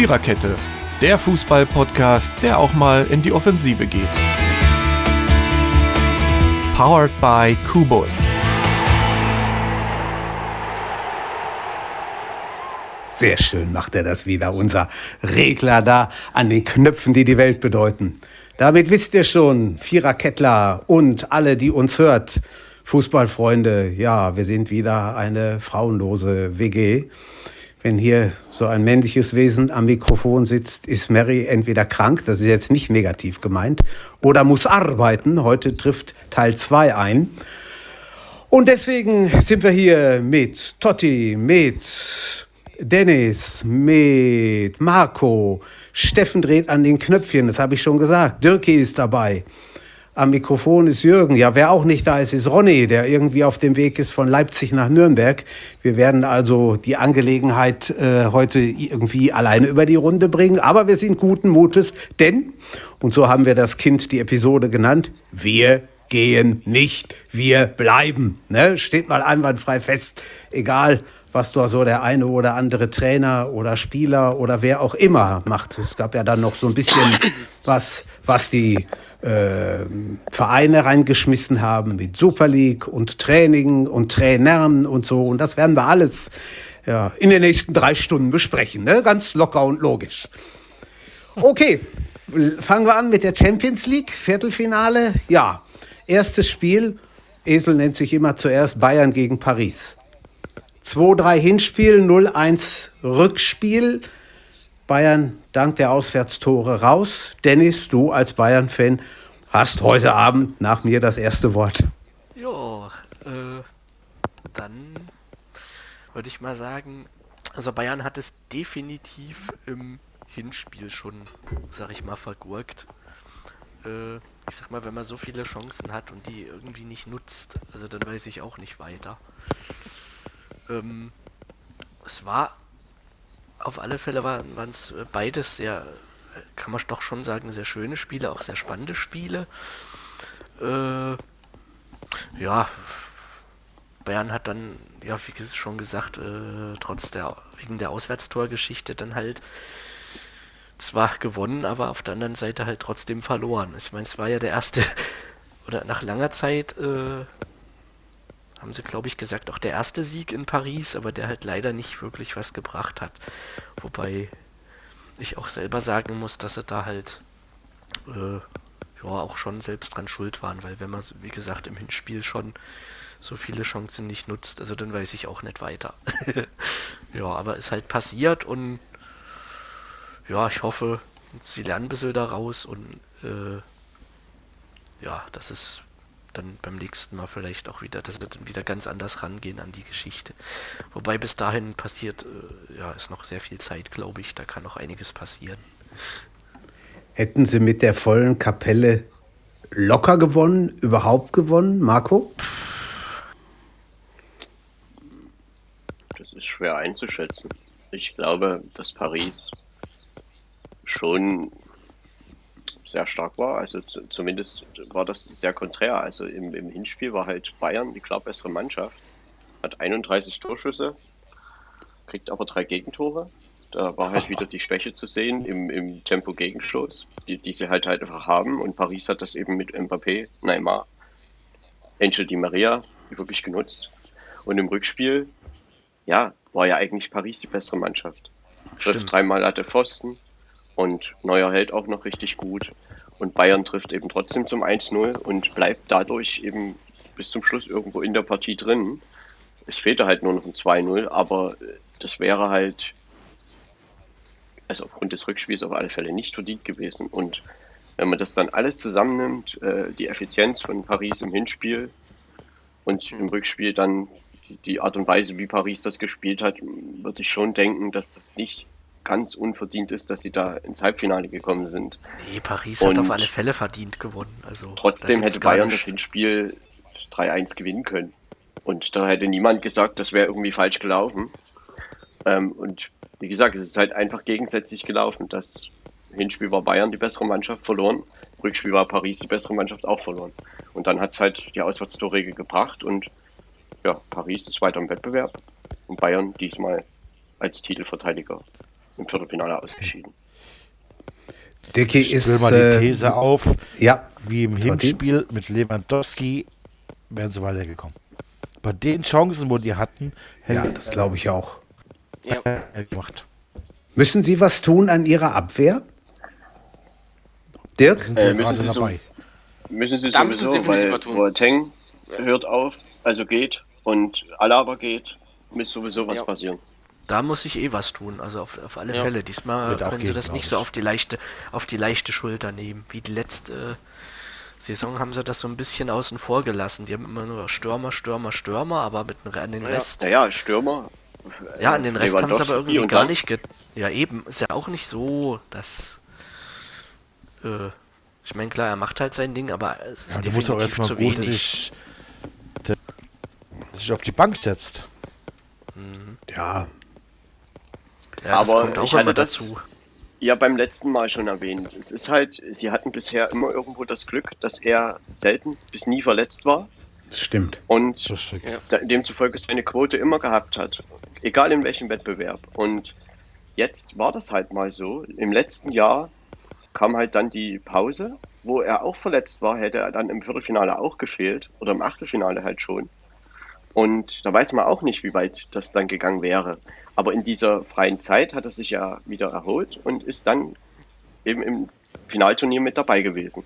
Viererkette, der Fußball-Podcast, der auch mal in die Offensive geht. Powered by Kubus. Sehr schön macht er das wieder, unser Regler da an den Knöpfen, die die Welt bedeuten. Damit wisst ihr schon, Viererkettler und alle, die uns hört, Fußballfreunde, ja, wir sind wieder eine frauenlose WG. Wenn hier so ein männliches Wesen am Mikrofon sitzt, ist Mary entweder krank, das ist jetzt nicht negativ gemeint, oder muss arbeiten. Heute trifft Teil 2 ein. Und deswegen sind wir hier mit Totti, mit Dennis, mit Marco, Steffen dreht an den Knöpfchen, das habe ich schon gesagt. Dirki ist dabei. Am Mikrofon ist Jürgen. Ja, wer auch nicht da ist, ist Ronny, der irgendwie auf dem Weg ist von Leipzig nach Nürnberg. Wir werden also die Angelegenheit äh, heute irgendwie alleine über die Runde bringen. Aber wir sind guten Mutes, denn, und so haben wir das Kind die Episode genannt, wir gehen nicht, wir bleiben. Ne? Steht mal einwandfrei fest, egal was da so der eine oder andere Trainer oder Spieler oder wer auch immer macht. Es gab ja dann noch so ein bisschen was, was die äh, Vereine reingeschmissen haben mit Super League und Training und Trainern und so. Und das werden wir alles ja, in den nächsten drei Stunden besprechen. Ne? Ganz locker und logisch. Okay, fangen wir an mit der Champions League, Viertelfinale. Ja, erstes Spiel. Esel nennt sich immer zuerst Bayern gegen Paris. 2-3 Hinspiel, 0-1 Rückspiel. Bayern dank der Auswärtstore raus. Dennis, du als Bayern-Fan hast heute Abend nach mir das erste Wort. Ja, äh, dann würde ich mal sagen, also Bayern hat es definitiv im Hinspiel schon, sag ich mal, vergurkt. Äh, ich sag mal, wenn man so viele Chancen hat und die irgendwie nicht nutzt, also dann weiß ich auch nicht weiter. Ähm, es war auf alle Fälle waren es beides sehr, kann man doch schon sagen, sehr schöne Spiele, auch sehr spannende Spiele. Äh, ja, Bayern hat dann, ja, wie schon gesagt, äh, trotz der, wegen der Auswärtstorgeschichte dann halt zwar gewonnen, aber auf der anderen Seite halt trotzdem verloren. Ich meine, es war ja der erste, oder nach langer Zeit, äh, haben sie, glaube ich, gesagt, auch der erste Sieg in Paris, aber der halt leider nicht wirklich was gebracht hat. Wobei ich auch selber sagen muss, dass sie da halt äh, ja auch schon selbst dran schuld waren, weil wenn man, wie gesagt, im Hinspiel schon so viele Chancen nicht nutzt, also dann weiß ich auch nicht weiter. ja, aber ist halt passiert und ja, ich hoffe, sie lernen ein bisschen daraus und äh, ja, das ist dann beim nächsten Mal vielleicht auch wieder, dass wir dann wieder ganz anders rangehen an die Geschichte. Wobei bis dahin passiert, äh, ja, ist noch sehr viel Zeit, glaube ich. Da kann noch einiges passieren. Hätten Sie mit der vollen Kapelle locker gewonnen, überhaupt gewonnen, Marco? Das ist schwer einzuschätzen. Ich glaube, dass Paris schon sehr stark war. Also zumindest war das sehr konträr. Also im, im Hinspiel war halt Bayern die klar bessere Mannschaft. Hat 31 Torschüsse, kriegt aber drei Gegentore. Da war halt wieder die Schwäche zu sehen im, im Tempo-Gegenstoß, die, die sie halt halt einfach haben. Und Paris hat das eben mit Mbappé, Neymar, Angel Di Maria wirklich genutzt. Und im Rückspiel, ja, war ja eigentlich Paris die bessere Mannschaft. Trifft dreimal hatte Pfosten, und Neuer hält auch noch richtig gut. Und Bayern trifft eben trotzdem zum 1-0 und bleibt dadurch eben bis zum Schluss irgendwo in der Partie drin. Es fehlte halt nur noch ein 2-0, aber das wäre halt, also aufgrund des Rückspiels auf alle Fälle nicht verdient gewesen. Und wenn man das dann alles zusammennimmt, äh, die Effizienz von Paris im Hinspiel und im Rückspiel dann die Art und Weise, wie Paris das gespielt hat, würde ich schon denken, dass das nicht ganz unverdient ist, dass sie da ins Halbfinale gekommen sind. Nee, Paris und hat auf alle Fälle verdient gewonnen. Also, trotzdem hätte Bayern das Hinspiel 3-1 gewinnen können. Und da hätte niemand gesagt, das wäre irgendwie falsch gelaufen. Ähm, und wie gesagt, es ist halt einfach gegensätzlich gelaufen. Das Hinspiel war Bayern die bessere Mannschaft verloren, Rückspiel war Paris die bessere Mannschaft auch verloren. Und dann hat es halt die Auswärtstorregel gebracht und ja, Paris ist weiter im Wettbewerb und Bayern diesmal als Titelverteidiger im Viertelfinale ausgeschieden. Dicky Ich ist. will mal die äh, These auf, Ja, wie im? Hinspiel mit Lewandowski wären sie weitergekommen. Bei den Chancen, wo die hatten, ja, hätten das glaube ich auch. Ja. gemacht. Müssen Sie was tun an Ihrer Abwehr? Dirk? Sind Äh, sie müssen gerade sie so- dabei. Müssen sie Da müssen sie sowieso, definitiv weil. Boateng hört auf, also geht und Alaba geht, muss sowieso was Ja. passieren. Da muss ich eh was tun, also auf, auf alle Ja. Fälle. Diesmal Wird können sie das nicht ich. so auf die leichte, auf die leichte Schulter nehmen. Wie die letzte äh, Saison haben sie das so ein bisschen außen vor gelassen. Die haben immer nur Stürmer, Stürmer, Stürmer, aber mit dem- an den Rest. Naja, Stürmer. Ja, an den Rest haben sie aber irgendwie gar nicht ge Ja, eben. Ist ja auch nicht so, dass. Äh, ich meine, klar, er macht halt sein Ding, aber es ist Ja, du musst auch definitiv erstmal zu gut, dass wenig. dass sich auf die Bank setzt. Ja, Ja, das aber kommt auch ich hatte immer das- dazu. Ja, beim letzten Mal schon erwähnt. Es ist halt, sie hatten bisher immer irgendwo das Glück, dass er selten bis nie verletzt war das stimmt. und. Ja. demzufolge seine Quote immer gehabt hat. Egal in welchem Wettbewerb. Und jetzt war das halt mal so. Im letzten Jahr kam halt dann die Pause, wo er auch verletzt war, hätte er dann im Viertelfinale auch gefehlt oder im Achtelfinale halt schon. Und da weiß man auch nicht, wie weit das dann gegangen wäre. Aber in dieser freien Zeit hat er sich ja wieder erholt und ist dann eben im Finalturnier mit dabei gewesen.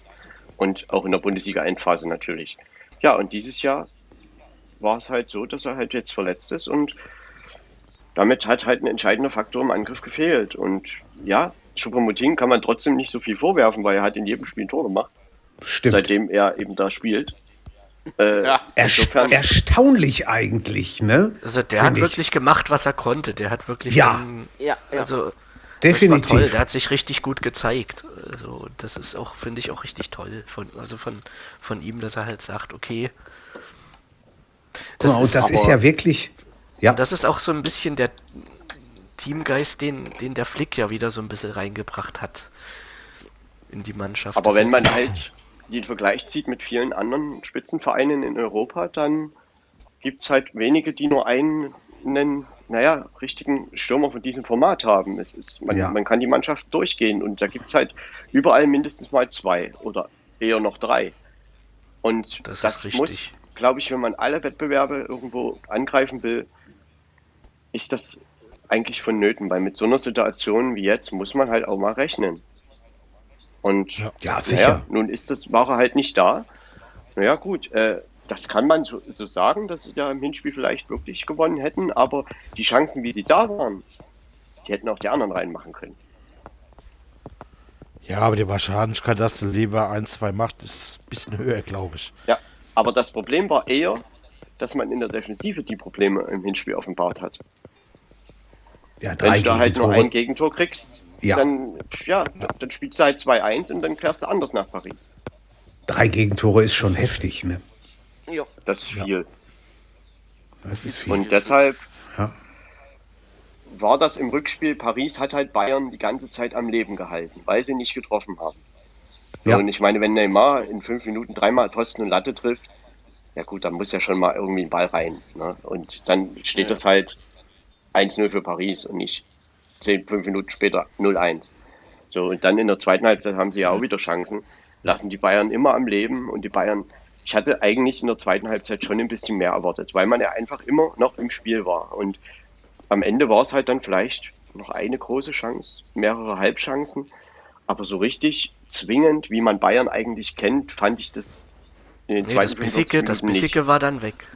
Und auch in der Bundesliga-Endphase natürlich. Ja, und dieses Jahr war es halt so, dass er halt jetzt verletzt ist und damit hat halt ein entscheidender Faktor im Angriff gefehlt. Und ja, Schuppermutin kann man trotzdem nicht so viel vorwerfen, weil er hat in jedem Spiel ein Tor gemacht, Stimmt. seitdem er eben da spielt. Äh, Ja. Insofern- erstaunlich eigentlich, ne? Also der hat Find ich. wirklich gemacht, was er konnte. Der hat wirklich. Ja. ähm, Ja, ja. Also Definitiv. Das toll. Der hat sich richtig gut gezeigt. Also das ist auch, finde ich, auch richtig toll von, also von, von ihm, dass er halt sagt, okay. Guck mal, und das ist aber- ja wirklich. Ja, Das ist auch so ein bisschen der Teamgeist, den, den der Flick ja wieder so ein bisschen reingebracht hat in die Mannschaft. Aber Das wenn man halt den Vergleich zieht mit vielen anderen Spitzenvereinen in Europa, dann gibt es halt wenige, die nur einen, naja, richtigen Stürmer von diesem Format haben. Es ist, man, Ja. man kann die Mannschaft durchgehen und da gibt es halt überall mindestens mal zwei oder eher noch drei. Und Das das, muss, glaube ich, wenn man alle Wettbewerbe irgendwo angreifen will, ist das eigentlich vonnöten, weil mit so einer Situation wie jetzt muss man halt auch mal rechnen. Und Ja. Ja, sicher. nun ist das, war er halt nicht da. Naja, gut, äh, das kann man so, so sagen, dass sie ja im Hinspiel vielleicht wirklich gewonnen hätten, aber die Chancen, wie sie da waren, die hätten auch die anderen reinmachen können. Ja, aber die Wahrscheinlichkeit, dass der lieber 1-2 macht, ist ein bisschen höher, glaube ich. Ja, aber das Problem war eher, dass man in der Defensive die Probleme im Hinspiel offenbart hat. ja Wenn du da halt nur ein Gegentor kriegst, Ja. dann, ja, dann spielst du halt 2-1 und dann fährst du anders nach Paris. Drei Gegentore ist schon heftig, ne? ja. Das ist viel. Das ist viel. Und deshalb Ja. war das im Rückspiel, Paris hat halt Bayern die ganze Zeit am Leben gehalten, weil sie nicht getroffen haben. Ja. Und ich meine, wenn Neymar in fünf Minuten dreimal Posten und Latte trifft, ja gut, dann muss ja schon mal irgendwie ein Ball rein. Ne? Und dann steht Ja. das halt 1-0 für Paris und nicht 10, 5 Minuten später 0-1. So, und dann in der zweiten Halbzeit haben sie ja auch wieder Chancen, lassen die Bayern immer am Leben und die Bayern, ich hatte eigentlich in der zweiten Halbzeit schon ein bisschen mehr erwartet, weil man ja einfach immer noch im Spiel war. Und am Ende war es halt dann vielleicht noch eine große Chance, mehrere Halbchancen, aber so richtig zwingend, wie man Bayern eigentlich kennt, fand ich das in den Nee, zweiten das 45 Bissige, das. Bissige war dann weg.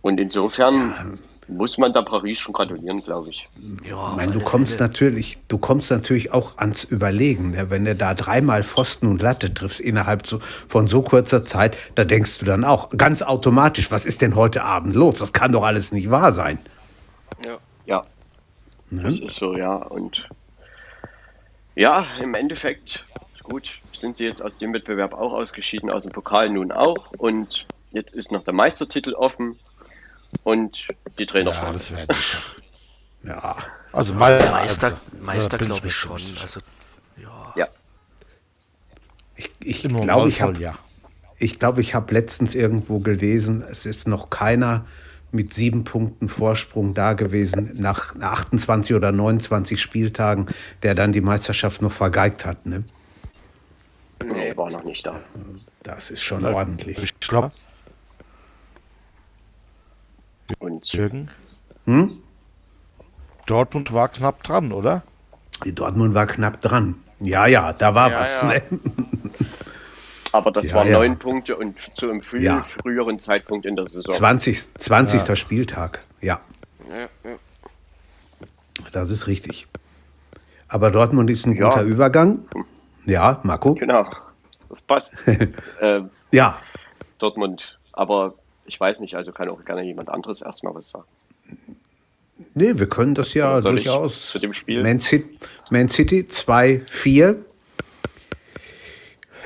Und insofern muss man da Paris schon gratulieren, glaube ich. Ja, Ich meine, du kommst Fälle. natürlich, du kommst natürlich auch ans Überlegen. Ne? Wenn du da dreimal Pfosten und Latte triffst innerhalb so, von so kurzer Zeit, da denkst du dann auch ganz automatisch, was ist denn heute Abend los? Das kann doch alles nicht wahr sein. ja. Ja, das ist so, ja. Und ja, im Endeffekt, gut, sind sie jetzt aus dem Wettbewerb auch ausgeschieden, aus dem Pokal nun auch. Und jetzt ist noch der Meistertitel offen und die Ja, Trainerfrage. das wäre nicht schaffen. Ja, Also Meister, Meister, also, Meister glaube mir ich schon. Also, ja. ja, ich, ich glaube, ich habe ja. ich, glaube, ich habe letztens irgendwo gelesen, es ist noch keiner mit sieben Punkten Vorsprung da gewesen nach 28 oder 29 Spieltagen, der dann die Meisterschaft noch vergeigt hat. Ne? Nee, war noch nicht da. Das ist schon ordentlich. Ich glaube, Und Jürgen. Hm? Dortmund war knapp dran, oder? Die Dortmund war knapp dran. Ja, ja, da war Ja, was. ja. Ne? aber das Ja, waren ja. neun Punkte und zu einem früh, Ja. früheren Zeitpunkt in der Saison. 20. 20. Spieltag. Ja, Ja, ja. das ist richtig. Aber Dortmund ist ein Ja. guter Übergang. Ja, Marco? Genau, das passt. äh, Ja, Dortmund, aber ich weiß nicht, also kann auch gerne jemand anderes erstmal was sagen. nee, wir können das ja durchaus. zu dem Spiel? Man City, Man City 2-4.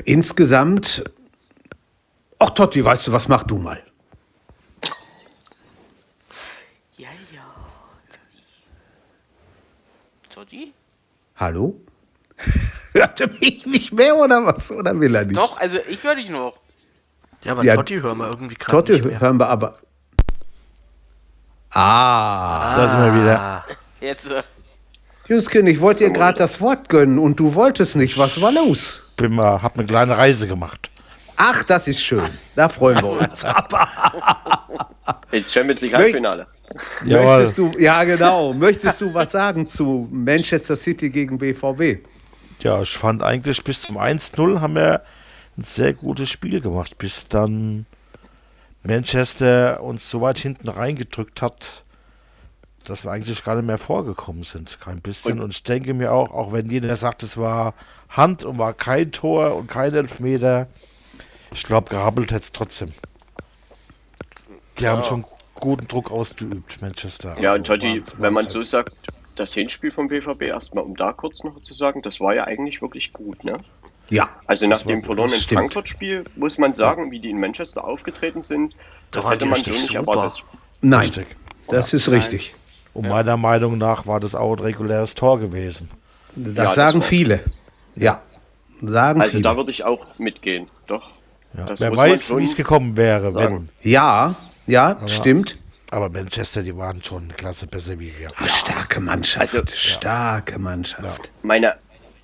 Insgesamt. Ach, Totti, weißt du was, mach du mal. Ja, ja. Totti? Hallo? Hört er mich nicht mehr oder was? Oder will er nicht? Doch, also ich höre dich noch. Ja, aber Ja, Totti hören wir irgendwie gerade Totti nicht mehr. hören wir aber. Ah, Da sind wir wieder. Jetzt, äh, Juskin, ich wollte dir gerade das Wort gönnen und du wolltest nicht. Was war los? Bin mal, hab eine kleine Reise gemacht. Ach, das ist schön. Da freuen wir uns. Ins Champions League Halbfinale. möchtest du, ja genau, möchtest du was sagen zu Manchester City gegen BVB? Ja, ich fand eigentlich bis zum 1-0 haben wir ein sehr gutes Spiel gemacht, bis dann Manchester uns so weit hinten reingedrückt hat, dass wir eigentlich gar nicht mehr vorgekommen sind. Kein bisschen. Und ich denke mir auch, auch wenn jeder sagt, es war Hand und war kein Tor und kein Elfmeter, ich glaube, gehabbelt hätte es trotzdem. Die haben schon guten Druck ausgeübt, Manchester. Ja, Also und Totti, wenn man so sagt, das Hinspiel vom BVB, erstmal um da kurz noch zu sagen, das war ja eigentlich wirklich gut, ne? Ja, Also nach dem verlorenen das. Frankfurt-Spiel muss man sagen, wie die in Manchester aufgetreten sind, Da das waren hätte man so nicht super. erwartet. nein, Richtig. das ist richtig. Und meiner Meinung nach war das auch ein reguläres Tor gewesen. Das Ja, das sagen war- viele. Ja, sagen Also da viele. würde ich auch mitgehen, doch. Ja. Das Wer weiß, wie es gekommen wäre, sagen. wenn. Ja, ja, stimmt. Aber Manchester, die waren schon eine Klasse besser wie wir. Starke Mannschaft, Also- starke Mannschaft. Meine,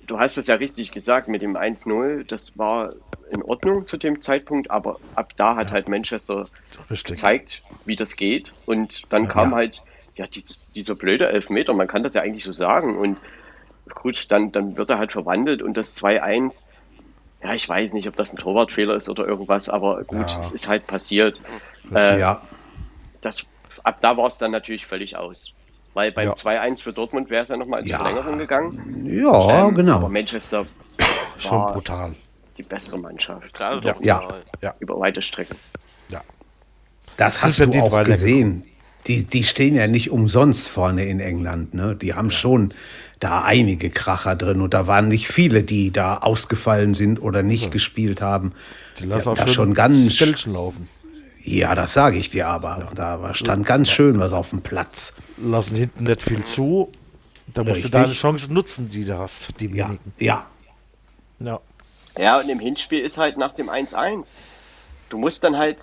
du hast es ja richtig gesagt mit dem 1-0, das war in Ordnung zu dem Zeitpunkt, aber ab da hat halt Manchester Richtig. gezeigt, wie das geht. Und dann kam Ja. halt ja dieses, dieser blöde Elfmeter, man kann das ja eigentlich so sagen. Und gut, dann, dann wird er halt verwandelt und das 2-1, ja, ich weiß nicht, ob das ein Torwartfehler ist oder irgendwas, aber gut, Ja. es ist halt passiert. Äh, ja, das, ab da war es dann natürlich völlig aus. Weil beim Ja. 2-1 für Dortmund wäre es ja nochmal ins Ja. Verlängerung gegangen. ja, Ähm, Aber genau. Manchester Schon war brutal. die bessere Mannschaft klar, Ja. doch. Ja. mal. über weite Strecken. Ja. Das Sind hast wir du auch gesehen. Die, die stehen ja nicht umsonst vorne in England. Ne? Die haben schon da einige Kracher drin und da waren nicht viele, die da ausgefallen sind oder nicht gespielt haben. Die lassen auch ja, schon ganz. Stelchen laufen. Ja, das sage ich dir aber. Da war, stand ganz schön was auf dem Platz. Lassen hinten nicht viel zu. Da musst Richtig. du deine Chancen nutzen, die du hast, die Ja, wenigen. ja, Ja. Ja, und im Hinspiel ist halt nach dem 1-1. Du musst dann halt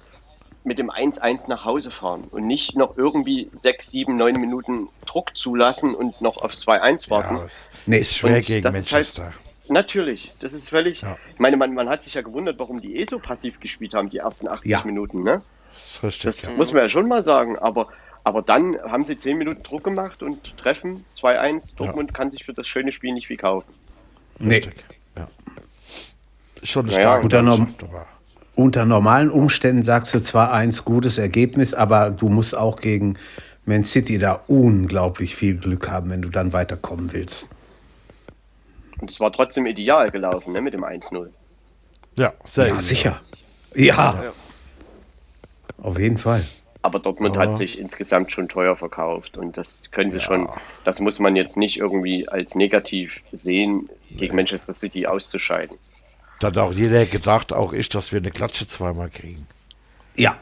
mit dem 1-1 nach Hause fahren und nicht noch irgendwie 6, 7, 9 Minuten Druck zulassen und noch aufs 2-1 warten. ja es Nee, ist schwer und gegen halt- Manchester. Natürlich, das ist völlig. Ja. Ich meine, man, man hat sich ja gewundert, warum die eh so passiv gespielt haben, die ersten 80 Ja. Minuten. Ne? Das ist richtig. Das ja. muss man ja schon mal sagen. Aber, aber dann haben sie 10 Minuten Druck gemacht und treffen 2-1. Dortmund kann sich für das schöne Spiel nicht viel kaufen. nee. Richtig. Ja. Schon eine Naja, starke Norm- aber Unter normalen Umständen sagst du zwar eins gutes Ergebnis, aber du musst auch gegen Man City da unglaublich viel Glück haben, wenn du dann weiterkommen willst. Und es war trotzdem ideal gelaufen ne, mit dem 1-0. ja, sehr Ja, sicher. Ja, Ja. auf jeden Fall. Aber Dortmund Ja. hat sich insgesamt schon teuer verkauft und das können sie Ja. schon, das muss man jetzt nicht irgendwie als negativ sehen, gegen Manchester City auszuscheiden. Da hat auch jeder gedacht, auch ich, dass wir eine Klatsche zweimal kriegen. Ja,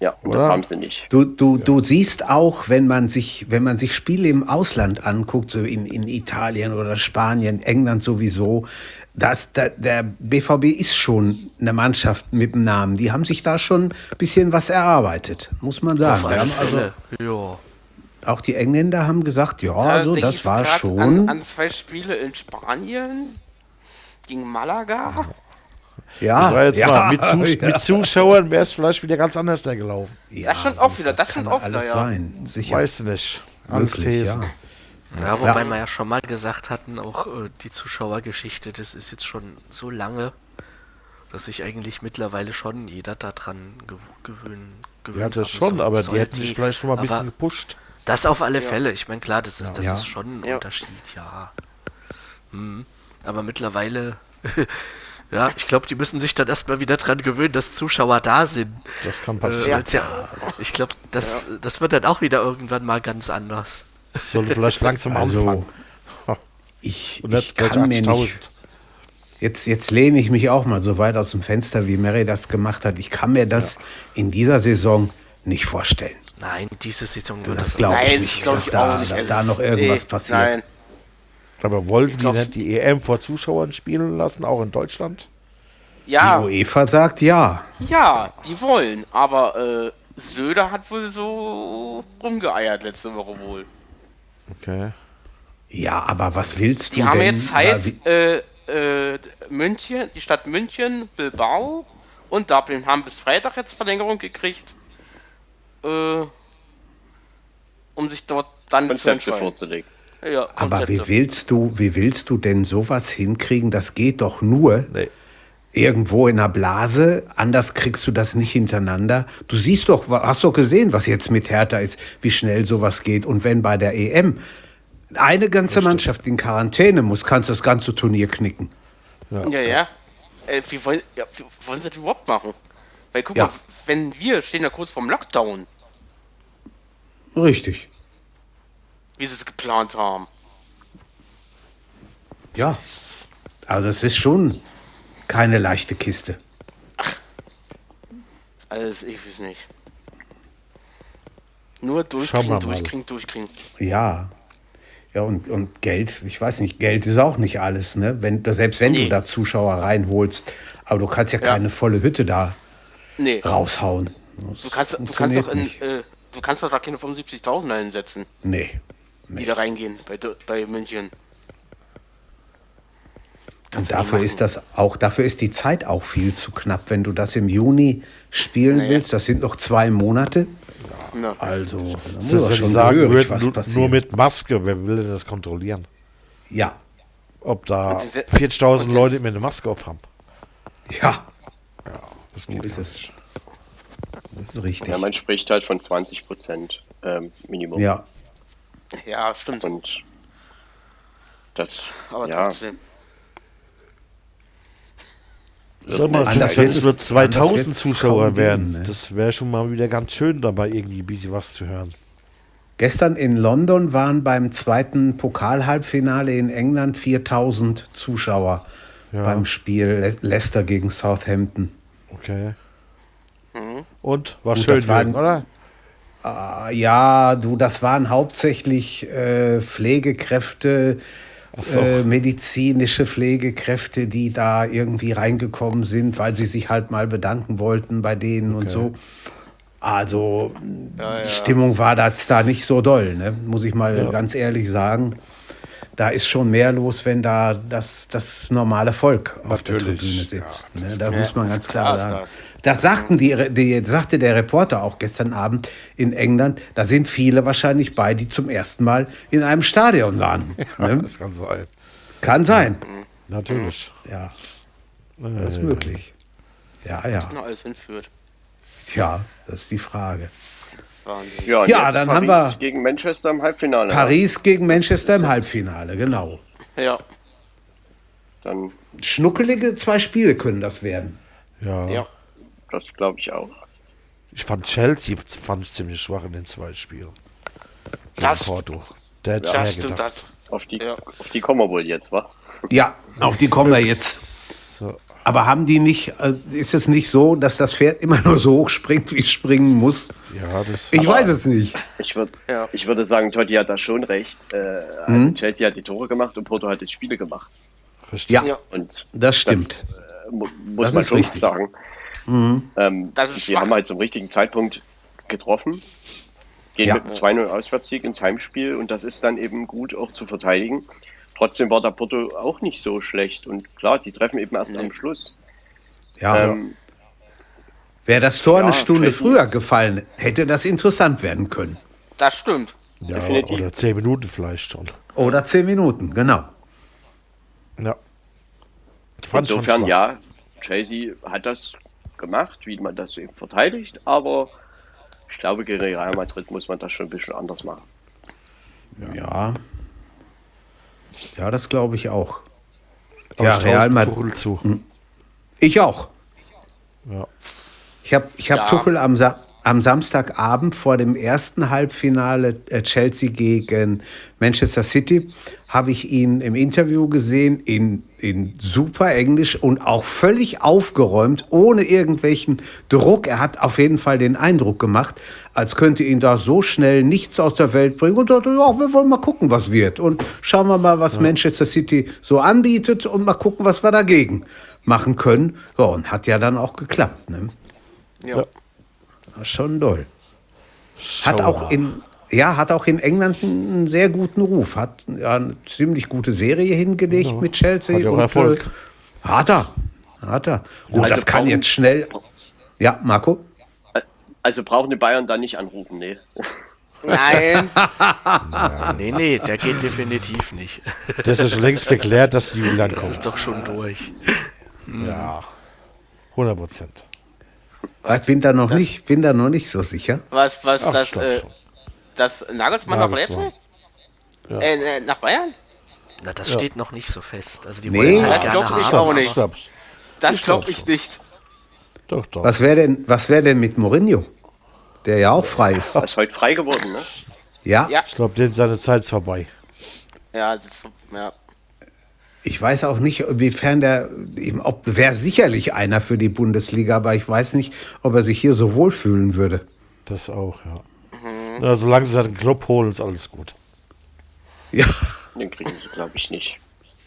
Ja, und das Oder? haben sie nicht. Du, du, du siehst auch, wenn man sich, wenn man sich Spiele im Ausland anguckt, so in, in Italien oder Spanien, England sowieso, dass der, der BVB ist schon eine Mannschaft mit dem Namen. Die haben sich da schon ein bisschen was erarbeitet, muss man sagen. Also, ja. auch die Engländer haben gesagt, ja, Da also denk das war schon. An, an zwei Spiele in Spanien gegen Malaga. Ja, Das war jetzt ja, mal, mit, Zus ja. mit Zuschauern wäre es vielleicht wieder ganz anders da gelaufen. Ja, Das stimmt auch wieder, das kann stimmt auch wieder, ja. sein, sicher. Weißt du nicht. Alles Thesen. ja. Ja, wobei wir ja schon mal gesagt hatten, auch äh, die Zuschauergeschichte, das ist jetzt schon so lange, dass sich eigentlich mittlerweile schon jeder daran gew gewöhnen gewöhnt Ja, das haben schon, aber die hätten sich vielleicht schon mal ein bisschen gepusht. Das auf alle Fälle. Ich meine, klar, das ist, das ist schon ein Ja. Unterschied, ja. Hm. Aber mittlerweile, ja, ich glaube, die müssen sich dann erstmal wieder dran gewöhnen, dass Zuschauer da sind. Das kann Äh, passieren. weil's ja, ich glaube, das, das wird dann auch wieder irgendwann mal ganz anders. Das sollte vielleicht langsam Also, anfangen. Ich, ich kann mir nicht, 80.000. Jetzt, jetzt lehne ich mich auch mal so weit aus dem Fenster, wie Mary das gemacht hat. Ich kann mir das in dieser Saison nicht vorstellen. Nein, diese Saison wird Das das glaube ich Nein, nicht, glaub dass, ich da, dass da ist- noch irgendwas nee, passiert. Nein, Aber wollten die nicht die EM vor Zuschauern spielen lassen, auch in Deutschland? ja, Die UEFA sagt ja. ja, die wollen, aber äh, Söder hat wohl so rumgeeiert letzte Woche wohl. Okay. Ja, aber was willst Die du haben denn? jetzt Zeit, wie- äh, äh, München, die Stadt München, Bilbao und Dublin haben bis Freitag jetzt Verlängerung gekriegt, äh, um sich dort dann zu Konzepte entscheiden. vorzulegen. Ja, aber wie willst du, wie willst du denn sowas hinkriegen? Das geht doch nur Nee. irgendwo in einer Blase. Anders kriegst du das nicht hintereinander. Du siehst doch, hast doch gesehen, was jetzt mit Hertha ist, wie schnell sowas geht. Und wenn bei der EM eine ganze Mannschaft in Quarantäne muss, kannst du das ganze Turnier knicken. Ja, ja. Äh, wie, wollen, ja, wie wollen sie das überhaupt machen? Weil guck Ja. mal, wenn wir stehen ja kurz vorm Lockdown, Richtig. Wie sie es geplant haben. Ja. Also es ist schon keine leichte Kiste. Alles, ich weiß nicht. Nur durchkriegen, durchkriegen, durchkriegen. Ja. Ja, und, und Geld, ich weiß nicht, Geld ist auch nicht alles, ne? Wenn, selbst wenn du Nee. da Zuschauer reinholst, aber du kannst ja Ja. keine volle Hütte da Nee, raushauen. Das du kannst, du kannst doch in, äh, du kannst doch da keine 75.000 einsetzen, Nee. Die da reingehen bei, bei München. Und dafür ist das auch, dafür ist die Zeit auch viel zu knapp. Wenn du das im Juni spielen Naja. willst, das sind noch zwei Monate. Ja. Also, da muss Das, schon sagen würden, was nur, passieren. nur mit Maske, wer will denn das kontrollieren? ja, Ob da Und diese- 40.000 und Leute das- mit einer Maske auf haben. ja, Das so geht ist es. Das ist richtig. Ja, man spricht halt von 20 Prozent ähm, Minimum. Ja, ja, stimmt. Und das, Aber ja, trotzdem. Sag mal, Anders wenn es nur anders 2000 wird's Zuschauer geben, ne? das wäre schon mal wieder ganz schön, dabei irgendwie ein bisschen was zu hören. Gestern in London waren beim zweiten Pokal-Halbfinale in England 4000 Zuschauer Ja. beim Spiel Le Leicester gegen Southampton. Okay. Mhm. Und? War Gut, schön, das war oder? Ah, Ja, du, das waren hauptsächlich äh, Pflegekräfte, so. äh, medizinische Pflegekräfte, die da irgendwie reingekommen sind, weil sie sich halt mal bedanken wollten bei denen und so. Also die Stimmung war da, da nicht so doll, ne? muss ich mal ganz ehrlich sagen. Da ist schon mehr los, wenn da das, das normale Volk auf der Natürlich, Tribüne ja, sitzt. ne? Da muss man ganz klar klar ist sagen. das. Das sagten die, die, sagte der Reporter auch gestern Abend in England. Da sind viele wahrscheinlich bei, die zum ersten Mal in einem Stadion waren. Ne? Das kann sein. Kann sein. Natürlich. Ja, das ist möglich. Ja, ja. Noch alles hinführt. Ja, das ist die Frage. Wahnsinn. ja, Ja, dann haben Paris wir- gegen Manchester im Halbfinale. Paris gegen Manchester im Halbfinale, genau. Ja, Dann, Schnuckelige zwei Spiele können das werden. Ja. ja. das glaube ich auch. Ich fand Chelsea fand ich ziemlich schwach in den zwei Spielen. Gegen Das- Porto. Der hätte Das mehr stimmt, das. Auf die, Ja. auf die kommen wir wohl jetzt, wa? Ja, auf die kommen wir jetzt. So. Aber haben die nicht, äh, ist es nicht so, dass das Pferd immer nur so hoch springt, wie es springen muss? Ja, das Ich weiß es nicht. Ich, würd, Ja. ich würde sagen, Totti hat da schon recht. Äh, also Mhm. Chelsea hat die Tore gemacht und Porto hat die Spiele gemacht. richtig. Ja, Ja. Und das stimmt. äh, mu muss Das man ist schon richtig. sagen. Ähm, Das ist sie schwach. haben halt zum richtigen Zeitpunkt getroffen. Gehen Ja. mit einem 2-0 Auswärtssieg ins Heimspiel und das ist dann eben gut auch zu verteidigen. Trotzdem war der Porto auch nicht so schlecht und klar, die treffen eben erst am Schluss. Ja, Ähm, wäre das Tor eine ja, Stunde Chelsea- früher gefallen, hätte das interessant werden können. Das stimmt. Ja, definitiv. oder zehn Minuten vielleicht schon. Oder zehn Minuten, genau. Ja. Ich fand Insofern, ja, Chelsea hat das gemacht, wie man das eben verteidigt, aber ich glaube, gegen Real Madrid muss man das schon ein bisschen anders machen. Ja. Ja, das glaube ich auch. Aber ja, Real Madrid. Tuchel zu. Ich auch. Ja. Ich habe ich hab Ja. Tuchel am, Sa am Samstagabend vor dem ersten Halbfinale äh, Chelsea gegen Manchester City, habe ich ihn im Interview gesehen in, in super Englisch und auch völlig aufgeräumt, ohne irgendwelchen Druck. Er hat auf jeden Fall den Eindruck gemacht, als könnte ihn da so schnell nichts aus der Welt bringen. Und dachte, ja, wir wollen mal gucken, was wird. Und schauen wir mal, was Manchester City so anbietet und mal gucken, was wir dagegen machen können. Ja, und hat ja dann auch geklappt. Ne? Ja. War Schon doll. Hat auch in ja, hat auch in England einen sehr guten Ruf. Hat ja eine ziemlich gute Serie hingelegt mit Chelsea. Hat ja und, Erfolg. Äh, hat er. Hat er. Gut, Also das kann brauchen- jetzt schnell. Ja, Marco? Also brauchen die Bayern da nicht anrufen, nee. Nein. Nee, nee, der geht definitiv nicht. Das ist schon längst geklärt, dass die Julian Das kommt. ist doch schon durch. Ja. 100 Prozent. Ich bin da noch nicht, bin da noch nicht so sicher. Was, was, Ach, das, äh, das Nagelsmann nach Nagelsmann. Leipzig? Äh, äh, nach Bayern? Na, das steht noch nicht so fest. Also die Nee. wollen Ja, halt gerne glaub ich haben. auch nicht. Das glaube ich schon. nicht. Doch, doch. Was wäre denn, was wäre denn mit Mourinho? Der ja auch frei ist. Er ist heute frei geworden, ne? Ja, Ja. Ich glaube, seine Zeit ist vorbei. Ja, das, ja. Ich weiß auch nicht, inwiefern der, ob wäre sicherlich einer für die Bundesliga, aber ich weiß nicht, ob er sich hier so wohlfühlen würde. Das auch, ja. Mhm. Na, solange sie den Club holen, ist alles gut. Ja, Den kriegen sie, glaube ich, nicht.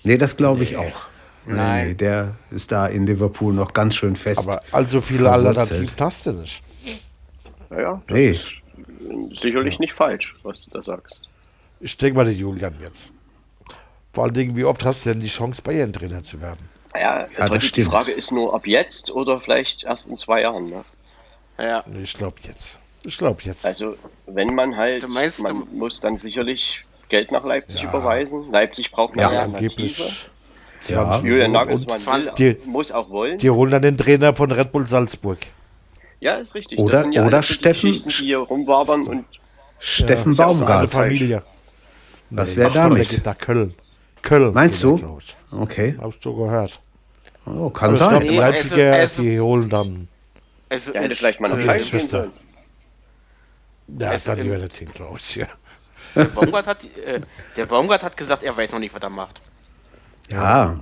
nee, das glaube ich auch. Nee, Nein. nee, der ist da in Liverpool noch ganz schön fest. Aber allzu viele Verwurzelt. Alternativen hast du nicht. Naja, das Nee. ist sicherlich nicht falsch, was du da sagst. Ich denke mal den Julian jetzt. Vor allen Dingen, wie oft hast du denn die Chance, Bayern-Trainer zu werden? Naja, das Totti, die stimmt. Frage ist nur, ob jetzt oder vielleicht erst in zwei Jahren. Ne? Ja. Ich glaube jetzt. Ich glaube jetzt. Also, wenn man halt, Du meinst, man du- muss dann sicherlich Geld nach Leipzig überweisen. Leipzig braucht eine Ja, Alternative. Angeblich Ja. 20 Julian Nagelsmann und will, die, muss auch wollen. die holen dann den Trainer von Red Bull Salzburg. ja, ist richtig. Oder- das sind ja oder die Steffen- die hier rumwabern und Steffen Ja, ja Baumgart. Familie. Was Nee, wäre damit? nach Köln. Köln. Meinst du? ich. Okay. Ich so gehört. Oh, kann ich glaube, sein. die Nee, Leipziger, also- also- die holen dann. Also, ja, hätte ich- vielleicht mal gehen Schwester. Ja, Also dann lieber nicht hin, glaube ich. Ja. der, Baumgart hat, äh, der Baumgart hat gesagt, er weiß noch nicht, was er macht. Ja.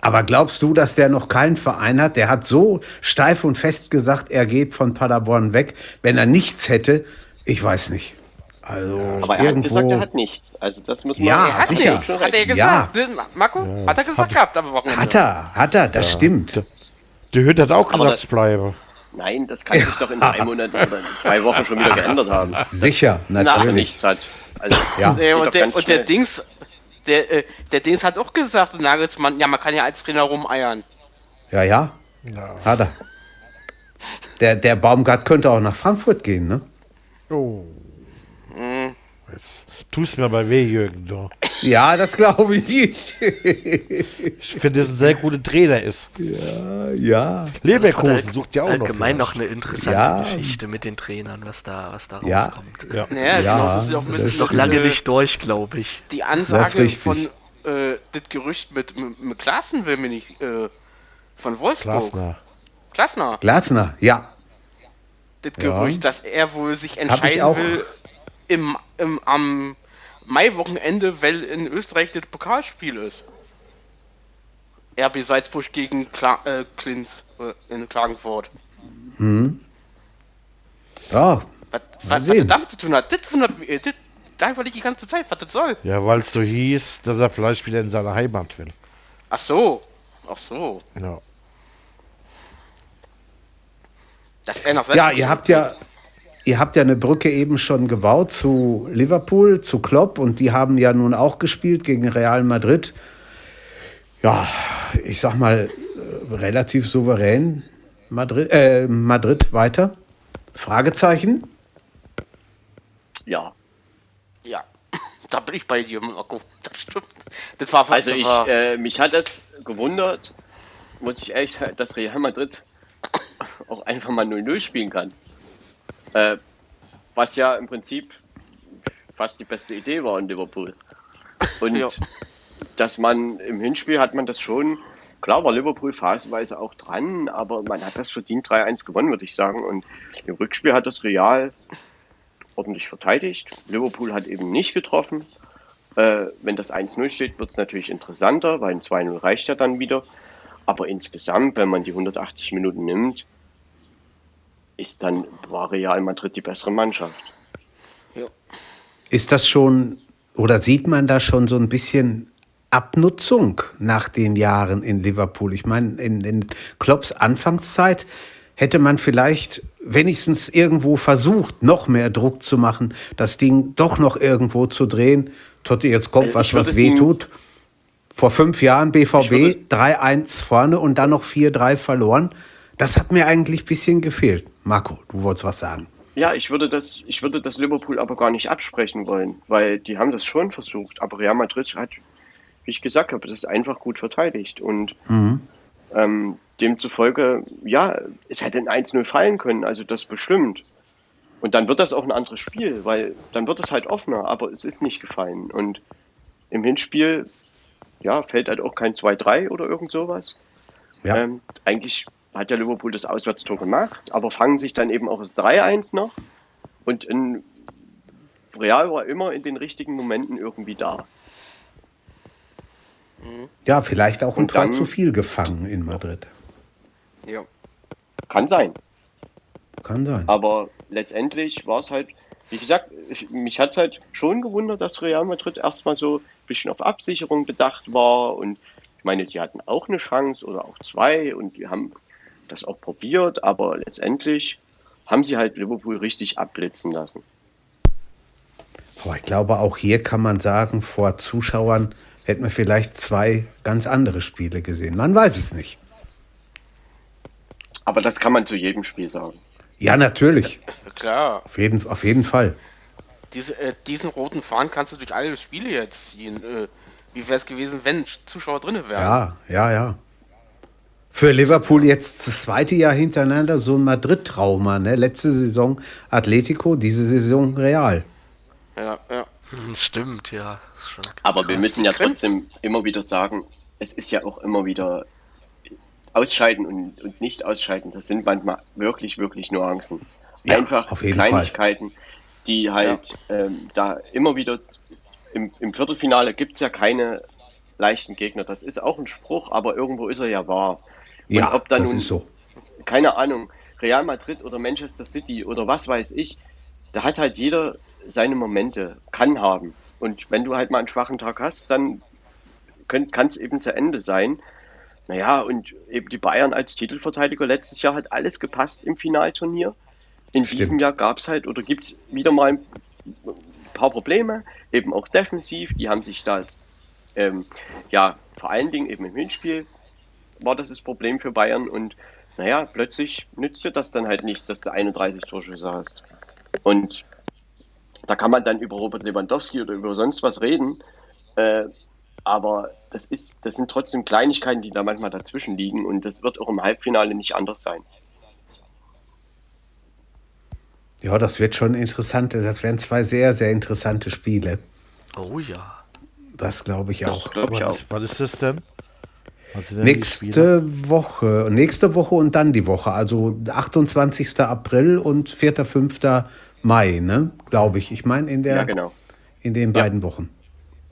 Aber glaubst du, dass der noch keinen Verein hat? Der hat so steif und fest gesagt, er geht von Paderborn weg. Wenn er nichts hätte, ich weiß nicht. Also Aber er hat irgendwo. gesagt, er hat nichts. Also das muss man Ja, Er hat sicher. nichts, hat er Ja. gesagt. Ne, Marco? hat er gesagt hat- gehabt am Wochenende. hat er, hat er, das stimmt. Die Hütte hat auch Aber gesagt, ich bleibe. Nein, das kann sich doch in drei Monaten oder in drei Wochen schon wieder geändert haben. Sicher, er natürlich. nichts hat. Also, Ja. und der, und der. Dings, der, äh, der Dings hat auch gesagt, Nagelsmann, ja, man kann ja als Trainer rumeiern. Ja, ja, hat er. Der, der Baumgart könnte auch nach Frankfurt gehen, ne? Oh. Jetzt tust mir mal weh, Jürgen. Du. Ja, das glaube ich. Ich finde, dass er ein sehr guter Trainer ist. ja. Leverkusen sucht ja auch noch. Allgemein noch eine interessante Ja. Geschichte mit den Trainern, was da, was da Ja. rauskommt. Ja. Ja, genau, das ist auch Das mit, ist noch lange nicht durch, glaube ich. Die Ansage von, äh, das Gerücht mit, mit, mit Klaassen will mir nicht, äh, von Wolfsburg. Glasner. Klassner. Glasner, ja. Das Ja. Gerücht, dass er wohl sich ich entscheiden auch. will im, im, am Maiwochenende, weil in Österreich das Pokalspiel ist. RB Salzburg gegen Kla äh, Klins äh, in Klagenfurt. Ja, Was, was, was das damit zu tun hat, das wundert mich. äh, Das, da überlege ich die ganze Zeit, was das soll. Ja, weil es so hieß, dass er vielleicht wieder in seine Heimat will. Ach so. Ach so. Ja. Dass er nach ja Salzburg ihr habt ja, ihr habt ja eine Brücke eben schon gebaut zu Liverpool, zu Klopp und die haben ja nun auch gespielt gegen Real Madrid. Ja, ich sag mal, äh, relativ souverän Madrid, äh, Madrid weiter. Fragezeichen? Ja. Ja, da bin ich bei dir, Marco. Das stimmt. Das war Also ich, äh, mich hat das gewundert, muss ich ehrlich sagen, dass Real Madrid auch einfach mal 0-0 spielen kann. Äh, was ja im Prinzip fast die beste Idee war in Liverpool. Und Ja. dass man im Hinspiel hat man das schon, klar war Liverpool phasenweise auch dran, aber man hat das verdient 3-1 gewonnen, würde ich sagen. Und im Rückspiel hat das Real ordentlich verteidigt. Liverpool hat eben nicht getroffen. Äh, wenn das 1-0 steht, wird es natürlich interessanter, weil ein 2-0 reicht ja dann wieder. Aber insgesamt, wenn man die 180 Minuten nimmt, ist dann war Real Madrid die bessere Mannschaft. ja. Ist das schon oder sieht man da schon so ein bisschen Abnutzung nach den Jahren in Liverpool? Ich meine, in, in Klopps Anfangszeit hätte man vielleicht wenigstens irgendwo versucht, noch mehr Druck zu machen, das Ding doch noch irgendwo zu drehen. Totti, jetzt kommt Also was, was weh tut. Vor fünf Jahren BVB würde- 3-1 vorne und dann noch 4-3 verloren. Das hat mir eigentlich ein bisschen gefehlt. Marco, du wolltest was sagen. Ja, ich würde das, ich würde das Liverpool aber gar nicht absprechen wollen, weil die haben das schon versucht. Aber Real Madrid hat, wie ich gesagt habe, das einfach gut verteidigt. Und ähm, demzufolge, ja, es hätte ein 1-0 fallen können, also das bestimmt. Und dann wird das auch ein anderes Spiel, weil dann wird es halt offener, aber es ist nicht gefallen. Und im Hinspiel, ja, fällt halt auch kein 2-3 oder irgend sowas. Ja. Ähm, eigentlich hat ja Liverpool das Auswärtstor gemacht, aber fangen sich dann eben auch das 3-1 noch. Und in Real war immer in den richtigen Momenten irgendwie da. Ja, vielleicht auch ein Und Tor dann- zu viel gefangen in Madrid. ja. Kann sein. Kann sein. Aber letztendlich war es halt, wie gesagt, ich, mich hat es halt schon gewundert, dass Real Madrid erstmal so ein bisschen auf Absicherung bedacht war. Und ich meine, sie hatten auch eine Chance oder auch zwei und die haben das auch probiert, aber letztendlich haben sie halt Liverpool richtig abblitzen lassen. Aber ich glaube, auch hier kann man sagen, vor Zuschauern hätten wir vielleicht zwei ganz andere Spiele gesehen. Man weiß es nicht. Aber das kann man zu jedem Spiel sagen. Ja, natürlich. Klar. Auf jeden, auf jeden Fall. Diese, äh, diesen roten Faden kannst du durch alle Spiele jetzt ziehen. Äh, wie wäre es gewesen, wenn Zuschauer drin wären? Ja, ja, ja. Für Liverpool jetzt das zweite Jahr hintereinander so ein Madrid-Trauma. Ne? Letzte Saison Atletico, diese Saison Real. Ja, ja. Hm, stimmt, ja. Ist schon Aber wir müssen ja trotzdem immer wieder sagen, es ist ja auch immer wieder ausscheiden und, und nicht ausscheiden. Das sind manchmal wirklich, wirklich Nuancen. Ja, Einfach auf jeden Fall. Kleinigkeiten, die halt ähm, da immer wieder im, im Viertelfinale gibt es ja keine leichten Gegner. Das ist auch ein Spruch, aber irgendwo ist er ja wahr. Und Ja, ob da das nun, ist so. keine Ahnung, Real Madrid oder Manchester City oder was weiß ich, da hat halt jeder seine Momente, kann haben. Und wenn du halt mal einen schwachen Tag hast, dann kann es eben zu Ende sein. Naja, und eben die Bayern als Titelverteidiger letztes Jahr hat alles gepasst im Finalturnier. In Stimmt. diesem Jahr gab es halt oder gibt es wieder mal ein paar Probleme, eben auch defensiv. Die haben sich da, ähm, ja, vor allen Dingen eben im Hinspiel war das das Problem für Bayern und naja, plötzlich nützt dir das dann halt nichts, dass du 31 Torschüsse hast. Und da kann man dann über Robert Lewandowski oder über sonst was reden, äh, aber das ist, das sind trotzdem Kleinigkeiten, die da manchmal dazwischen liegen und das wird auch im Halbfinale nicht anders sein. Ja, das wird schon interessant. Das werden zwei sehr, sehr interessante Spiele. Oh ja. Das glaube ich Das auch. glaube ich auch. Was, was ist das denn? Nächste Woche, nächste Woche und dann die Woche, also 28. April und 4. 5. Mai, ne? Glaube ich. Ich meine in der Ja, genau. in den Ja. beiden Wochen.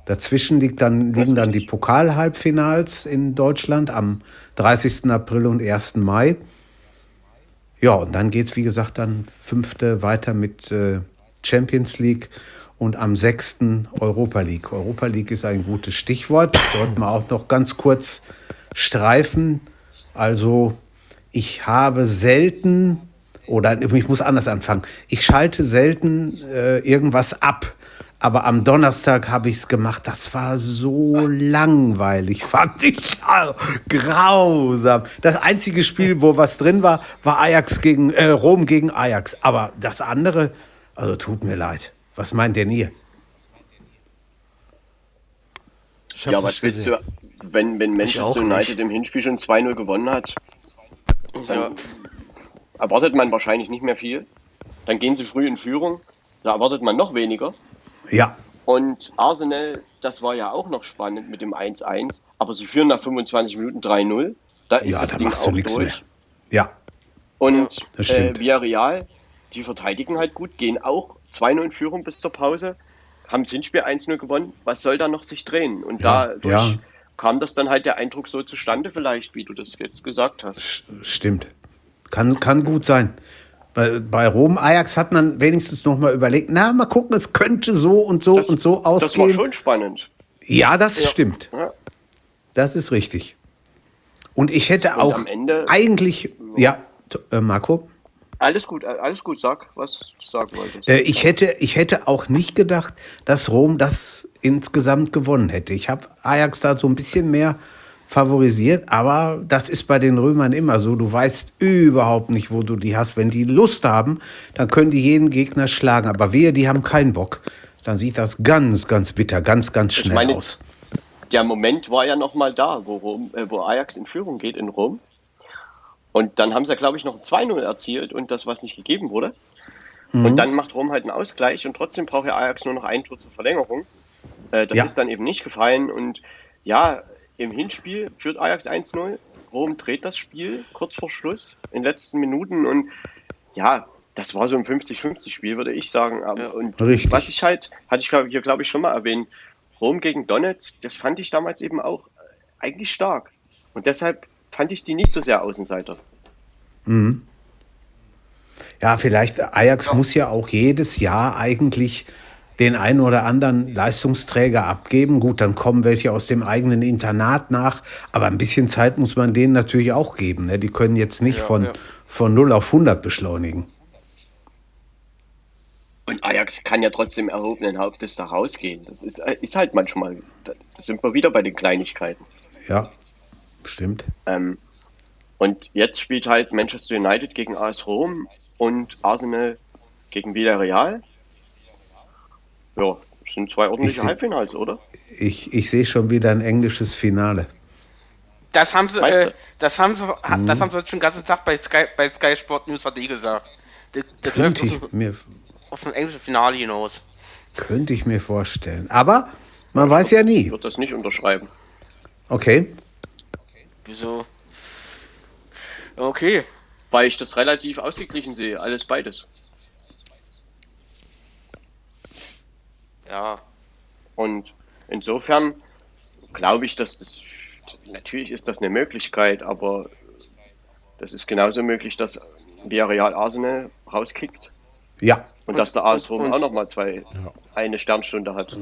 Dazwischen liegt dann, liegen dann die Pokal-Halbfinals in Deutschland am 30. April und 1. Mai. Ja, und dann geht es, wie gesagt, dann fünfte weiter mit äh, Champions League und am 6. Europa League. Europa League ist ein gutes Stichwort. Sollten wir auch noch ganz kurz streifen. Also, ich habe selten, oder ich muss anders anfangen, ich schalte selten äh, irgendwas ab. Aber am Donnerstag habe ich es gemacht. Das war so langweilig, fand ich. Oh, grausam. Das einzige Spiel, wo was drin war, war Ajax gegen äh, Rom gegen Ajax. Aber das andere, also tut mir leid. Was meint denn ihr? Ich Ja, was willst du, wenn, wenn Manchester United im Hinspiel schon 2-0 gewonnen hat, dann erwartet man wahrscheinlich nicht mehr viel. Dann gehen sie früh in Führung, da erwartet man noch weniger. Ja, Und Arsenal, das war ja auch noch spannend mit dem 1-1, aber sie führen nach 25 Minuten 3-0. Da ist ja, das da Ding machst du auch nichts mehr. Ja, Und Das äh. Villarreal, die verteidigen halt gut, gehen auch 2-0 in Führung bis zur Pause, haben das Hinspiel 1-0 gewonnen. Was soll da noch sich drehen? Und Ja, dadurch ja. Kam das dann halt der Eindruck so zustande, vielleicht, wie du das jetzt gesagt hast. stimmt. Kann, kann gut sein. Bei, bei Rom, Ajax hat man wenigstens noch mal überlegt, na, mal gucken, es könnte so und so Das, und so das war ausgehen. schon spannend. ja, das stimmt. Ja. Das ist richtig. Und ich hätte Und auch am Ende- eigentlich, ja, äh, Marco, Alles gut, alles gut, sag, was du sagen wolltest. äh, ich, hätte, ich hätte auch nicht gedacht, dass Rom das insgesamt gewonnen hätte. Ich habe Ajax da so ein bisschen mehr favorisiert, aber das ist bei den Römern immer so. Du weißt überhaupt nicht, wo du die hast. Wenn die Lust haben, dann können die jeden Gegner schlagen. Aber wehe, die haben keinen Bock. Dann sieht das ganz, ganz bitter, ganz, ganz schnell meine- aus. der Moment war ja noch mal da, wo, Rom, äh, wo Ajax in Führung geht in Rom. Und dann haben sie, glaube ich, noch ein 2-0 erzielt und das, was nicht gegeben wurde. Und dann macht Rom halt einen Ausgleich und trotzdem braucht ja Ajax nur noch ein Tor zur Verlängerung. Äh, das Ja. ist dann eben nicht gefallen. Und ja, im Hinspiel führt Ajax 1-0. Rom dreht das Spiel kurz vor Schluss in den letzten Minuten. Und ja, das war so ein 50-50-Spiel, würde ich sagen. Aber, und Richtig. was ich halt, hatte ich glaub, hier, glaube ich, schon mal erwähnt, Rom gegen Donetsk, das fand ich damals eben auch äh, eigentlich stark. Und deshalb fand ich die nicht so sehr Außenseiter. Ja, vielleicht Ajax muss ja auch jedes Jahr eigentlich den einen oder anderen Leistungsträger abgeben. Gut, dann kommen welche aus dem eigenen Internat nach, aber ein bisschen Zeit muss man denen natürlich auch geben. Ne? Die können jetzt nicht Ja, von, ja. von 0 auf 100 beschleunigen. Und Ajax kann ja trotzdem erhobenen Hauptes da rausgehen. Das ist, ist halt manchmal, da da sind wir wieder bei den Kleinigkeiten. Ja, stimmt. Ähm, und jetzt spielt halt Manchester United gegen AS Rom und Arsenal gegen Villarreal. Ja, das sind zwei ordentliche seh- Halbfinals, oder? Ich, ich sehe schon wieder ein englisches Finale. Das haben sie, äh, das haben sie, ha- Mhm. das haben sie heute schon den ganzen Tag bei Sky, bei Sky Sport News HD gesagt. Das, das läuft Könnte auf, ich, mir, auf ein englisches Finale hinaus. könnte ich mir vorstellen. Aber man weiß ja nie. Ich würde das nicht unterschreiben. Okay. Wieso? Okay. Weil ich das relativ ausgeglichen sehe, alles beides. Ja. Und insofern glaube ich, dass das natürlich ist das eine Möglichkeit, aber das ist genauso möglich, dass Villarreal Arsenal rauskickt Ja. und, dass der AS und- Rom und- auch nochmal zwei eine Sternstunde hat.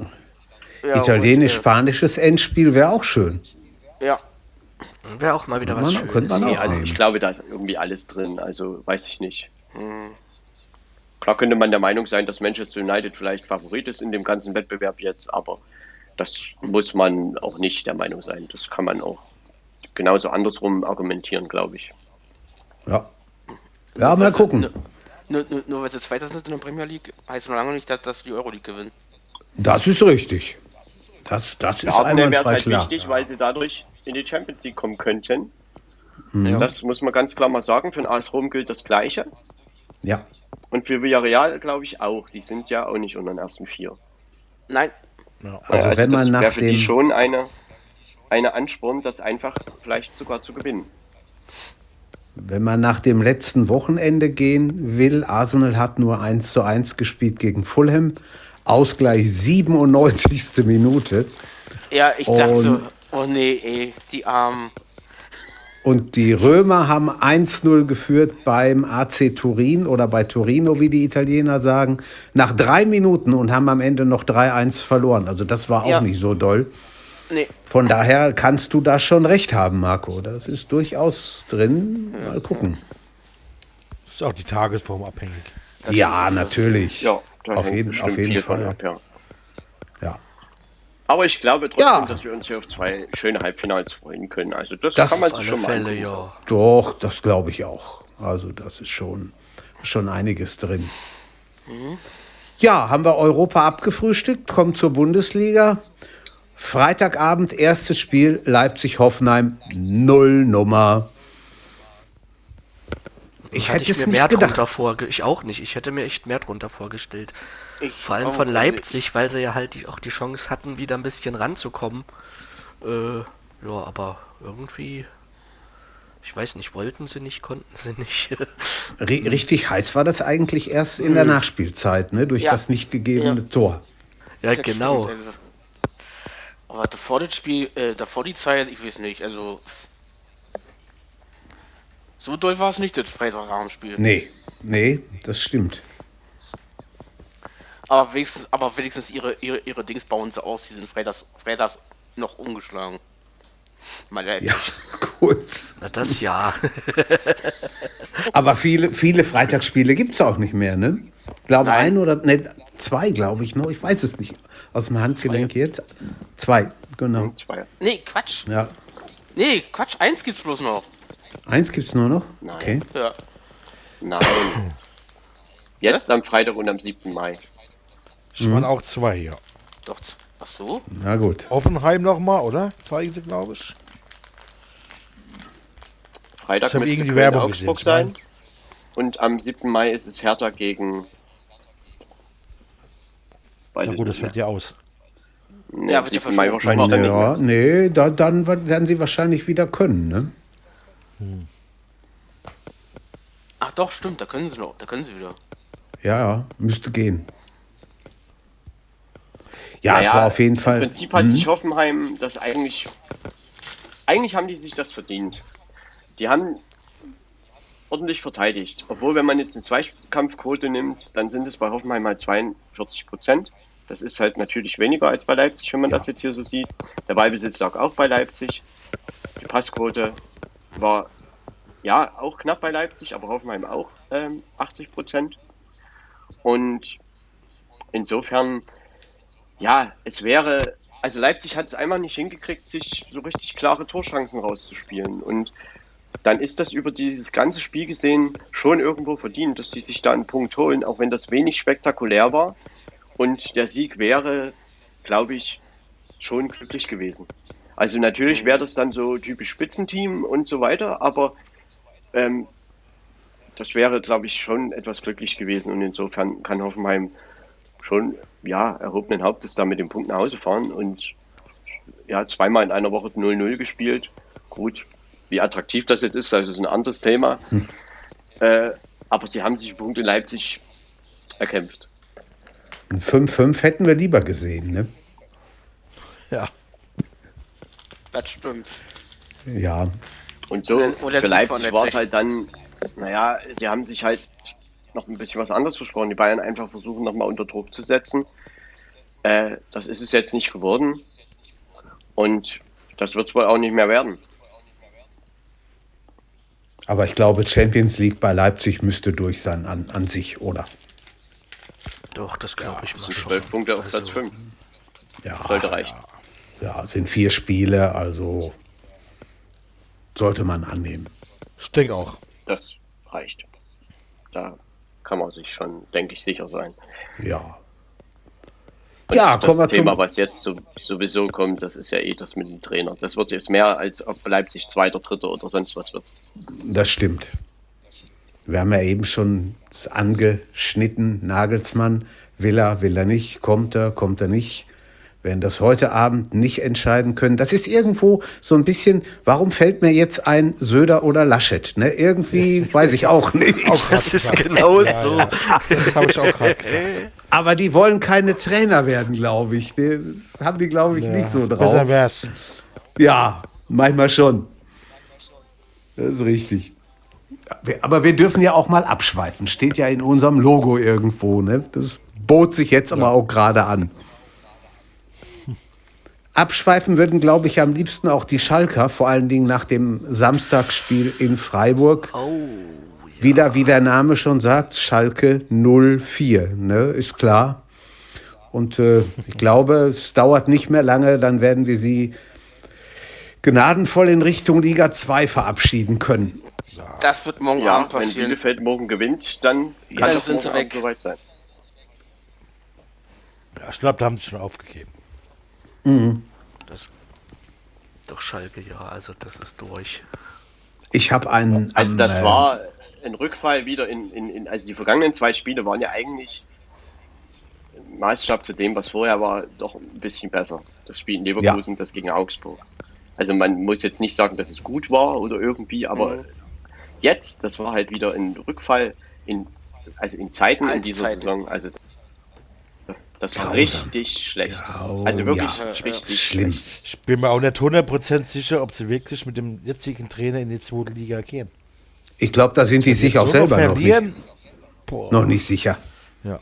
ja Italienisch-spanisches Endspiel wäre auch schön. und, äh, Ja. Wäre auch mal wieder was Man- Schönes. man Nee, auch also nehmen. ich glaube, da ist irgendwie alles drin, also weiß ich nicht. Klar könnte man der Meinung sein, dass Manchester United vielleicht Favorit ist in dem ganzen Wettbewerb jetzt, aber das muss man auch nicht der Meinung sein. Das kann man auch genauso andersrum argumentieren, glaube ich. Ja. Ja, mal Also, gucken. Nur, nur, nur, weil sie Zweiter sind in der Premier League, heißt noch lange nicht, dass, dass die Euroleague gewinnen. Das ist richtig. Das, das ist Für Arsenal wäre es halt klar. wichtig, weil sie dadurch in die Champions League kommen könnten. Mhm. Das muss man ganz klar mal sagen. Für den AS Rom gilt das Gleiche. Ja. Und für Villarreal glaube ich auch. Die sind ja auch nicht unter den ersten vier. Nein, Also, wenn man das nach wäre für die dem schon eine, eine Ansporn, das einfach vielleicht sogar zu gewinnen. wenn man nach dem letzten Wochenende gehen will, Arsenal hat nur 1 zu 1 gespielt gegen Fulham. Ausgleich 97. Minute. Ja, ich dachte so, oh nee, ey, die Armen. Und die Römer haben 1-0 geführt beim AC Turin oder bei Torino, wie die Italiener sagen, nach drei Minuten und haben am Ende noch 3-1 verloren. Also das war auch Ja. nicht so doll. Nee, Von daher kannst du da schon recht haben, Marco. Das ist durchaus drin. Mal gucken. Ist auch die Tagesform abhängig. Ja, natürlich. Ja, auf jeden, auf jeden Fall. ab, ja. Ja. Aber ich glaube trotzdem, Ja. dass wir uns hier auf zwei schöne Halbfinals freuen können. Also das, Das kann man sich schon mal angucken. ja. Doch, das glaube ich auch. Also das ist schon, schon einiges drin. Ja, haben wir Europa abgefrühstückt, kommt zur Bundesliga. Freitagabend, erstes Spiel, Leipzig-Hoffenheim, null Nummer. Ich hätte ich es mir mehr nicht gedacht. drunter vorge... Ich auch nicht. Ich hätte mir echt mehr drunter vorgestellt. Ich Vor allem von nicht. Leipzig, weil sie ja halt die, auch die Chance hatten, wieder ein bisschen ranzukommen. Äh, ja, aber irgendwie... Ich weiß nicht, wollten sie nicht, konnten sie nicht. Ri- Richtig heiß war das eigentlich erst in der Nachspielzeit, ne? durch Ja. das nicht gegebene Ja. Tor. ja, Das genau. stimmt, also. Aber davor das Spiel, äh, davor die Zeit, ich weiß nicht, also. So doll war es nicht, das Freitagabendspiel. Nee, nee, das stimmt. Aber wenigstens, aber wenigstens ihre, ihre, ihre Dings bauen sie aus, die sind Freitags, Freitags noch umgeschlagen. Mal Ja, kurz. Na, das ja. Aber viele, viele Freitagsspiele gibt es auch nicht mehr, ne? Ich glaube Nein. ein oder ne, zwei, glaube ich noch. Ich weiß es nicht. Aus dem Handgelenk jetzt. Zwei, genau. Zwei. Nee, Quatsch. Ja. Nee, Quatsch, eins gibt's bloß noch. Eins gibt es nur noch? Nein. Okay. Ja. Nein. Jetzt am Freitag und am 7. Mai. Ich meine auch zwei hier. Doch. Ach so? Na gut. Offenheim nochmal, oder? Zeigen sie, glaube ich. Freitag Ich müsste Werbung Augsburg gesehen, sein. Und am 7. Mai ist es Hertha gegen. Weiß Na gut, das fällt ja aus. Nee, Ja, wird ja 7. Mai wahrscheinlich dann nicht Ja, mehr. nee, da, dann werden sie wahrscheinlich wieder können, ne? Ach doch, stimmt, da können sie noch, da können sie wieder. Ja, ja, müsste gehen. Ja, es Naja, war auf jeden Fall. Im Prinzip hat Mhm. sich Hoffenheim das eigentlich. Eigentlich haben die sich das verdient. Die haben ordentlich verteidigt. Obwohl, wenn man jetzt eine Zweikampfquote nimmt, dann sind es bei Hoffenheim halt 42 Prozent. Das ist halt natürlich weniger als bei Leipzig, wenn man Ja. das jetzt hier so sieht. Der Ballbesitz lag auch bei Leipzig. Die Passquote war ja auch knapp bei Leipzig, aber Hoffenheim auch ähm, 80 Prozent. Und insofern ja, es wäre, also Leipzig hat es einmal nicht hingekriegt, sich so richtig klare Torchancen rauszuspielen. Und dann ist das über dieses ganze Spiel gesehen schon irgendwo verdient, dass sie sich da einen Punkt holen, auch wenn das wenig spektakulär war. Und der Sieg wäre, glaube ich, schon glücklich gewesen. Also natürlich wäre das dann so typisch Spitzenteam und so weiter, aber ähm, das wäre, glaube ich, schon etwas glücklich gewesen. Und insofern kann Hoffenheim schon, ja, erhobenen Hauptes da mit dem Punkt nach Hause fahren und ja, zweimal in einer Woche 0-0 gespielt. Gut, wie attraktiv das jetzt ist, das ist ein anderes Thema. Äh, aber sie haben sich einen Punkt in Leipzig erkämpft. Ein 5-5 hätten wir lieber gesehen, ne? Ja. Das stimmt. Ja. Und so Oder- für Leipzig war es halt dann, naja, sie haben sich halt noch ein bisschen was anderes versprochen. Die Bayern einfach versuchen, nochmal unter Druck zu setzen. Äh, das ist es jetzt nicht geworden. Und das wird es wohl auch nicht mehr werden. Aber ich glaube, Champions League bei Leipzig müsste durch sein an, an sich, oder? Doch, das glaube ich Das mal sind schon. zwölf Punkte auf Also, Platz 5. Ja, Sollte reichen. ja, es sind vier Spiele, also sollte man annehmen. Ich denke auch. Das reicht. Da kann man sich schon, denke ich, sicher sein. Ja. Ja, das kommen wir Thema, zum. was jetzt so, sowieso kommt, das ist ja eh das mit dem Trainer. Das wird jetzt mehr als ob Leipzig Zweiter, Dritter oder sonst was wird. Das stimmt. Wir haben ja eben schon es angeschnitten. Nagelsmann, will er, will er nicht, kommt er, kommt er nicht. Werden das heute Abend nicht entscheiden können. Das ist irgendwo so ein bisschen, warum fällt mir jetzt ein Söder oder Laschet? Ne? Irgendwie weiß ich auch nicht. Das ist genau so. Das habe ich auch gerade gedacht. Aber die wollen keine Trainer werden, glaube ich. Das haben die, glaube ich, nicht so drauf. Besser wär's. Ja, manchmal schon. Das ist richtig. Aber wir dürfen ja auch mal abschweifen. Steht ja in unserem Logo irgendwo. Ne? Das bot sich jetzt aber auch gerade an. Abschweifen würden, glaube ich, am liebsten auch die Schalker, vor allen Dingen nach dem Samstagsspiel in Freiburg. Oh, Wieder, wie der Name schon sagt, Schalke 04, ne? ist klar. Und äh, ich glaube, es dauert nicht mehr lange, dann werden wir sie gnadenvoll in Richtung Liga 2 verabschieden können. Das wird morgen Ja, Abend wenn passieren. Bielefeld morgen gewinnt, dann kann es sind morgen sie weg. soweit sein. Ja, ich glaube, da haben sie schon aufgegeben. Doch Schalke, ja, also das ist durch. Ich habe einen. Also das äh, war ein Rückfall wieder in, in, in, also die vergangenen zwei Spiele waren ja eigentlich im Maßstab zu dem, was vorher war, doch ein bisschen besser. Das Spiel in Leverkusen, das gegen Augsburg. Also man muss jetzt nicht sagen, dass es gut war oder irgendwie, aber jetzt, das war halt wieder ein Rückfall in, also in Zeiten in Alte dieser Zeiten. Saison, also das war Grausam. richtig schlecht. Grau- also wirklich ja, richtig schlimm. schlecht. Ich bin mir auch nicht 100% sicher, ob sie wirklich mit dem jetzigen Trainer in die zweite Liga gehen. Ich glaube, da sind die sich auch so selber noch nicht, noch nicht sicher. Ja.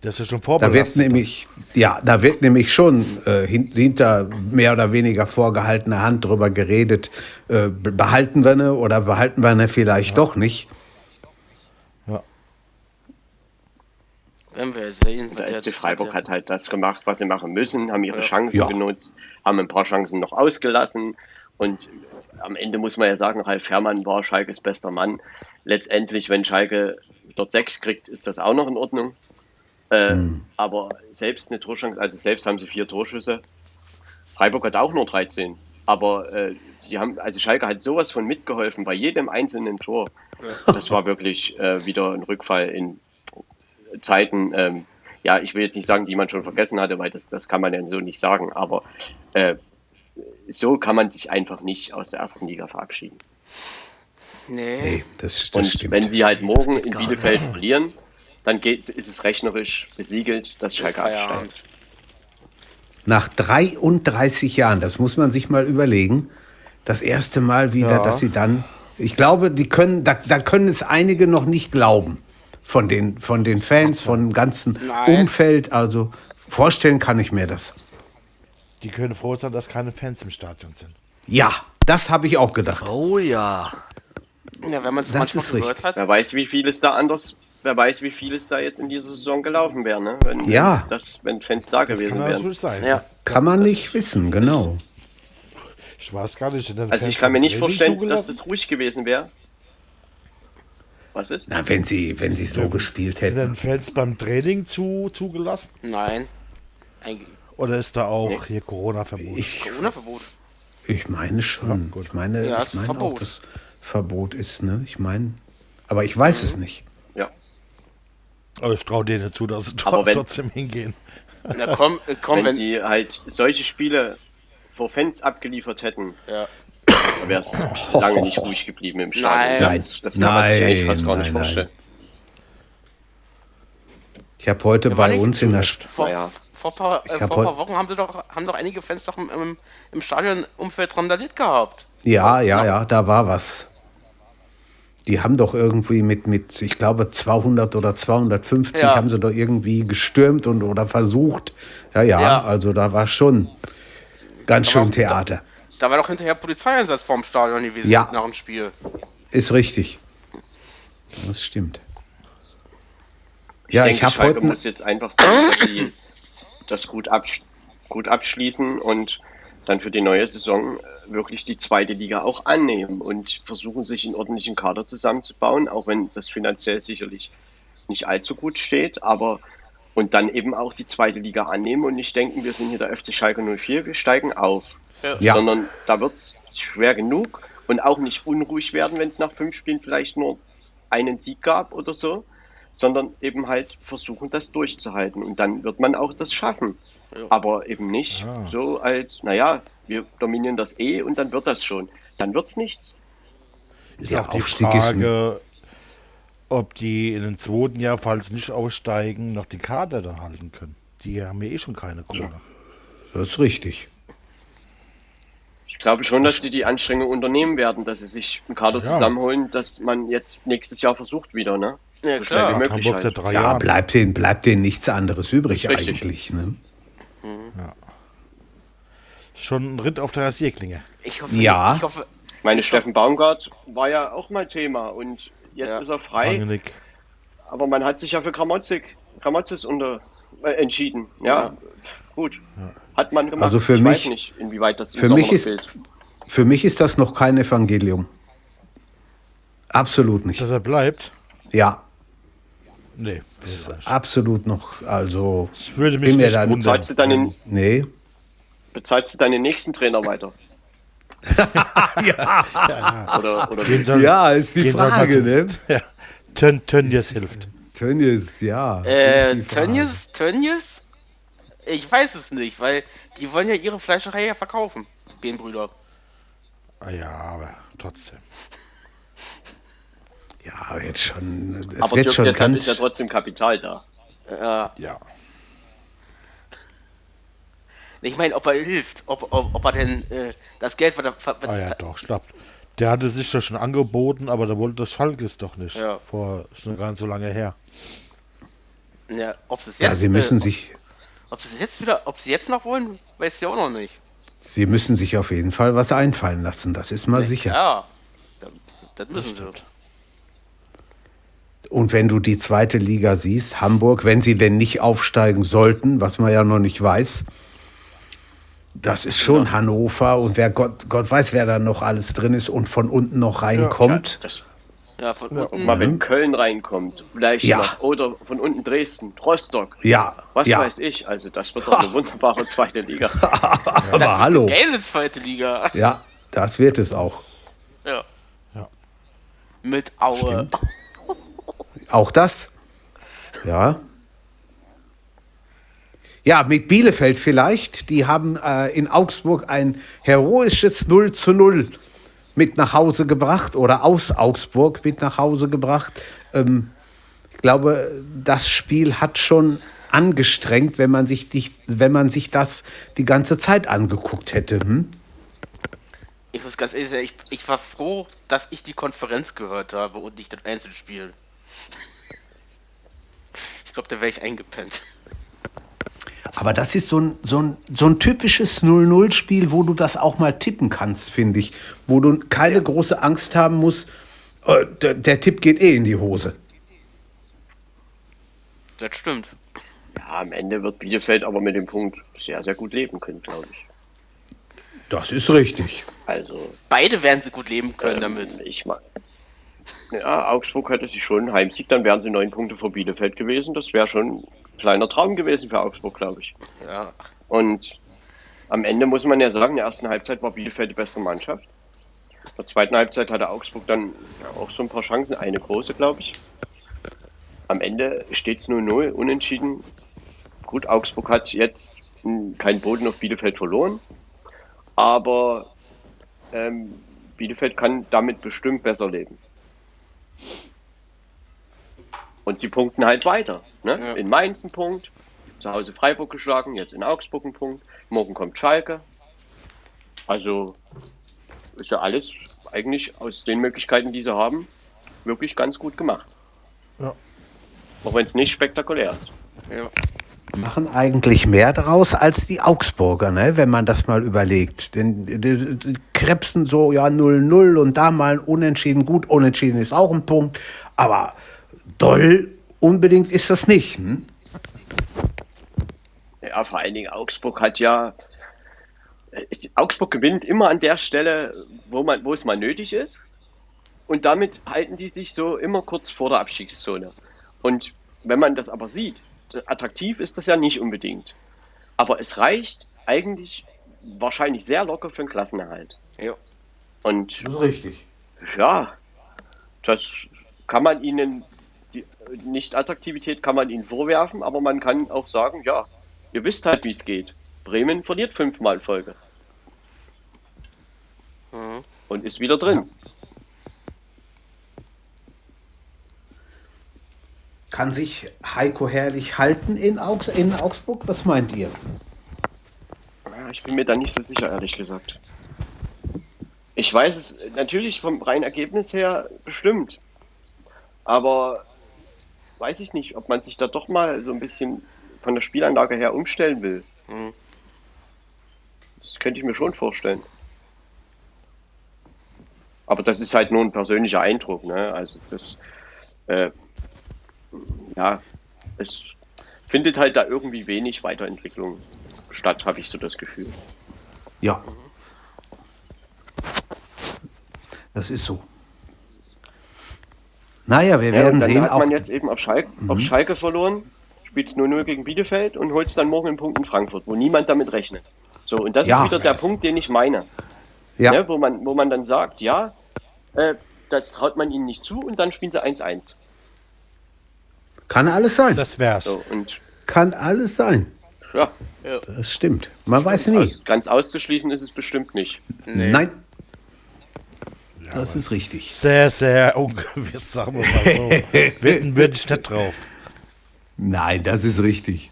Das ist ja schon Da wird nämlich, ja, da wird nämlich schon äh, hin, hinter mehr oder weniger vorgehaltener Hand drüber geredet, äh, be- behalten wir eine oder behalten wir eine vielleicht doch nicht. Wenn wir sehen. Der SC Freiburg hat halt das gemacht, was sie machen müssen, haben ihre Ja. Chancen Ja. genutzt, haben ein paar Chancen noch ausgelassen und am Ende muss man ja sagen, Ralf Herrmann war Schalkes bester Mann. Letztendlich, wenn Schalke dort sechs kriegt, ist das auch noch in Ordnung. Äh, Aber selbst eine Torchance, also selbst haben sie vier Torschüsse. Freiburg hat auch nur 13. Aber äh, sie haben, also Schalke hat sowas von mitgeholfen bei jedem einzelnen Tor. Das war wirklich äh, wieder ein Rückfall in Zeiten, ähm, ja, ich will jetzt nicht sagen, die man schon vergessen hatte, weil das, das kann man ja so nicht sagen, aber äh, so kann man sich einfach nicht aus der ersten Liga verabschieden. Nee. Hey, das, das Und stimmt. wenn sie halt morgen in Bielefeld verlieren, dann geht, ist es rechnerisch besiegelt, dass Schalke absteigt. Nach 33 Jahren, das muss man sich mal überlegen, das erste Mal wieder, Ja. dass sie dann, ich glaube, die können, da, da können es einige noch nicht glauben. Von den, von den Fans, von dem ganzen Nein. Umfeld. Also vorstellen kann ich mir das. Die können froh sein, dass keine Fans im Stadion sind. Ja, das habe ich auch gedacht. Oh ja. Ja, wenn man es Das manchmal ist gehört hat. Wer weiß, wie viel es da anders, wer weiß, wie viel es da jetzt in dieser Saison gelaufen wäre, ne? Wenn, Ja. Das, wenn Fans da Das gewesen kann wären. sein. Ja. Kann man nicht wissen, genau. Ich weiß gar nicht. Also Fans ich kann mir nicht vorstellen, dass das ruhig gewesen wäre. Was ist? Na, wenn sie, wenn sie so gespielt Sind denn hätten. Fans beim Training zu, zugelassen? Nein. Ein Oder ist da auch hier Corona-Verbot? Ich, Corona-Verbot. ich meine schon. ich meine, Ja, ich ist meine auch, Verbot. dass Verbot ist, ne? Ich meine, aber ich weiß es nicht. Ja. Aber ich traue denen zu, dass sie Aber wenn- trotzdem hingehen. Na komm, komm, wenn, wenn. sie halt solche Spiele vor Fans abgeliefert hätten, Ja. Wäre es lange nicht ruhig geblieben im Stadion. Nein. Das, das kann man sich eigentlich fast gar Nein, nicht nein, vorstellen. Ich habe heute Ja, bei uns in der so- Vor, vor, paar, äh, vor ein paar Wochen haben, sie doch, haben doch einige Fans doch im, im, im Stadionumfeld randaliert gehabt. Ja, ja, ja, da war was. Die haben doch irgendwie mit, mit ich glaube, 200 oder 250 Ja. haben sie doch irgendwie gestürmt und oder versucht. Ja, ja, Ja. also da war schon ganz Da schön Theater. Da war doch hinterher Polizeieinsatz vorm Stadion gewesen Ja. nach dem Spiel. Ist richtig. Das stimmt. Ich Ja, denke, ich habe heute. muss jetzt einfach sagen, dass sie das gut, absch gut abschließen und dann für die neue Saison äh, wirklich die zweite Liga auch annehmen und versuchen, sich einen ordentlichen Kader zusammenzubauen, auch wenn das finanziell sicherlich nicht allzu gut steht, aber und dann eben auch die zweite Liga annehmen und nicht denken, wir sind hier der FC Schalke 04, wir steigen auf. Ja. Sondern da wird es schwer genug und auch nicht unruhig werden, wenn es nach fünf Spielen vielleicht nur einen Sieg gab oder so. sondern eben halt versuchen, das durchzuhalten. Und dann wird man auch das schaffen. Ja. Aber eben nicht so als, naja, wir dominieren das eh und dann wird das schon. Dann wird's nichts. Ist Der auch die Frage, ob die in den zweiten Jahr, falls nicht aussteigen, noch die Kader dann halten können. Die haben ja eh schon keine Kohle. Das ist richtig. Ich glaube schon, dass die die Anstrengung unternehmen werden, dass sie sich einen Kader Ja. zusammenholen, dass man jetzt nächstes Jahr versucht wieder, ne? Ja, So klar. wie möglich Hamburg seit halt. drei Ja, Jahren. bleibt denen, bleibt denen nichts anderes übrig Richtig. eigentlich. Ne? Schon ein Ritt auf der Rasierklinge. Ich hoffe, Ja. ich hoffe, meine, Steffen Baumgart war ja auch mal Thema und jetzt Ja. ist er frei, Rangnick. aber man hat sich ja für Gramozzik, Gramotzes unter, äh, entschieden. Ja, Ja. gut. Hat man gemacht. Also für ich mich- weiß nicht, inwieweit das für mich ist-. Für mich ist das noch kein Evangelium. Absolut nicht. Dass er bleibt? Ja, Nee, das ist absolut noch. Also, Das würde mich nicht dann- wundern. Bezahlst du, deinen, nee. bezahlst du deinen nächsten Trainer weiter? Ja. Oder, oder soll- ja, ist die Frage, ne? Ja. Tön, Tönnies hilft. Tönnies, ja. äh. Tönnies, Tönnies? Ich weiß es nicht, weil die wollen ja ihre Fleischerei ja verkaufen, die Behenbrüder. Ah ja, aber trotzdem. Ja, jetzt schon. Es aber wird Dirk, schon deshalb ganz. ist ja trotzdem Kapital da. Äh, Ja. Ich meine, ob er hilft, ob, ob, ob er denn äh, das Geld, was er, was, Ah ja, doch, schlappt. Der hatte sich doch schon angeboten, aber da wollte Schalke es doch nicht. Ja. Vor schon gar nicht so lange her. ja, ob sie es ja, jetzt, sie müssen äh, sich. ob sie es jetzt wieder, ob sie jetzt noch wollen, weiß ich auch noch nicht. Sie müssen sich auf jeden Fall was einfallen lassen, das ist mal sicher. Ja, das, das müssen sie. stimmt. Und wenn du die zweite Liga siehst, Hamburg, wenn sie denn nicht aufsteigen sollten, was man ja noch nicht weiß, das ist schon Hannover und wer Gott, Gott weiß, wer da noch alles drin ist und von unten noch reinkommt. Das, Ja, von unten. mal wenn Köln reinkommt, vielleicht Ja. noch, oder von unten Dresden, Rostock, Ja, was ja. weiß ich. Also das wird doch eine wunderbare zweite Liga. Aber hallo. Geile zweite Liga. Ja, das wird es auch. Ja. Ja. Mit Aue. Stimmt. Auch das. Ja. Ja, mit Bielefeld vielleicht. Die haben äh, in Augsburg ein heroisches 0 zu 0 mit nach Hause gebracht oder aus Augsburg mit nach Hause gebracht. Ähm, ich glaube, das Spiel hat schon angestrengt, wenn man sich, die, wenn man sich das die ganze Zeit angeguckt hätte. Hm? Ich muss ganz ehrlich sagen, ich, ich war froh, dass ich die Konferenz gehört habe und nicht das Einzelspiel. Ich glaube, da wäre ich eingepennt. Aber das ist so ein, so ein, so ein typisches 0-0-Spiel, wo du das auch mal tippen kannst, finde ich. Wo du keine große Angst haben musst, äh, der, der Tipp geht eh in die Hose. Das stimmt. Ja, am Ende wird Bielefeld aber mit dem Punkt sehr, sehr gut leben können, glaube ich. Das ist richtig. Also, Beide werden sie gut leben können ähm, damit. ich mag. Ja, Augsburg hätte sich schon einen Heimsieg, dann wären sie neun Punkte vor Bielefeld gewesen. Das wäre schon kleiner Traum gewesen für Augsburg, glaube ich. Ja. Und am Ende muss man ja sagen, in der ersten Halbzeit war Bielefeld die bessere Mannschaft. In der zweiten Halbzeit hatte Augsburg dann auch so ein paar Chancen, eine große, glaube ich. Am Ende steht es 0-0, unentschieden. Gut, Augsburg hat jetzt keinen Boden auf Bielefeld verloren, aber ähm, Bielefeld kann damit bestimmt besser leben. Und sie punkten halt weiter. Ne? Ja. In Mainz ein Punkt, zu Hause Freiburg geschlagen, jetzt in Augsburg ein Punkt, morgen kommt Schalke. Also ist ja alles eigentlich aus den Möglichkeiten, die sie haben, wirklich ganz gut gemacht. Ja. Auch wenn es nicht spektakulär ist. ja. Machen eigentlich mehr daraus als die Augsburger, ne? wenn man das mal überlegt. Denn die, die, die krebsen so, ja, 0-0 und da mal ein Unentschieden. Gut, Unentschieden ist auch ein Punkt, aber doll unbedingt ist das nicht. Hm? Ja, vor allen Dingen Augsburg hat ja. Augsburg gewinnt immer an der Stelle, wo, man, wo es mal nötig ist. Und damit halten die sich so immer kurz vor der Abstiegszone. Und wenn man das aber sieht, attraktiv ist das ja nicht unbedingt. Aber es reicht eigentlich wahrscheinlich sehr locker für einen Klassenerhalt. ja. Und Das ist richtig. ja, das kann man ihnen die Nicht-Attraktivität kann man ihnen vorwerfen, aber man kann auch sagen, ja, ihr wisst halt, wie es geht. Bremen verliert fünfmal in Folge. Mhm. Und ist wieder drin. Kann sich Heiko Herrlich halten in, Augs in Augsburg? Was meint ihr? Ja, Ich bin mir da nicht so sicher, ehrlich gesagt. Ich weiß es natürlich vom reinen Ergebnis her bestimmt. Aber weiß ich nicht, ob man sich da doch mal so ein bisschen von der Spielanlage her umstellen will. Mhm. Das könnte ich mir schon vorstellen. Aber das ist halt nur ein persönlicher Eindruck, ne? Also das, äh, ja, es findet halt da irgendwie wenig Weiterentwicklung statt, habe ich so das Gefühl. Ja. Das ist so. Naja, wir Ja, werden und dann sehen. hat Auch, man jetzt eben auf Schalke, auf Schalke verloren, spielt 0-0 gegen Bielefeld und holt dann morgen einen Punkt in Frankfurt, wo niemand damit rechnet. So, und das Ja. ist wieder der Punkt, den ich meine. ja, Ne, wo, man, wo man dann sagt, ja, äh, das traut man ihnen nicht zu und dann spielen sie 1-1. kann alles sein. Das wär's. So, und kann alles sein. ja, Das stimmt. Man weiß nie. aus, ganz auszuschließen ist es bestimmt nicht. Nein. Das ist richtig. Sehr, sehr ungewiss, sagen wir mal so. Wetten würde ich nicht drauf. Nein, das ist richtig.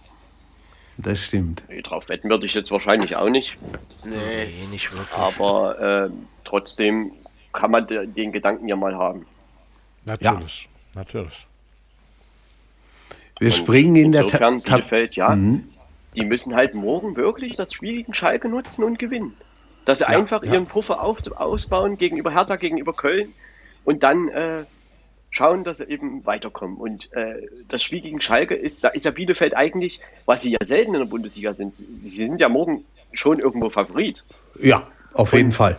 Das stimmt. Nee, drauf wetten würde ich jetzt wahrscheinlich auch nicht, Nee. Nee, nicht wirklich. aber äh, trotzdem kann man de- den Gedanken ja mal haben. Natürlich. Natürlich. Wir Und springen in der insofern, Tab. Bielefeld, ja, die müssen halt morgen wirklich das Spiel gegen Schalke nutzen und gewinnen. Dass sie einfach ihren Puffer auf, ausbauen gegenüber Hertha, gegenüber Köln und dann äh, schauen, dass sie eben weiterkommen. Und äh, das Spiel gegen Schalke ist, da ist ja Bielefeld eigentlich, was sie ja selten in der Bundesliga sind, sie, sind ja morgen schon irgendwo Favorit. Ja, auf jeden Und- Fall.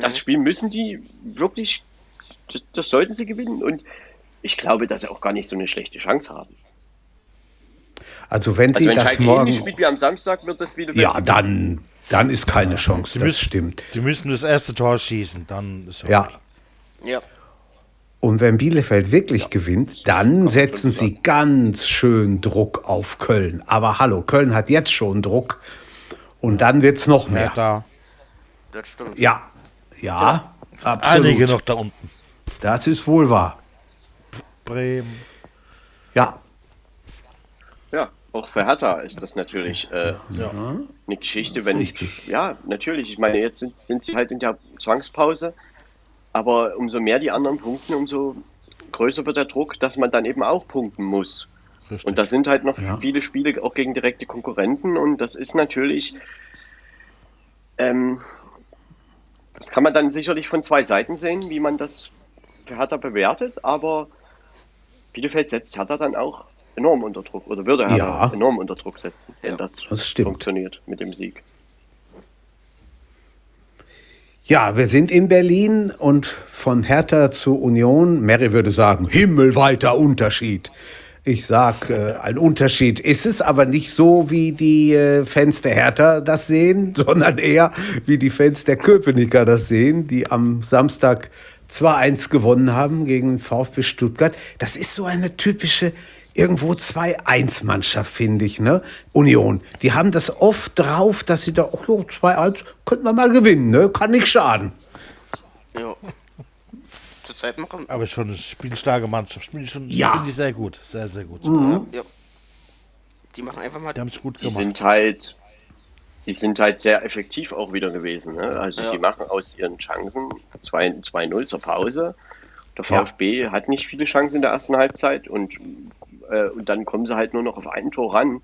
Das Spiel müssen die wirklich, das, das sollten sie gewinnen. Und ich glaube, dass sie auch gar nicht so eine schlechte Chance haben. Also wenn Also sie wenn das Schalke morgen. spielt wie am Samstag, wird das Bielefeld Ja, dann, dann ist keine Chance. Das müssen- stimmt. Die müssen das erste Tor schießen, dann ist Ja. Ja. Und wenn Bielefeld wirklich gewinnt, dann setzen sie ganz schön Druck auf Köln. Aber hallo, Köln hat jetzt schon Druck. Und dann wird es noch mehr mehr. da. Das stimmt. Ja, ja, absolut. Einige noch da unten. Das ist wohl wahr. Bremen. Ja, Ja, auch für Hertha ist das natürlich äh, eine Geschichte, wenn richtig. ja natürlich. Ich meine, jetzt sind, sind sie halt in der Zwangspause, aber umso mehr die anderen punkten, umso größer wird der Druck, dass man dann eben auch punkten muss. Richtig. Und das sind halt noch Ja. viele Spiele auch gegen direkte Konkurrenten und das ist natürlich, ähm, das kann man dann sicherlich von zwei Seiten sehen, wie man das für Hertha bewertet, aber Bielefeld setzt Hertha dann auch enorm unter Druck oder würde Hertha Ja. enorm unter Druck setzen, wenn Ja, das, das stimmt. funktioniert mit dem Sieg. Ja, wir sind in Berlin und von Hertha zu Union. Mary würde sagen, himmelweiter Unterschied. Ich sag, äh, ein Unterschied ist es, aber nicht so, wie die äh, Fans der Hertha das sehen, sondern eher, wie die Fans der Köpenicker das sehen, die am Samstag 2-1 gewonnen haben gegen VfB Stuttgart. Das ist so eine typische irgendwo 2-1-Mannschaft, finde ich, ne? Union. Die haben das oft drauf, dass sie da, oh, jo, 2-1, könnten wir mal gewinnen, ne? Kann nicht schaden. Ja. Zurzeit machen. Aber schon eine spielstarke Mannschaft. Spielen schon, Ja. finde ich sehr gut. Sehr, sehr gut. Ja. Die machen einfach mal. Die haben es gut Sie gemacht. sind halt, sie sind halt sehr effektiv auch wieder gewesen. Ne? Also Ja. sie machen aus ihren Chancen 2 2-0 zur Pause. Der Ja. VfB hat nicht viele Chancen in der ersten Halbzeit und, äh, und dann kommen sie halt nur noch auf ein Tor ran.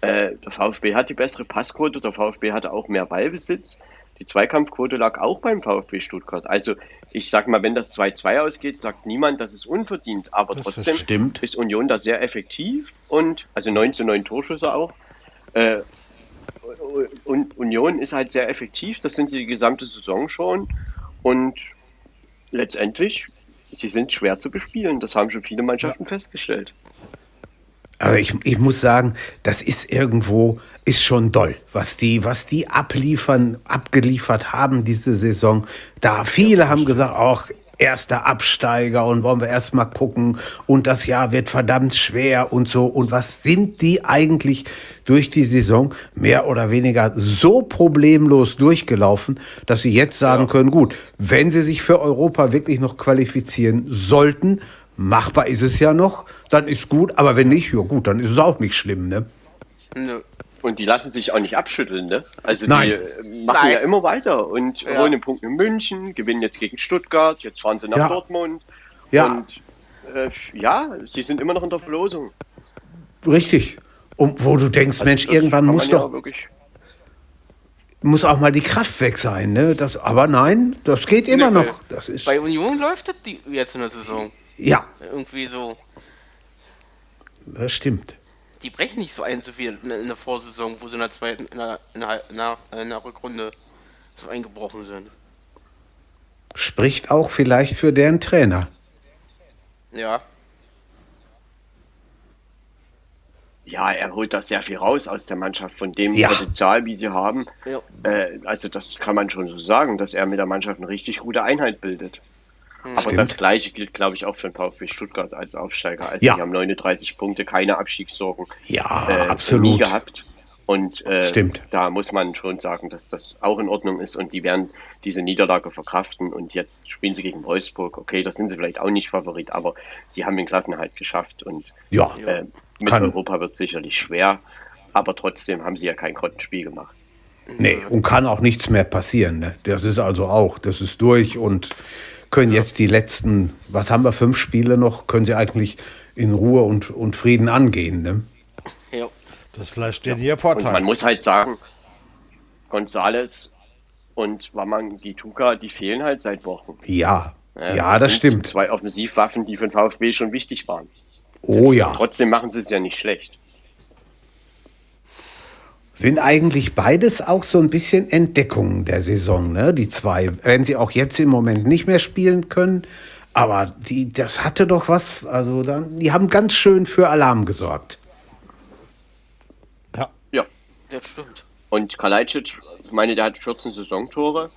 Äh, der VfB hat die bessere Passquote, der VfB hatte auch mehr Ballbesitz. Die Zweikampfquote lag auch beim VfB Stuttgart. Also ich sag mal, wenn das 2-2 ausgeht, sagt niemand, das ist unverdient. Aber Das trotzdem stimmt. ist Union da sehr effektiv und also 9 zu 9 Torschüsse auch. Äh, und Union ist halt sehr effektiv, das sind sie die gesamte Saison schon. Und letztendlich, sie sind schwer zu bespielen. Das haben schon viele Mannschaften festgestellt. Aber ich, ich muss sagen, das ist irgendwo, ist schon doll, was die, was die abliefern, abgeliefert haben diese Saison. Da viele haben gesagt, auch erster Absteiger und wollen wir erst mal gucken und das Jahr wird verdammt schwer und so. Und was sind die eigentlich durch die Saison mehr oder weniger so problemlos durchgelaufen, dass sie jetzt sagen können, gut, wenn sie sich für Europa wirklich noch qualifizieren sollten, machbar ist es ja noch, dann ist gut, aber wenn nicht, ja gut, dann ist es auch nicht schlimm, ne? Nö. Und die lassen sich auch nicht abschütteln, ne? Also Nein. die machen Nein. ja immer weiter und Ja. holen den Punkt in München, gewinnen jetzt gegen Stuttgart, jetzt fahren sie nach Ja. Dortmund. Ja. Und äh, ja, sie sind immer noch in der Verlosung. Richtig. Und wo du denkst, Mensch, Das irgendwann muss man ja doch wirklich. muss auch mal die Kraft weg sein, ne? Das, aber nein, das geht immer Nee, noch. Das ist Bei Union läuft das die jetzt in der Saison. ja, Irgendwie so. das stimmt. Die brechen nicht so ein, so viel in, in der Vorsaison, wo sie in der zweiten, in der, in der, in der, in der Rückrunde so eingebrochen sind. Spricht auch vielleicht für deren Trainer. Ja. Ja, er holt da sehr viel raus aus der Mannschaft von dem Ja. Potenzial, wie sie haben. Ja. Äh, also das kann man schon so sagen, dass er mit der Mannschaft eine richtig gute Einheit bildet. Aber Stimmt. das gleiche gilt, glaube ich, auch für den VfB Stuttgart als Aufsteiger. Also Ja. die haben 39 Punkte, keine Abstiegssorgen Ja, äh, nie absolut. gehabt. Und äh, Stimmt. da muss man schon sagen, dass das auch in Ordnung ist und die werden diese Niederlage verkraften und jetzt spielen sie gegen Wolfsburg. Okay, da sind sie vielleicht auch nicht Favorit, aber sie haben den Klassenhalt geschafft und Ja, äh, mit Kann. Europa wird sicherlich schwer, aber trotzdem haben sie ja kein Grottenspiel gemacht. nee, und kann auch nichts mehr passieren. Ne? Das ist also auch, das ist durch und können jetzt die letzten, was haben wir, fünf Spiele noch, können sie eigentlich in Ruhe und, und Frieden angehen. Ne? Ja. Das ist vielleicht den ihr Und Vorteil. man muss halt sagen, Gonzales und Waman Gituka, die fehlen halt seit Wochen. Ja, ja, das sind stimmt. Zwei Offensivwaffen, die für den VfB schon wichtig waren. Oh ja. Trotzdem machen sie es ja nicht schlecht. Sind eigentlich beides auch so ein bisschen Entdeckungen der Saison, ne? Die zwei, wenn sie auch jetzt im Moment nicht mehr spielen können. Aber die, das hatte doch was, also dann, die haben ganz schön für Alarm gesorgt. Ja. Ja. Das stimmt. Und Kalajdzic, ich meine, der hat 14 Saisontore.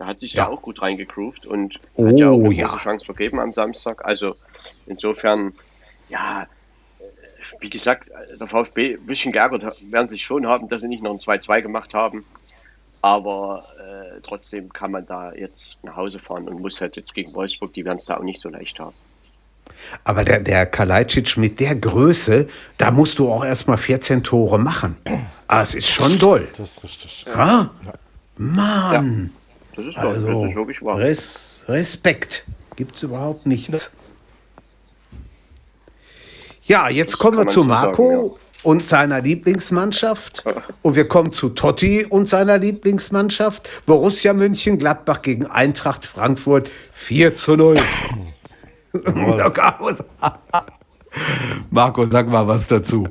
Der hat sich ja, Ja. auch gut reingegroovt und Oh, hat ja auch eine ja. Chance vergeben am Samstag. Also insofern, ja, wie gesagt, der VfB ein bisschen geärgert werden sich schon haben, dass sie nicht noch ein 2-2 gemacht haben. Aber äh, trotzdem kann man da jetzt nach Hause fahren und muss halt jetzt gegen Wolfsburg, die werden es da auch nicht so leicht haben. Aber der, der Kalajdzic mit der Größe, da musst du auch erstmal 14 Tore machen. Ah, es ist schon doll. Das ist richtig. Ja. Mann. Das ist, doch, Also, das ist wirklich wahr. Res Respekt. Gibt's überhaupt nichts. Ja, jetzt kommen wir zu Marco sagen, und seiner Lieblingsmannschaft. Und wir kommen zu Totti und seiner Lieblingsmannschaft. Borussia München, Gladbach gegen Eintracht Frankfurt 4 zu 0. Marco, sag mal was dazu.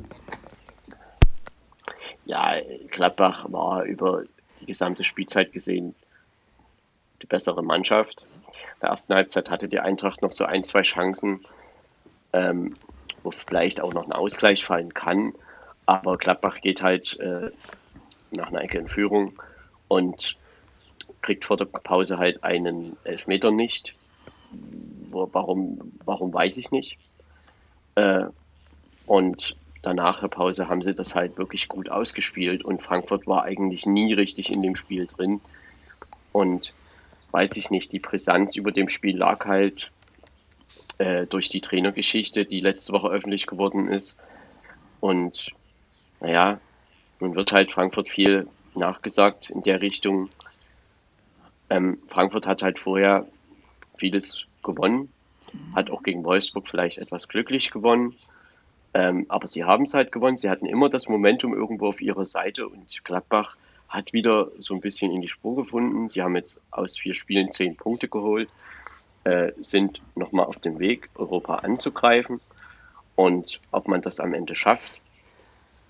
Ja, Gladbach war über die gesamte Spielzeit gesehen die bessere Mannschaft. In der ersten Halbzeit hatte die Eintracht noch so ein, zwei Chancen, ähm, wo vielleicht auch noch ein Ausgleich fallen kann. Aber Gladbach geht halt äh, nach einer Ecke in Führung und kriegt vor der Pause halt einen Elfmeter nicht. Wo, warum, warum weiß ich nicht. Äh, und danach der Pause haben sie das halt wirklich gut ausgespielt und Frankfurt war eigentlich nie richtig in dem Spiel drin. Und weiß ich nicht, die Brisanz über dem Spiel lag halt äh, durch die Trainergeschichte, die letzte Woche öffentlich geworden ist. Und naja, nun wird halt Frankfurt viel nachgesagt in der Richtung. Ähm, Frankfurt hat halt vorher vieles gewonnen, hat auch gegen Wolfsburg vielleicht etwas glücklich gewonnen. Ähm, aber sie haben es halt gewonnen. Sie hatten immer das Momentum irgendwo auf ihrer Seite und Gladbach hat wieder so ein bisschen in die Spur gefunden. Sie haben jetzt aus vier Spielen zehn Punkte geholt, äh, sind nochmal auf dem Weg, Europa anzugreifen. Und ob man das am Ende schafft,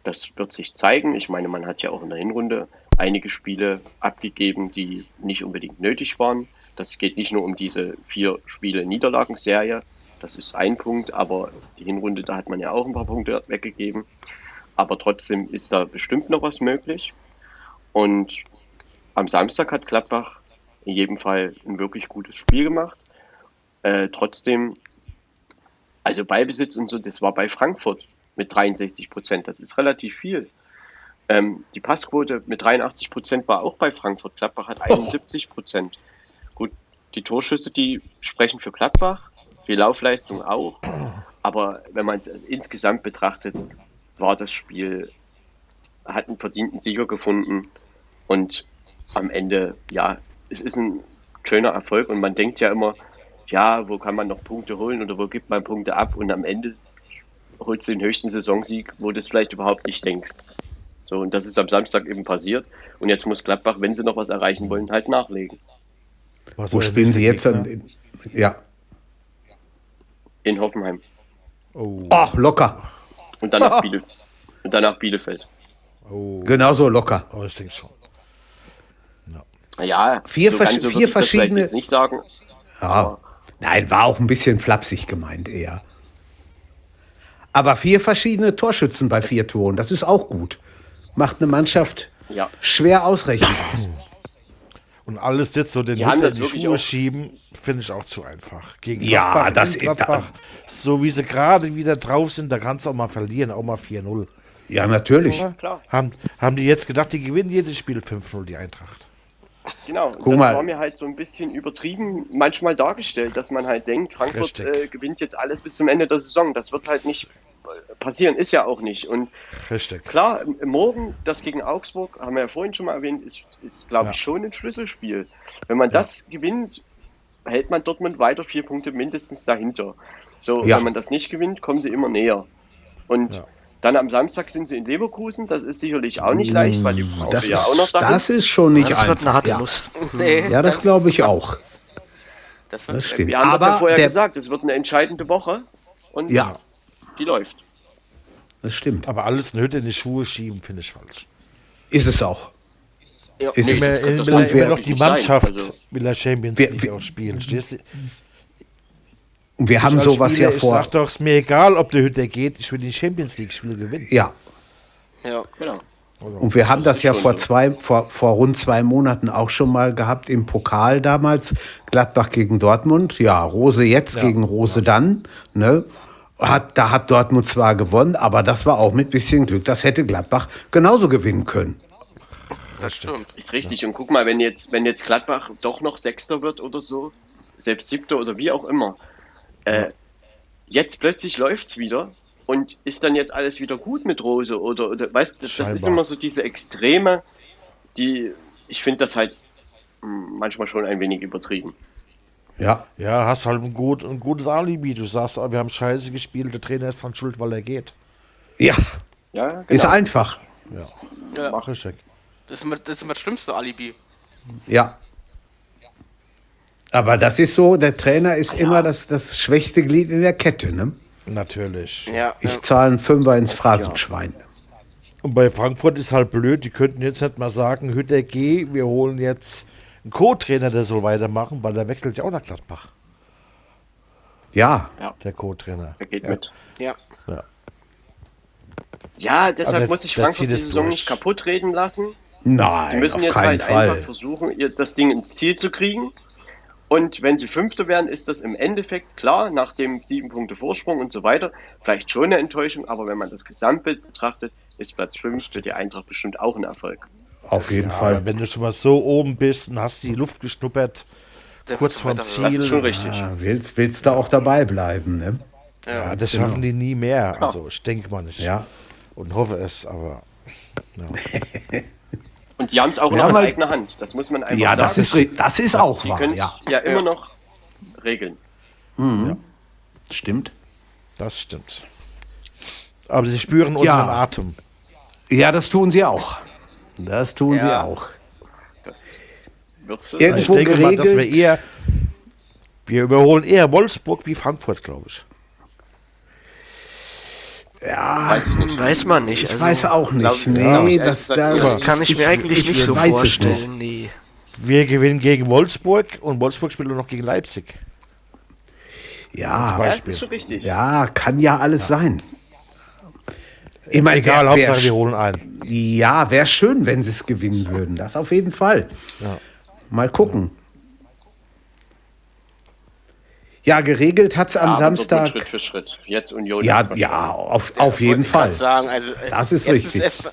das wird sich zeigen. Ich meine, man hat ja auch in der Hinrunde einige Spiele abgegeben, die nicht unbedingt nötig waren. Das geht nicht nur um diese vier Spiele Niederlagenserie. Das ist ein Punkt, aber die Hinrunde, da hat man ja auch ein paar Punkte weggegeben. Aber trotzdem ist da bestimmt noch was möglich. Und am Samstag hat Gladbach in jedem Fall ein wirklich gutes Spiel gemacht. Äh, trotzdem, also Ballbesitz und so, das war bei Frankfurt mit 63 Prozent. Das ist relativ viel. Ähm, die Passquote mit 83 Prozent war auch bei Frankfurt. Gladbach hat 71 Prozent. Gut, die Torschüsse, die sprechen für Gladbach, die Laufleistung auch. Aber wenn man es insgesamt betrachtet, war das Spiel, hat einen verdienten Sieger gefunden und am Ende, ja, es ist ein schöner Erfolg und man denkt ja immer, ja, wo kann man noch Punkte holen oder wo gibt man Punkte ab und am Ende holst du den höchsten Saisonsieg, wo du es vielleicht überhaupt nicht denkst. So, und das ist am Samstag eben passiert. Und jetzt muss Gladbach, wenn sie noch was erreichen wollen, halt nachlegen. Was Wo spielen Sie jetzt an? Ja. In Hoffenheim. Oh, Ach, locker. Und danach, Biele und danach Bielefeld. oh, Genauso locker. aber ich denke schon. Ja, Vier so so vier verschiedene- jetzt nicht sagen. Ja. Nein, war auch ein bisschen flapsig gemeint eher. Aber vier verschiedene Torschützen bei vier Toren, das ist auch gut. Macht eine Mannschaft Ja. schwer ausrechenbar. Und alles jetzt so den Die das die Schuhe auch- schieben, finde ich auch zu einfach. Gegen Ja, Gladbach, das- in Gladbach, so wie sie gerade wieder drauf sind, da kannst du auch mal verlieren, auch mal 4-0. Ja, natürlich. Klar. Haben, haben die jetzt gedacht, die gewinnen jedes Spiel 5-0, die Eintracht. Genau, Guck das mal. war mir halt so ein bisschen übertrieben manchmal dargestellt, dass man halt denkt, Frankfurt äh, gewinnt jetzt alles bis zum Ende der Saison. Das wird halt nicht äh, passieren, ist ja auch nicht. Und Richtig. klar, morgen, das gegen Augsburg, haben wir ja vorhin schon mal erwähnt, ist, ist glaube ich, Ja. schon ein Schlüsselspiel. Wenn man das gewinnt, hält man Dortmund weiter vier Punkte mindestens dahinter. So, Ja. wenn man das nicht gewinnt, kommen sie immer näher. Und Ja. Dann am Samstag sind sie in Leverkusen, das ist sicherlich auch nicht leicht, weil die brauchen Das, sie ja auch noch ist, dahin. das ist schon nicht Das wird eine einfach. harte Ja, Nuss. Nee, ja das glaube ich auch. Das wird Das stimmt. Wir haben das ja Aber vorher der, gesagt, es wird eine entscheidende Woche und ja, die läuft. das stimmt. Aber alles eine Hütte in die Schuhe schieben, finde ich falsch. Ist es auch. Ja, Ist nee, es- Immer, das- das er, immer wer- noch die nicht sein. Mannschaft Also, will er Champions League auch spielen. Stehst du? Und wir haben als sowas Spieler, ja Ich vor. sag doch, ist mir egal, ob der Hütte geht, ich will die Champions League Spiele gewinnen. Ja, ja. genau. und wir haben das ja vor zwei, vor, vor rund zwei Monaten auch schon mal gehabt im Pokal damals. Gladbach gegen Dortmund. Ja, Rose jetzt gegen Rose dann. Ne? Hat, da hat Dortmund zwar gewonnen, aber das war auch mit bisschen Glück. Das hätte Gladbach genauso gewinnen können. Das stimmt. Ist richtig. Und guck mal, wenn jetzt, wenn jetzt Gladbach doch noch Sechster wird oder so, selbst Siebter oder wie auch immer, äh, jetzt plötzlich läuft's wieder und ist dann jetzt alles wieder gut mit Rose oder, oder weißt du, das, das ist immer so diese Extreme, die, ich finde das halt manchmal schon ein wenig übertrieben. Ja, Ja, hast halt ein, gut, ein gutes Alibi. Du sagst, ah, wir haben scheiße gespielt, der Trainer ist dran schuld, weil er geht. ja, Ja, genau. ist einfach. Ja, Mach ich. das, ist immer, das ist immer das schlimmste Alibi. Ja. Aber das ist so, der Trainer ist immer das, das schwächste Glied in der Kette. Ne? Natürlich. Ja, Ich ja. zahle einen Fünfer ins Phrasenschwein. Und bei Frankfurt ist halt blöd, die könnten jetzt nicht mal sagen, Hütter geh, wir holen jetzt einen Co-Trainer, der soll weitermachen, weil der wechselt ja auch nach Gladbach, Ja, der Co-Trainer. Er geht ja. mit. ja. Ja. Ja, deshalb das- muss ich der Frankfurt die Saison durch. nicht kaputt reden lassen. nein, Sie müssen auf jetzt keinen halt Fall. einfach versuchen, das Ding ins Ziel zu kriegen. Und wenn sie Fünfter werden, ist das im Endeffekt klar, nach dem sieben Punkte Vorsprung und so weiter, vielleicht schon eine Enttäuschung, aber wenn man das Gesamtbild betrachtet, ist Platz 5 für die Eintracht bestimmt auch ein Erfolg. Auf jeden Ja, Fall. wenn du schon mal so oben bist und hast die Luft geschnuppert, Der kurz vorm weiter- Das Ziel, ist schon richtig. Ah, willst, willst du auch dabei bleiben, ne? ja, das genau. schaffen die nie mehr. Also ich denke mal nicht. Ja. Und hoffe es, aber Und die haben es auch Ja, noch in mal- eigener Hand. Das muss man einfach Ja, sagen. das ist, das ist auch die wahr. können es Ja, ja. immer Ja. noch regeln. stimmt. das stimmt. Aber sie spüren unseren Ja. Atem. Ja, das tun sie auch. Das tun sie Ja. auch. Das wird so Irgendwo- Ich denke mal, dass wir geregelt. eher, wir überholen eher Wolfsburg wie Frankfurt, glaube ich. Ja, Weiß ich nicht. Weiß man nicht. ich also, weiß auch nicht. glaub- nee, ich das, gesagt Das kann ich, mir eigentlich nicht so vorstellen. Nee. Wir gewinnen gegen Wolfsburg und Wolfsburg spielt nur noch gegen Leipzig. Ja, Ja, ist schon richtig. ja, kann ja alles sein. Ich meine, Egal, wär, Hauptsache wär, wir holen ein. Ja, wäre schön, wenn sie es gewinnen würden. Das auf jeden Fall. Mal gucken. Ja, geregelt hat es am aber Samstag. Schritt für Schritt. Jetzt Union. Ja, ist ja, auf, auf jeden Fall. Sagen, also, äh, Das ist jetzt richtig. Erst,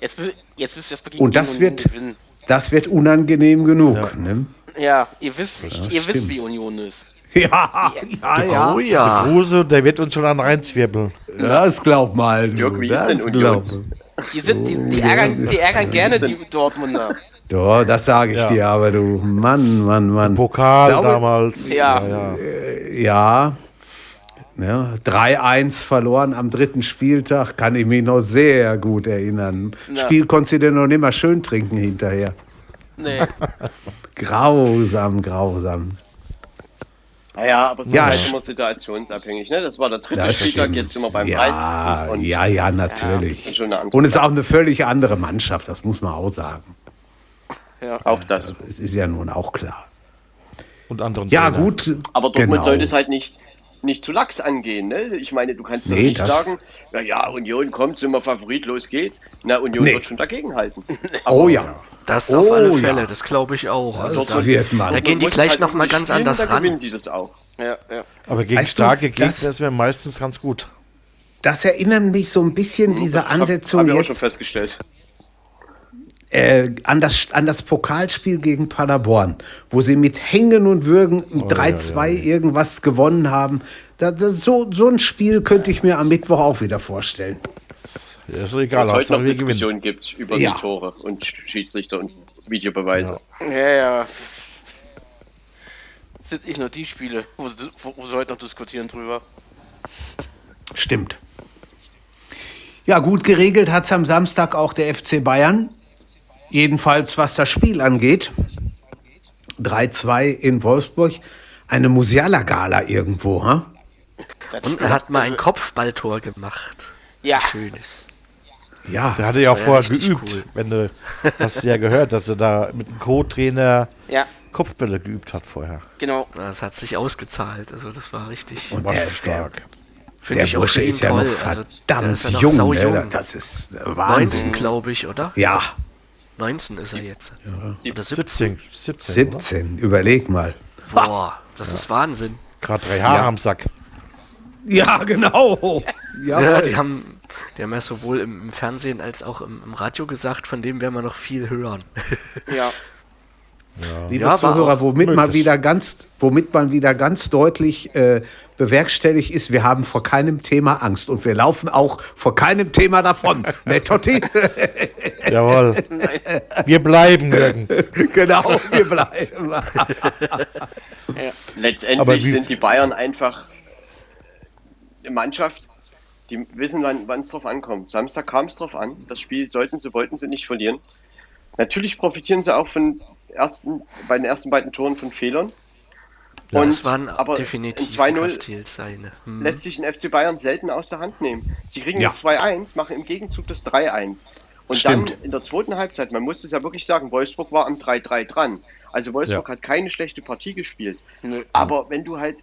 jetzt, jetzt müsst ihr erst gegen Und das Union wird, gewinnen. das wird unangenehm genug. Ne? Ja, ihr wisst, ihr wisst, wie Union ist. Ja, ja, ja. Oh ja. Kruse, der wird uns schon an reinzwirbeln. Das glaub mal. Du. Jörg, wie ist das denn Union? Die, sind, die, die, ärgern, die ärgern gerne die Dortmunder. Doch, das sage ich Ja. dir, aber du, Mann, Mann, Mann. Pokal Glaube- damals. Ja. ja. Ja. ja 3-1 verloren am dritten Spieltag, kann ich mich noch sehr gut erinnern. Ja. Spiel konntest du dir noch nicht mal schön trinken hinterher. Nee. Grausam, grausam. Naja, aber es ist Ja, halt sch- immer situationsabhängig. Ne? Das war der dritte Spieltag, jetzt sind wir beim ja, 30. Und ja, ja, natürlich. ist andere Und es ist auch eine völlig andere Mannschaft, das muss man auch sagen. Ja. auch das. Es ist ja nun auch klar. Und anderen Ja, Trainer. gut. Aber Dortmund genau. sollte es halt nicht, nicht zu lax angehen. Ne? Ich meine, du kannst doch Nee, nicht sagen, ja, ja, Union kommt, sind wir Favorit, los geht's. Na, Union Nee. wird schon dagegenhalten. Oh ja. Das auf alle Oh, Fälle, ja. das glaube ich auch. Also da, wird man. da gehen die gleich halt noch mal irgendwie ganz spielen, anders ran. sie das auch. Ja, ja. Aber gegen Weißt du, starke Gegner das- ist mir meistens ganz gut. Das erinnert mich so ein bisschen, diese Ansetzung Hab ich auch schon jetzt festgestellt. Äh, an, das, an das Pokalspiel gegen Paderborn, wo sie mit Hängen und Würgen Oh, 3-2 irgendwas gewonnen haben. Da, das, so, so ein Spiel könnte ich mir am Mittwoch auch wieder vorstellen. Ja, ist egal, Dass es heute noch wir gewinnen. Diskussionen gibt über Ja. die Tore und Schiedsrichter und Videobeweise. Ja, ja. Sind nicht nur die Spiele, wo sie, wo sie heute noch diskutieren drüber. Stimmt. Ja, gut geregelt hat es am Samstag auch der FC Bayern. Jedenfalls, was das Spiel angeht. 3-2 in Wolfsburg. Eine Musiala-Gala irgendwo, ha? Und er hat mal ein Kopfballtor gemacht. Ja. Schönes. Ja. Der hatte ja auch ja vorher geübt. cool. Wenn du, hast du ja gehört, dass er da mit dem Co-Trainer Ja, Kopfbälle geübt hat vorher. genau. Das hat sich ausgezahlt. Also das war richtig. Und War der, stark. Finde der ich auch Bursche ihn ist ja toll. noch Also, verdammt der ist ja noch jung, saujung. ne? Das ist äh, 19, Wahnsinn. glaube ich, oder? Ja, 19 ist er jetzt. Oder 17. 17. 17. oder? 17, überleg mal. Boah, das ist Wahnsinn. Gerade drei Haare Ja. am Sack. Ja, genau. Ja, Ja, die haben, die haben ja sowohl im, im Fernsehen als auch im, im Radio gesagt, von dem werden wir noch viel hören. Ja. Liebe Ja, war Zuhörer, womit man wieder ganz, womit man wieder ganz deutlich äh, bewerkstelligt ist, wir haben vor keinem Thema Angst und wir laufen auch vor keinem Thema davon. ne, Totti? Jawohl. Wir bleiben, Jürgen. genau, wir bleiben. Letztendlich sind die Bayern einfach eine Mannschaft, die wissen, wann es drauf ankommt. Samstag kam es drauf an. Das Spiel sollten sie, wollten sie nicht verlieren. Natürlich profitieren sie auch von ersten, bei den ersten beiden Toren von Fehlern. Und, das waren aber definitiv ein 2-0 Castells seine. Hm. lässt sich ein FC Bayern selten aus der Hand nehmen. Sie kriegen Ja. das 2-1, machen im Gegenzug das 3-1. Und Stimmt. dann in der zweiten Halbzeit, man muss es ja wirklich sagen, Wolfsburg war am 3-3 dran. Also Wolfsburg Ja. hat keine schlechte Partie gespielt. Nö. Aber wenn du halt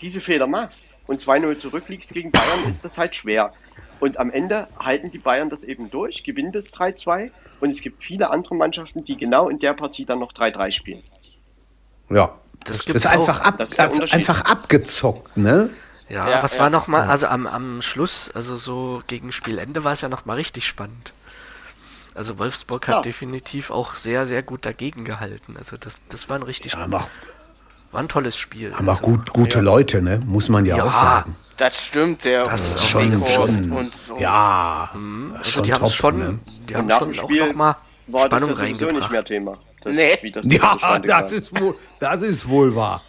diese Fehler machst und 2-0 zurückliegst gegen Bayern, ist das halt schwer. Und am Ende halten die Bayern das eben durch, gewinnen das 3-2 und es gibt viele andere Mannschaften, die genau in der Partie dann noch 3-3 spielen. Ja, Das das gibt's ist einfach, auch. ab, Das ist das Unterschied. einfach abgezockt, ne? Ja, Ja, was ja. war noch mal, also am, am Schluss, also so gegen Spielende war es ja noch mal richtig spannend. Also Wolfsburg hat Ja. definitiv auch sehr, sehr gut dagegen gehalten. Also das, das war ein richtig Haben auch, war ein tolles Spiel. haben auch also, gut, gute Leute, ne? Muss man ja, Ja. auch sagen. Das stimmt, der Das ist Schon, schon. und so. Ja, Also die haben top, schon, ne? die Und haben nach schon dem auch Spiel noch mal War Spannung das ja sowieso reingebracht. nicht mehr Thema. Das, Nee. Wie das Ja, das ist wohl, das ist wohl wahr.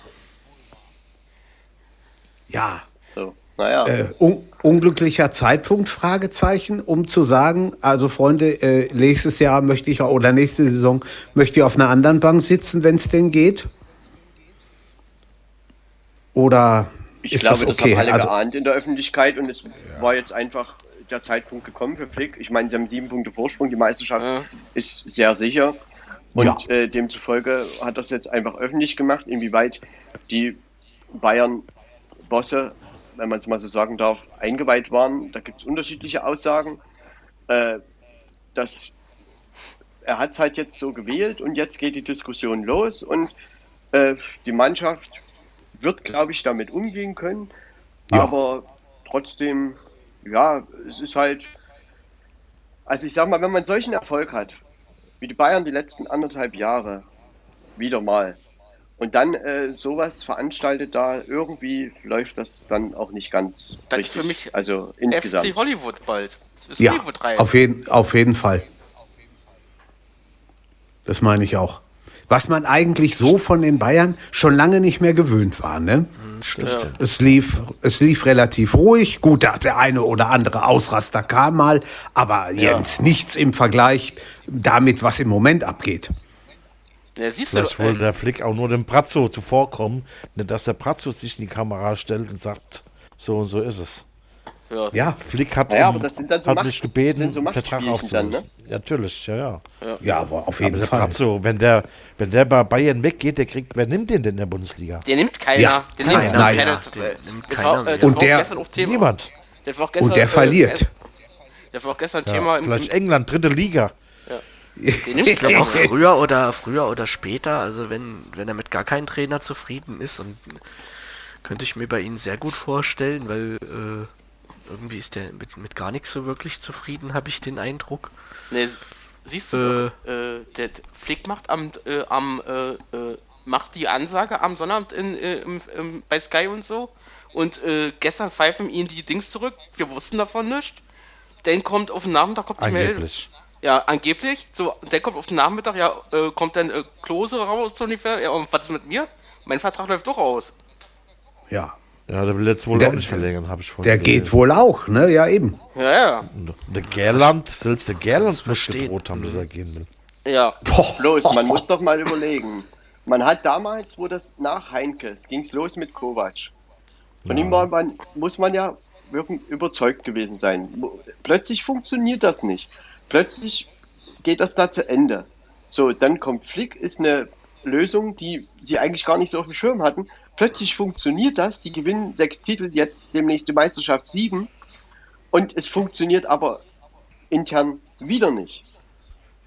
Ja, So, naja. äh, un unglücklicher Zeitpunkt, Fragezeichen, um zu sagen, also Freunde, äh, nächstes Jahr möchte ich, oder nächste Saison möchte ich auf einer anderen Bank sitzen, wenn es denn geht. Oder Ich ist glaube, das das, okay? haben alle also, geahnt in der Öffentlichkeit und es war jetzt einfach der Zeitpunkt gekommen für Flick. Ich meine, sie haben sieben Punkte Vorsprung, die Meisterschaft Ja. ist sehr sicher und Ja. äh, demzufolge hat das jetzt einfach öffentlich gemacht, inwieweit die Bayern-Bosse, wenn man es mal so sagen darf, eingeweiht waren. Da gibt es unterschiedliche Aussagen. Äh, dass er hat es halt jetzt so gewählt und jetzt geht die Diskussion los und äh, die Mannschaft wird, glaube ich, damit umgehen können. Ja. Aber trotzdem, ja, es ist halt. Also ich sag mal, wenn man solchen Erfolg hat, wie die Bayern die letzten anderthalb Jahre, wieder mal, und dann äh, sowas veranstaltet da, irgendwie läuft das dann auch nicht ganz Das ist richtig. für mich also insgesamt. FC Hollywood bald. Das ist Ja, Hollywood-Reihe. auf jeden, auf jeden Fall. Das meine ich auch. Was man eigentlich so von den Bayern schon lange nicht mehr gewöhnt war, ne? Stimmt. Es lief, es lief relativ ruhig. Gut, dass der eine oder andere Ausraster kam mal, aber jetzt nichts im Vergleich damit, was im Moment abgeht. Ja, siehst du, Vielleicht wollte äh, der Flick auch nur dem Brazzo zuvorkommen, dass der Brazzo sich in die Kamera stellt und sagt, so und so ist es. Ja. Ja, Flick hat, Naja, um- aber das sind dann so hat Macht- mich gebeten, sind so einen Vertrag Machtspielchen dann, aufzulösen. Ja, Natürlich, ja, ja. ja, aber auf Aber jeden der Fall. Brazzo, wenn der, wenn der bei Bayern weggeht, der kriegt, wer nimmt den denn in der Bundesliga? Den nimmt keiner. Ja, den keiner. nimmt Nein, keiner. ja, den äh, nimmt keiner äh, Und der- gestern auch Thema. Niemand. Auch gestern, Und der äh, verliert. Das war auch gestern Ja, Thema im, vielleicht im, England, dritte Liga. Ich glaube auch früher oder früher oder später, also wenn, wenn er mit gar keinem Trainer zufrieden ist und könnte ich mir bei ihm sehr gut vorstellen, weil äh, irgendwie ist der mit, mit gar nichts so wirklich zufrieden, habe ich den Eindruck. Nee, siehst du doch, äh, der der Flick macht am, äh, am äh, äh, macht die Ansage am Sonnabend in, äh, im, im, bei Sky und so. Und äh, gestern pfeifen ihn die Dings zurück. Wir wussten davon nicht. Dann kommt auf den Nachmittag kommt die Mail. Angeblich. Ja, angeblich. So, der kommt auf den Nachmittag, ja, äh, kommt dann äh, Klose raus so ungefähr. Ja, und was ist mit mir? Mein Vertrag läuft doch aus. Ja, Ja, der will jetzt wohl Der- auch nicht verlängern, habe ich vorhin der gelesen. geht wohl auch, ne? Ja, eben. Ja, ja. Der Gerland, selbst der Gerland muss verstehen. gedroht haben, dass er gehen will. Ja. Boah. Bloß, man muss doch mal überlegen. Man hat damals, wo das nach Heinkes ging es los mit Kovac. Von ihm war man, muss man ja wirklich überzeugt gewesen sein. Plötzlich funktioniert das nicht. Plötzlich geht das da zu Ende. So, dann kommt Flick, ist eine Lösung, die sie eigentlich gar nicht so auf dem Schirm hatten. Plötzlich funktioniert das. Sie gewinnen sechs Titel, jetzt demnächst die Meisterschaft sieben. Und es funktioniert aber intern wieder nicht.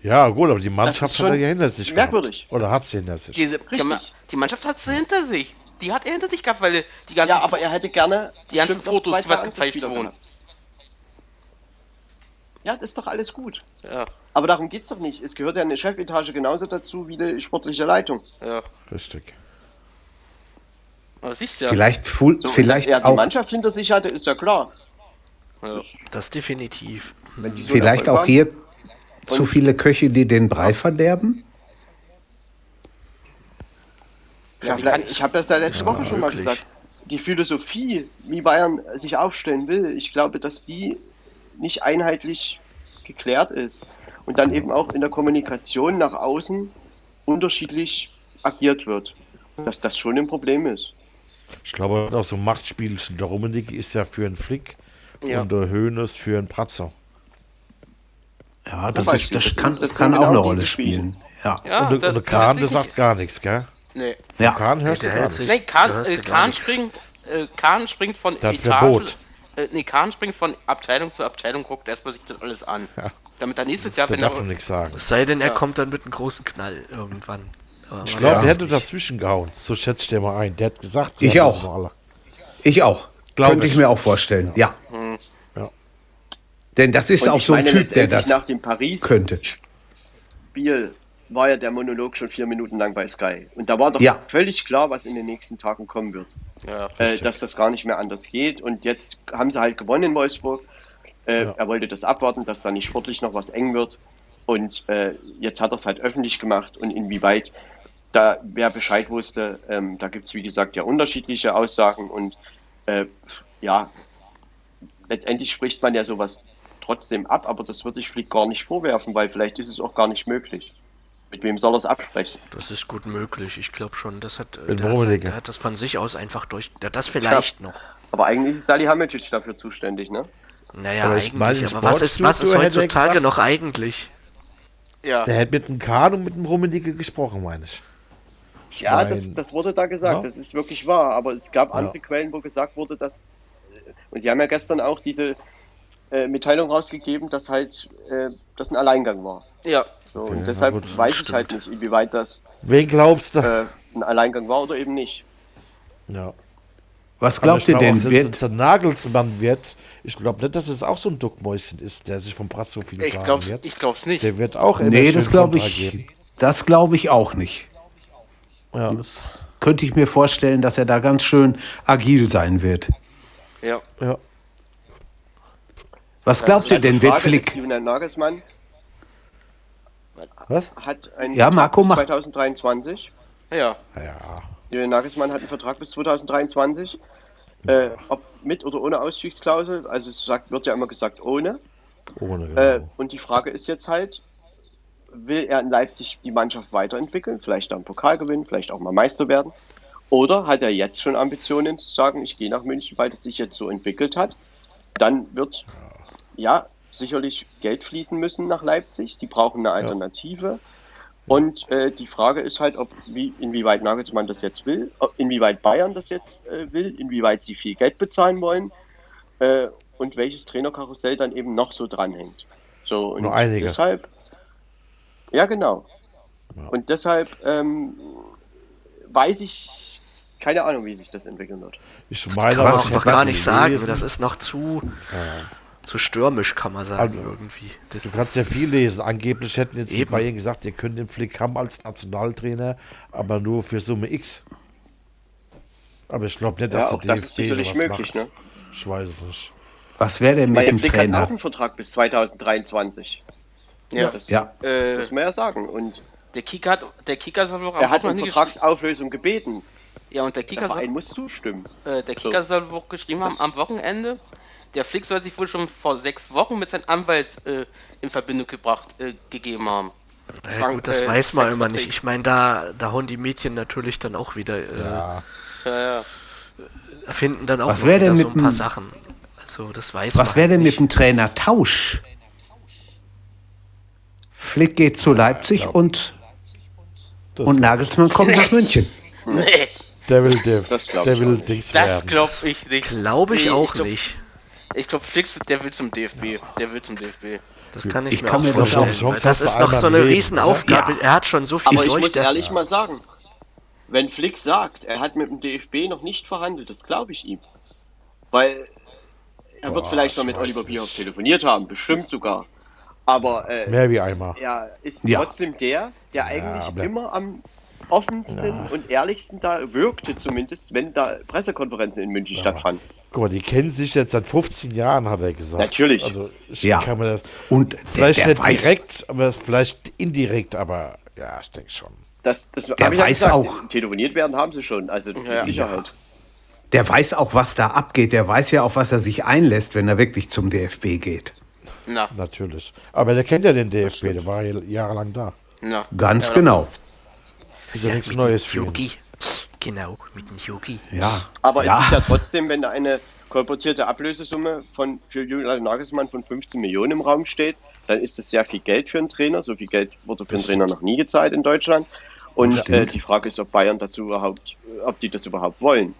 Ja, gut, aber die Mannschaft hat er ja hinter sich merkwürdig. gehabt. Oder hat sie hinter sich. Diese, die, Mannschaft hat sie hinter sich. Die hat er hinter sich gehabt, weil die ganzen Ja, aber er hätte gerne Die ganzen Fotos, die was gezeigt wurden. Ja, das ist doch alles gut. Ja, Aber darum geht's doch nicht. Es gehört ja eine Chefetage genauso dazu wie die sportliche Leitung. ja. Richtig. Siehst du ja. Vielleicht, So, vielleicht dass er die auch, Mannschaft hinter sich hatte, ist ja klar. Ja. Das definitiv. Wenn die so vielleicht auch haben. hier zu Und- viele Köche, die den Brei verderben? Ja, vielleicht, ich habe das da letzte Woche schon mal möglich. gesagt. Die Philosophie, wie Bayern sich aufstellen will, ich glaube, dass die nicht einheitlich geklärt ist. Und dann eben auch in der Kommunikation nach außen unterschiedlich agiert wird. Dass das schon ein Problem ist. Ich glaube, auch so ein Machtspielchen. Der Rummenigge ist ja für einen Flick Ja. und der Höhnes für einen Pratzer. Ja, das, Zum ist, Beispiel, das das kann, das das kann sind auch eine genau Rolle spielen. Ja. Ja, und der, das- und der das Kahn, hat der sagt gar nichts, gell? Nee. Ja. Kahn hörst du Der gar nichts. Nee, Kahn, äh, Kahn springt, äh, Kahn springt von hat Etage. Verbot. Äh, nee, Kahn springt von Abteilung zu Abteilung, guckt erstmal sich das alles an. Ja. Damit er nächstes Jahr, Der wenn er. darf nichts sagen. Es sei denn, er Ja. kommt dann mit einem großen Knall irgendwann. Ich glaube, weiß der hätte dazwischen gehauen. So schätze ich dir mal ein. Der hat gesagt, Ich ja, auch. Ich auch. Glaub Könnte ich ich. mir auch vorstellen. Ja. Ja. Denn das ist Und auch so ein Typ, der das nach dem Paris könnte. Spiel war ja der Monolog schon vier Minuten lang bei Sky. Und da war doch Ja. völlig klar, was in den nächsten Tagen kommen wird. Ja. Äh, dass das gar nicht mehr anders geht. Und jetzt haben sie halt gewonnen in Wolfsburg. Äh, Ja. Er wollte das abwarten, dass da nicht sportlich noch was eng wird. Und äh, jetzt hat er es halt öffentlich gemacht. Und inwieweit, da wer Bescheid wusste, ähm, da gibt es wie gesagt ja unterschiedliche Aussagen. Und äh, ja, letztendlich spricht man ja sowas trotzdem ab, aber das würde ich Flick gar nicht vorwerfen, weil vielleicht ist es auch gar nicht möglich. Mit wem soll er es absprechen? Das ist gut möglich. Ich glaube schon, das hat, äh, der, hat, der hat das von sich aus einfach durch. Das vielleicht noch. Aber eigentlich ist Salihamidzic dafür zuständig, ne? Naja, Aber ich meine, eigentlich. Aber was ist, was ist heutzutage noch eigentlich? ja. Der hätte mit dem Kahn und mit dem Rummenigge gesprochen, meine ich. Ich Ja, das, das wurde da gesagt, Ja. das ist wirklich wahr. Aber es gab andere Quellen, wo gesagt wurde, dass. Und sie haben ja gestern auch diese äh, Mitteilung rausgegeben, dass halt äh, das ein Alleingang war. ja. So, Okay, und deshalb gut, weiß ich stimmt. halt nicht, inwieweit das Wen glaubst du? äh, ein Alleingang war oder eben nicht. Ja. Was glaubt ich ihr denn? wenn's der Nagelsmann wird, ich glaube nicht, dass es auch so ein Duckmäuschen ist, der sich vom Brat so viel Ich sagen glaub's, wird. ich glaub's nicht. Der wird auch nee, das glaube ich, geben. das glaube ich auch nicht. Ja. Das könnte ich mir vorstellen, dass er da ganz schön agil sein wird. Ja. Ja. Was glaubt ihr Also die denn? Wird Flick? Nagelsmann Was? hat einen Ja, Marco, bis mach. 2023. Ja. Ja. Julian Nagelsmann hat einen Vertrag bis 2023. Äh, ob mit oder ohne Ausstiegsklausel, also es sagt, wird ja immer gesagt ohne. Ohne genau. Äh, und die Frage ist jetzt halt, will er in Leipzig die Mannschaft weiterentwickeln, vielleicht einen Pokal gewinnen, vielleicht auch mal Meister werden? Oder hat er jetzt schon Ambitionen zu sagen, ich gehe nach München, weil es sich jetzt so entwickelt hat? Dann wird ja sicherlich Geld fließen müssen nach Leipzig. Sie brauchen eine Alternative. Und äh, die Frage ist halt, ob wie, inwieweit Nagelsmann das jetzt will, ob, inwieweit Bayern das jetzt äh, will, inwieweit sie viel Geld bezahlen wollen äh, und welches Trainerkarussell dann eben noch so dranhängt. So und Nur einige. deshalb, ja genau. Und deshalb ähm, weiß ich keine Ahnung, wie sich das entwickeln wird. Ich Das meine, kann man aber auch ich noch gar das nicht sagen. Das ist noch zu, zu stürmisch, kann man sagen, Also, irgendwie. Das Du kannst ja viel lesen. Angeblich hätten jetzt die Eben. Bayern gesagt, ihr könnt den Flick haben als Nationaltrainer, aber nur für Summe X. Aber ich glaube nicht, dass Ja, der das ist DFB sowas möglich, macht. ne? Ich weiß es nicht. Was wäre denn mit Weil dem Flick hat auch Trainer? einen Vertrag bis 2023. Ja. Das Ja. Äh, muss man ja sagen. Und der Kicker hat, der Kicker soll wohl am er hat um. Vertragsauflösung gebeten. Ja, und der Kicker soll, muss zustimmen. äh, der Kicker So. soll wohl geschrieben haben am Wochenende. Der Flick soll sich wohl schon vor sechs Wochen mit seinem Anwalt äh, in Verbindung gebracht äh, gegeben haben. Ja, Frank- gut, das äh, weiß man immer nicht. Ich meine, da, da hauen die Mädchen natürlich dann auch wieder, äh, Ja, Ja, ja. finden dann auch Was wieder denn so mit ein paar dem- Sachen. Also, das weiß man. Was wäre denn halt mit dem Trainertausch? Flick geht zu Leipzig und, das, und Nagelsmann kommt nach München. Nee, der will, der, Das glaub der ich will auch Dings das glaube ich nicht. Glaube ich Nee, auch glaub- nicht. Ich glaube, Flick, der will zum DFB. Der will zum DFB. Das kann ich, Ich mir kann auch mir das vorstellen. auch- das hast du ist noch so eine Leben, Riesenaufgabe. oder? Er hat schon so viel Aber ich muss ehrlich mal sagen, wenn Flick sagt, er hat mit dem DFB noch nicht verhandelt, das glaube ich ihm. Weil er wird Boah, vielleicht mal ich mit Oliver Bierhoff telefoniert haben, bestimmt sogar. Aber äh, Mehr wie einmal. er ist Ja. trotzdem der, der eigentlich aber- immer am offensten und ehrlichsten da wirkte, zumindest, wenn da Pressekonferenzen in München stattfanden. Guck mal, die kennen sich jetzt seit 15 Jahren, hat er gesagt. Natürlich. Also, ich Ja. kann mir das. Und der, Vielleicht der nicht weiß, direkt, aber vielleicht indirekt, aber ja, ich denke schon. Das, das Der ich ja weiß gesagt, auch. Telefoniert werden haben sie schon, also mit Ja. Sicherheit. der weiß auch, was da abgeht. Der weiß ja, auf was er sich einlässt, wenn er wirklich zum DFB geht. Na, Natürlich. Aber der kennt ja den DFB, der war ja jahrelang da. na. Ganz Ja, genau. Ist ja, nichts mit Neues für ihn. Yogi. Genau, mit dem Yogi. Ja. Aber ja. es ist ja trotzdem, wenn da eine kolportierte Ablösesumme von für Julian Nagelsmann von 15 Millionen im Raum steht, dann ist das sehr viel Geld für einen Trainer. So viel Geld wurde für einen Trainer noch nie gezahlt in Deutschland. Und äh, die Frage ist, ob Bayern dazu überhaupt, ob die das überhaupt wollen.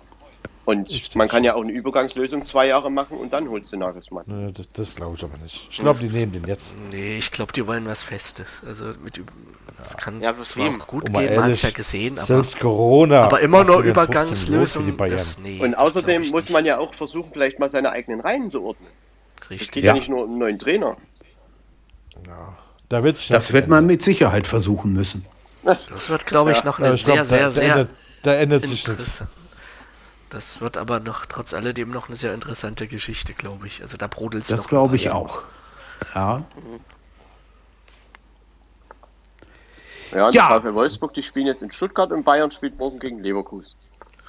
Und Stimmt. man kann ja auch eine Übergangslösung zwei Jahre machen und dann holst du Nagelsmann. Ne, das das glaube ich aber nicht. Ich glaube, die nehmen den jetzt. Nee, ich glaube, die wollen was Festes. Also mit das kann Ja, was zwar auch gut Um gehen, man hat es ja ehrlich, gesehen, aber, selbst Corona. aber immer nur du den 15 Millionen für Übergangslösung. Das, nee, Und das außerdem ich muss man ja auch versuchen, vielleicht mal seine eigenen Reihen zu ordnen. Es Richtig. geht Ja. ja, nicht nur um einen neuen Trainer. Da wird sich Das wird man mit Sicherheit versuchen müssen. Das wird, glaube ich, noch Ja, eine ich glaub, sehr, sehr, da, da, sehr ändert, da ändert sich nichts. Das wird aber noch trotz alledem noch eine sehr interessante Geschichte, glaube ich. Also da brodelt es Das glaube ich auch. Ja. Ja, und Ja. VfL Wolfsburg, die spielen jetzt in Stuttgart und Bayern spielt morgen gegen Leverkusen.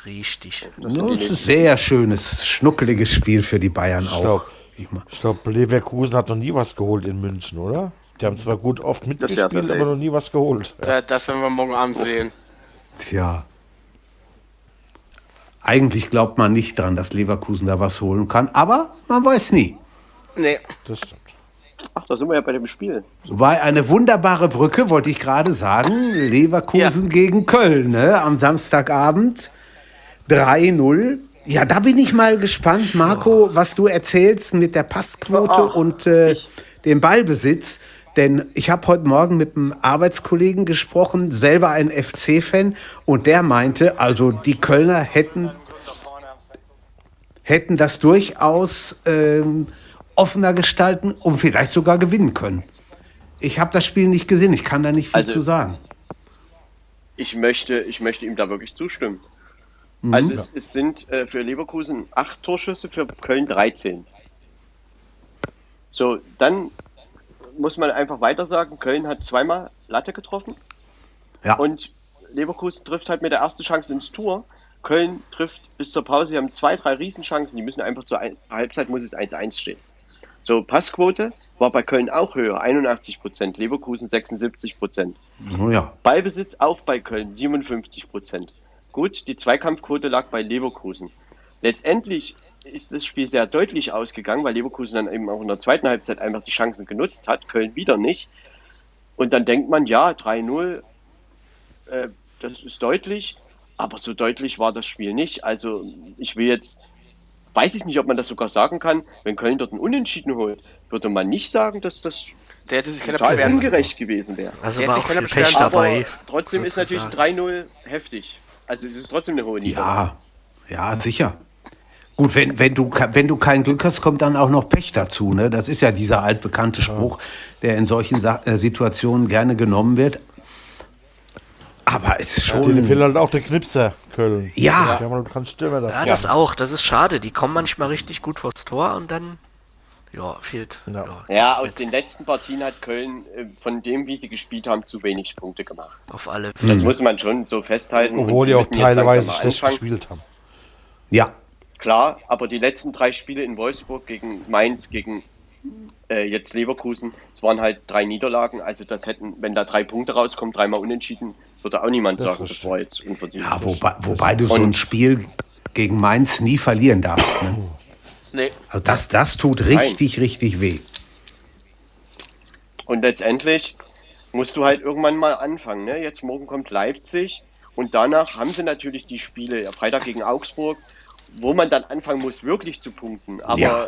Richtig. Das Das ist ein sehr schönes, schnuckeliges Spiel für die Bayern auch. glaub- Ich Ich glaube, Leverkusen hat noch nie was geholt in München, oder? Die haben zwar gut oft ja mitgespielt, aber noch nie was geholt. Ja. Da, das werden wir morgen Abend sehen. Tja. Eigentlich glaubt man nicht dran, dass Leverkusen da was holen kann, aber man weiß nie. Nee. Das stimmt. Ach, da sind wir ja bei dem Spiel. Wobei eine wunderbare Brücke, wollte ich gerade sagen. Leverkusen gegen Köln ne? am Samstagabend 3-0. Ja, da bin ich mal gespannt, Marco, was du erzählst mit der Passquote Oh, und äh, dem Ballbesitz. Denn ich habe heute Morgen mit einem Arbeitskollegen gesprochen, selber ein FC-Fan, und der meinte, also die Kölner hätten hätten das durchaus ähm, offener gestalten und vielleicht sogar gewinnen können. Ich habe das Spiel nicht gesehen, ich kann da nicht viel Also- zu sagen. Ich möchte, ich möchte ihm da wirklich zustimmen. Also es, es sind äh, für Leverkusen acht Torschüsse, für Köln 13. So, dann muss man einfach weiter sagen, Köln hat zweimal Latte getroffen Ja. und Leverkusen trifft halt mit der ersten Chance ins Tor. Köln trifft bis zur Pause, sie haben zwei, drei Riesenchancen, die müssen einfach zur, Ein zur Halbzeit muss es 1-1 stehen. So, Passquote war bei Köln auch höher, 81 Prozent, Leverkusen 76 Prozent. Oh ja. Ballbesitz auch bei Köln 57 Prozent. Gut, die Zweikampfquote lag bei Leverkusen. Letztendlich ist das Spiel sehr deutlich ausgegangen, weil Leverkusen dann eben auch in der zweiten Halbzeit einfach die Chancen genutzt hat, Köln wieder nicht. Und dann denkt man, ja, 3-0, äh, das ist deutlich, aber so deutlich war das Spiel nicht. Also ich will jetzt, weiß ich nicht, ob man das sogar sagen kann, wenn Köln dort einen Unentschieden holt, würde man nicht sagen, dass das Der hätte sich keiner total beschweren ungerecht gewesen wäre. Also Jetzt war sich auch keiner viel Pech dabei. Aber trotzdem ist natürlich sozusagen. 3-0 heftig. Also es ist trotzdem eine hohe Niederlage. Ja, ja, sicher. Gut, wenn, wenn, du, wenn du kein Glück hast, kommt dann auch noch Pech dazu. Ne? Das ist ja dieser altbekannte Spruch, der in solchen Sa äh, Situationen gerne genommen wird. Aber es ist schon. fehlt halt auch der Knipser, Köln. Ja. Dafür. Ja, das auch. Das ist schade. Die kommen manchmal richtig gut vors Tor und dann, ja, fehlt. Ja. Ja, gibt's aus den letzten Partien hat Köln äh, von dem, wie sie gespielt haben, zu wenig Punkte gemacht. Auf alle Das Fälle. muss man schon so festhalten. Obwohl sie die auch teilweise schlecht gespielt haben. Ja, Klar, aber die letzten drei Spiele in Wolfsburg gegen Mainz, gegen äh, jetzt Leverkusen, es waren halt drei Niederlagen. Also das hätten, wenn da drei Punkte rauskommen, dreimal unentschieden, würde auch niemand Das sagen, ist das war jetzt unverdient. ja wobei, wobei du so ein Spiel gegen Mainz nie verlieren darfst. Ne? Nee, Also das, das tut richtig, richtig weh. Und letztendlich musst du halt irgendwann mal anfangen. Ne? Jetzt morgen kommt Leipzig und danach haben sie natürlich die Spiele, ja, Freitag gegen Augsburg, wo man dann anfangen muss, wirklich zu punkten. Aber Ja.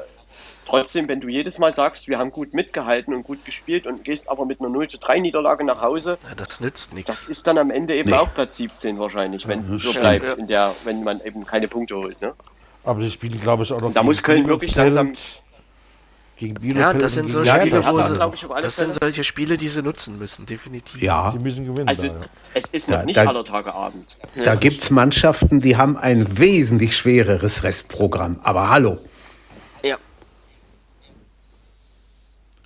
trotzdem, wenn du jedes Mal sagst, wir haben gut mitgehalten und gut gespielt und gehst aber mit einer 0 zu 3 Niederlage nach Hause, Ja, das nützt das nichts. ist dann am Ende eben Nee. auch Platz 17 wahrscheinlich, wenn es so stimmt. bleibt, in der, wenn man eben keine Punkte holt. Ne? Aber die spielen, glaube ich, auch noch Da muss Köln wirklich langsam- Gegen Ja, Bielefeld. das sind so Spiele, wo Ja, sie, das sind solche Spiele, die sie nutzen müssen, definitiv. Ja, Die müssen gewinnen. Also da, ja. es ist noch Da- nicht da- aller Tage Abend. da gibt es Mannschaften, die haben ein wesentlich schwereres Restprogramm. Aber hallo. Ja,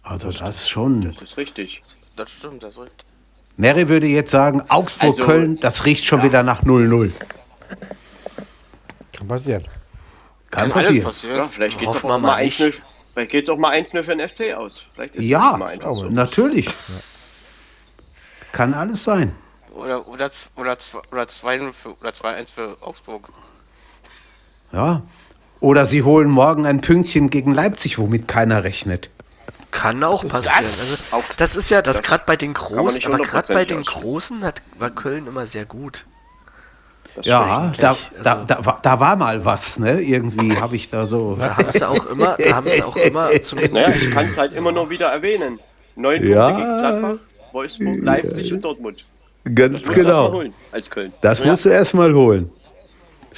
Also das ist schon. das ist richtig. das stimmt. Das ist Mary würde jetzt sagen, Augsburg, Also- Köln, das riecht schon wieder nach 0-0. Kann passieren. Kann alles passieren. passieren. Ja, vielleicht geht es auch mal mal 1-0. Vielleicht geht es auch mal 1-0 für den FC aus. Vielleicht ist Ja, das mal einfach so. natürlich. Kann alles sein. Oder, oder, oder, oder 2-0 für, oder 2-1 für Augsburg. Ja. Oder sie holen morgen ein Pünktchen gegen Leipzig, womit keiner rechnet. Kann auch passieren. das? Also, das ist ja das gerade bei den Großen, aber gerade bei den. Großen hat, war Köln immer sehr gut. Das Ja, stimmt. da, da, also- da, war- da war mal was, ne? Irgendwie habe ich da so. Da haben sie auch immer, da haben sie auch immer Naja, ich kann es halt immer nur wieder erwähnen. Neun Ja. Punkte gegen Gladbach, Wolfsburg, Leipzig und Dortmund. Ganz Das muss man erst mal holen als Köln. Das musst du erstmal holen.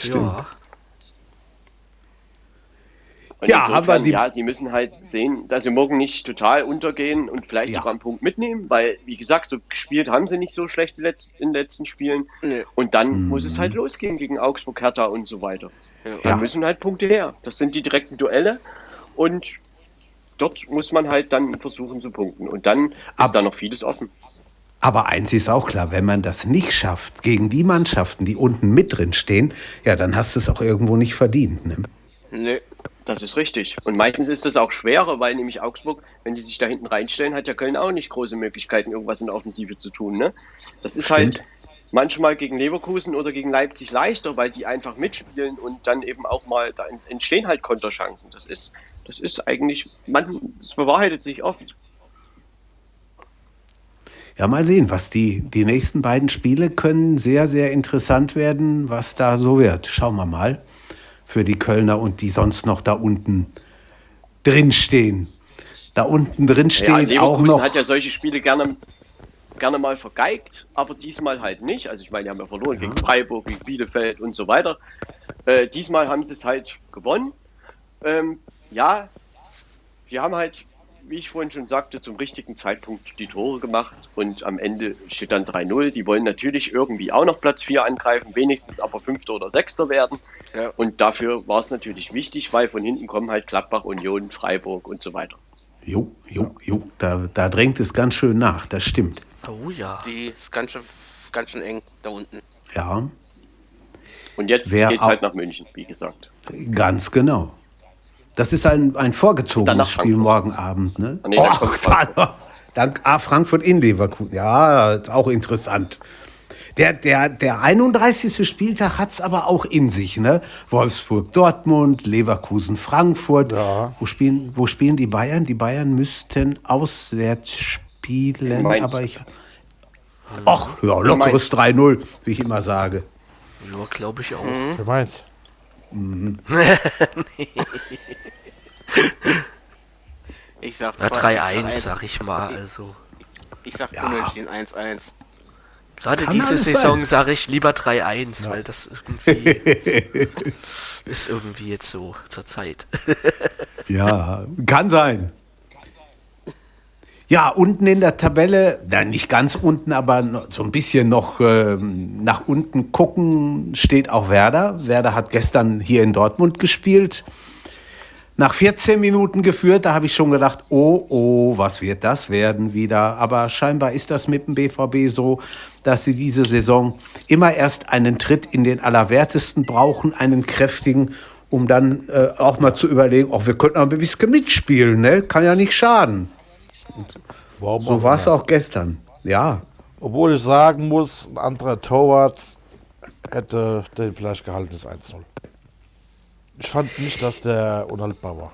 Ja, Und Ja, insofern, aber die- ja, sie müssen halt sehen, dass sie morgen nicht total untergehen und vielleicht Ja. sogar einen Punkt mitnehmen, weil, wie gesagt, so gespielt haben sie nicht so schlecht in den letzten Spielen. Nee. Und dann muss es halt losgehen gegen Augsburg, Hertha und so weiter. Dann. Ja. müssen halt Punkte her. Das sind die direkten Duelle und dort muss man halt dann versuchen zu punkten. Und dann ist Ab- da noch vieles offen. Aber eins ist auch klar, wenn man das nicht schafft gegen die Mannschaften, die unten mit drin stehen, ja, dann hast du es auch irgendwo nicht verdient. Ne? Nee. Das ist richtig. Und meistens ist das auch schwerer, weil nämlich Augsburg, wenn die sich da hinten reinstellen, hat ja Köln auch nicht große Möglichkeiten, irgendwas in der Offensive zu tun. Ne? Das ist Stimmt. halt manchmal gegen Leverkusen oder gegen Leipzig leichter, weil die einfach mitspielen und dann eben auch mal, da entstehen halt Konterchancen. Das ist, das ist eigentlich, man, das bewahrheitet sich oft. Ja, mal sehen, was die, die nächsten beiden Spiele können sehr, sehr interessant werden, was da so wird. Schauen wir mal. Für die Kölner und die sonst noch da unten drinstehen. Da unten drin Ja, auch noch. hat ja solche Spiele gerne, gerne mal vergeigt, aber diesmal halt nicht. Also ich meine, die haben ja verloren gegen Freiburg, gegen Bielefeld und so weiter. Äh, diesmal haben sie es halt gewonnen ähm, ja, wir haben halt, wie ich vorhin schon sagte, zum richtigen Zeitpunkt die Tore gemacht und am Ende steht dann 3-0. Die wollen natürlich irgendwie auch noch Platz 4 angreifen, wenigstens aber Fünfter oder Sechster werden. Ja. Und dafür war es natürlich wichtig, weil von hinten kommen halt Gladbach, Union, Freiburg und so weiter. Jo, jo, jo, da, da drängt es ganz schön nach, das stimmt. Oh ja. Die ist ganz schön, ganz schön eng da unten. Ja, Und jetzt Wer geht's auch- halt nach München, wie gesagt. ganz genau. Das ist ein, ein Dann vorgezogenes Spiel Frankfurt. morgen Abend, ne? Nee, dann Och, kommt Frankfurt. da, dann, ah, Frankfurt in Leverkusen. Ja, ist auch interessant. Der, der, der 31. Spieltag hat es aber auch in sich, ne? Wolfsburg, Dortmund, Leverkusen, Frankfurt. Ja. Wo, spielen, wo spielen die Bayern? Die Bayern müssten auswärts spielen, Mainz. aber ich. Ach, ja, lockeres 3-0, wie ich immer sage. Ja, glaube ich auch. Für Mainz. Ich sag Ja, zwei- 3-1, 2-1. sag ich mal. Also. Ich sag unentschieden 1-1. Gerade Kann diese Saison sage ich lieber 3-1, weil das irgendwie ist irgendwie jetzt so zur Zeit. Ja, kann sein. Ja, unten in der Tabelle, na, nicht ganz unten, aber so ein bisschen noch ähm, nach unten gucken, steht auch Werder. Werder hat gestern hier in Dortmund gespielt. Nach 14 Minuten geführt, da habe ich schon gedacht, oh, oh, was wird das werden wieder? Aber scheinbar ist das mit dem BVB so, dass sie diese Saison immer erst einen Tritt in den Allerwertesten brauchen, einen kräftigen, um dann äh, auch mal zu überlegen, auch wir könnten ein bisschen mitspielen, ne? Kann ja nicht schaden. So war es auch gestern. Ja, Obwohl ich sagen muss, ein anderer Torwart hätte den vielleicht gehalten, das 1-0. Ich fand nicht, dass der unhaltbar war.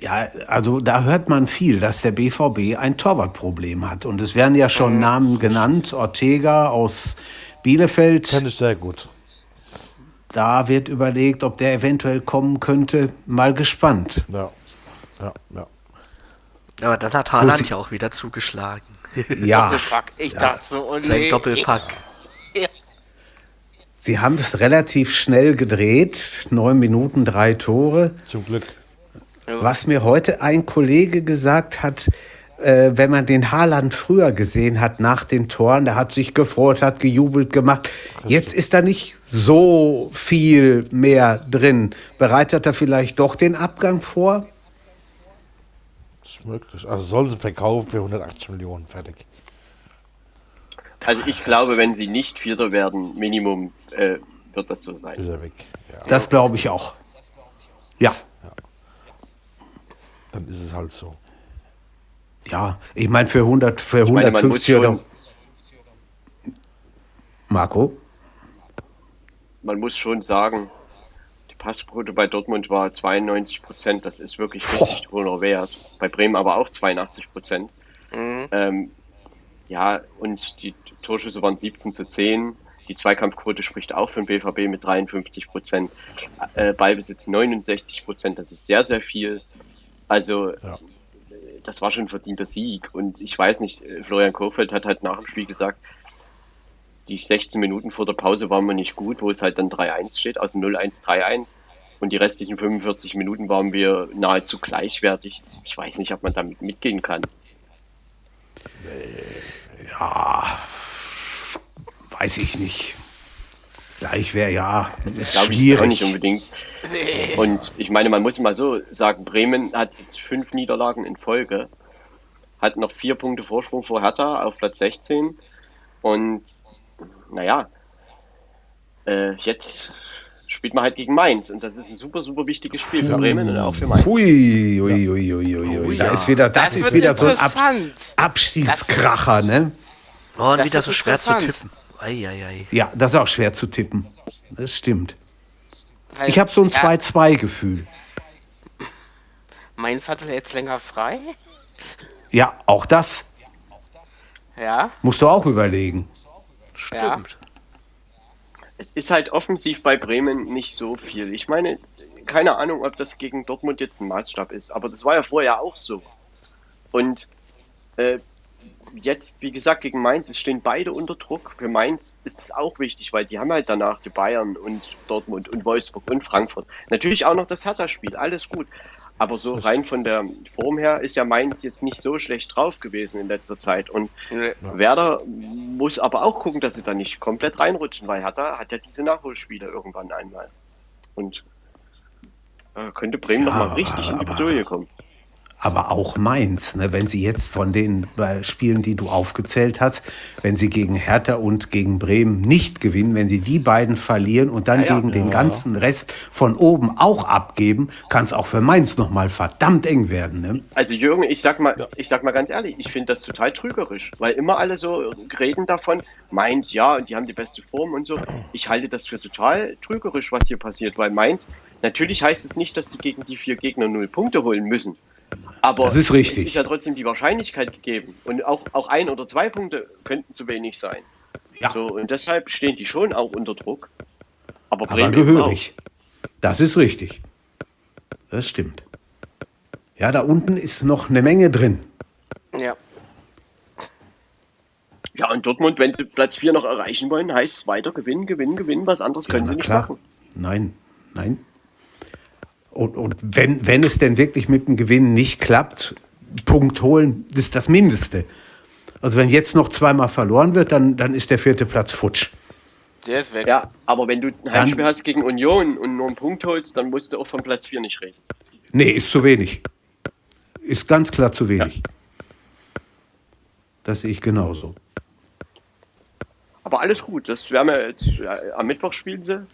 Ja, also da hört man viel, dass der BVB ein Torwartproblem hat. Und es werden ja schon Namen genannt. Ortega aus Bielefeld. Fände ich sehr gut. Da wird überlegt, ob der eventuell kommen könnte. Mal gespannt. Ja. Ja, ja. Aber dann hat Haaland Gut. ja auch wieder zugeschlagen. Ja, Doppelpack. Ich dachte so, oh Sein nee. Doppelpack. sie haben es relativ schnell gedreht. Neun Minuten, drei Tore. Zum Glück. Was mir heute ein Kollege gesagt hat, äh, wenn man den Haaland früher gesehen hat nach den Toren, der hat sich gefreut, hat gejubelt gemacht. Jetzt ist da nicht so viel mehr drin. Bereitet er vielleicht doch den Abgang vor? Das ist möglich. Also sollen sie verkaufen für 180 Millionen. Fertig. Also ich glaube, wenn sie nicht Vierter werden, Minimum, äh, wird das so sein. Ist er weg. Ja. Das glaube ich auch. Ja, Dann ist es halt so. ja. Ich meine, für 100, für Ich meine, man muss 150 oder. schon, Marco? man muss schon sagen, Passquote bei Dortmund war 92 Prozent. Das ist wirklich richtig hoher Wert. Bei Bremen aber auch 82 Prozent. Ähm, ja, und die Torschüsse waren 17 zu 10. Die Zweikampfquote spricht auch für den BVB mit 53 Prozent. Äh, Ballbesitz 69 Prozent. Das ist sehr, sehr viel. Also, Ja. das war schon ein verdienter Sieg. Und ich weiß nicht, äh, Florian Kohfeldt hat halt nach dem Spiel gesagt, die 16 Minuten vor der Pause waren wir nicht gut, wo es halt dann 3-1 steht, also 0-1, 3-1. Und die restlichen 45 Minuten waren wir nahezu gleichwertig. Ich weiß nicht, ob man damit mitgehen kann. Ja, weiß ich nicht. Gleich wäre ja ist Glaube ich auch nicht schwierig. unbedingt. Und ich meine, man muss mal so sagen, Bremen hat jetzt fünf Niederlagen in Folge, hat noch vier Punkte Vorsprung vor Hertha auf Platz 16. Und naja, äh, jetzt spielt man halt gegen Mainz und das ist ein super, super wichtiges Spiel für Bremen und auch für Mainz. Hui, hui, hui, hui, hui, hui. Da ja. ist wieder, das, Das ist wieder so ein Ab. Abstiegskracher, ne? Oh, und Das wieder ist so schwer zu tippen. Eieiei. Ja, das ist auch schwer zu tippen. Das stimmt. Weil- Ich habe so ein Ja, 2-2-Gefühl. Mainz hatte jetzt länger frei. Ja, auch das Ja. musst du auch überlegen. Stimmt. Es ist halt offensiv bei Bremen nicht so viel. Ich meine, keine Ahnung, ob das gegen Dortmund jetzt ein Maßstab ist, aber das war ja vorher auch so. Und äh, jetzt, wie gesagt, gegen Mainz, es stehen beide unter Druck. Für Mainz ist es auch wichtig, weil die haben halt danach die Bayern und Dortmund und Wolfsburg und Frankfurt. Natürlich auch noch das Hertha-Spiel, alles gut. Aber so rein von der Form her ist ja Mainz jetzt nicht so schlecht drauf gewesen in letzter Zeit. Und Nee. Werder muss aber auch gucken, dass sie da nicht komplett reinrutschen, weil Hertha hat ja diese Nachholspiele irgendwann einmal. Und äh, könnte Bremen Ja, noch mal richtig in die aber- Bredouille kommen. Aber auch Mainz, ne, wenn sie jetzt von den Spielen, die du aufgezählt hast, wenn sie gegen Hertha und gegen Bremen nicht gewinnen, wenn sie die beiden verlieren und dann Ja, ja. gegen den ganzen Rest von oben auch abgeben, kann es auch für Mainz nochmal verdammt eng werden. Ne? Also Jürgen, ich sag mal, ich sag mal ganz ehrlich, ich finde das total trügerisch, weil immer alle so reden davon, Mainz ja und die haben die beste Form und so. Ich halte das für total trügerisch, was hier passiert, weil Mainz, natürlich heißt es nicht, dass die gegen die vier Gegner null Punkte holen müssen. Aber Das ist richtig. es ist ja trotzdem die Wahrscheinlichkeit gegeben. Und auch, auch ein oder zwei Punkte könnten zu wenig sein. Ja. So, und deshalb stehen die schon auch unter Druck. Aber, Aber Bremen eben gehörig. Das ist richtig. Das stimmt. Ja, da unten ist noch eine Menge drin. Ja. Ja, und Dortmund, wenn sie Platz 4 noch erreichen wollen, heißt es weiter gewinnen, gewinnen, gewinnen. Was anderes können Ja, sie nicht klar. machen. Nein, nein. Und, und wenn, wenn es denn wirklich mit dem Gewinn nicht klappt, Punkt holen, das ist das Mindeste. Also wenn jetzt noch zweimal verloren wird, dann, dann ist der vierte Platz futsch. Der ist weg. Ja, aber wenn du ein Heimspiel hast gegen Union und nur einen Punkt holst, dann musst du auch von Platz 4 nicht reden. Nee, ist zu wenig. Ist ganz klar zu wenig. Das sehe ich genauso. Aber alles gut, das werden wir jetzt, äh, am Mittwoch spielen sie.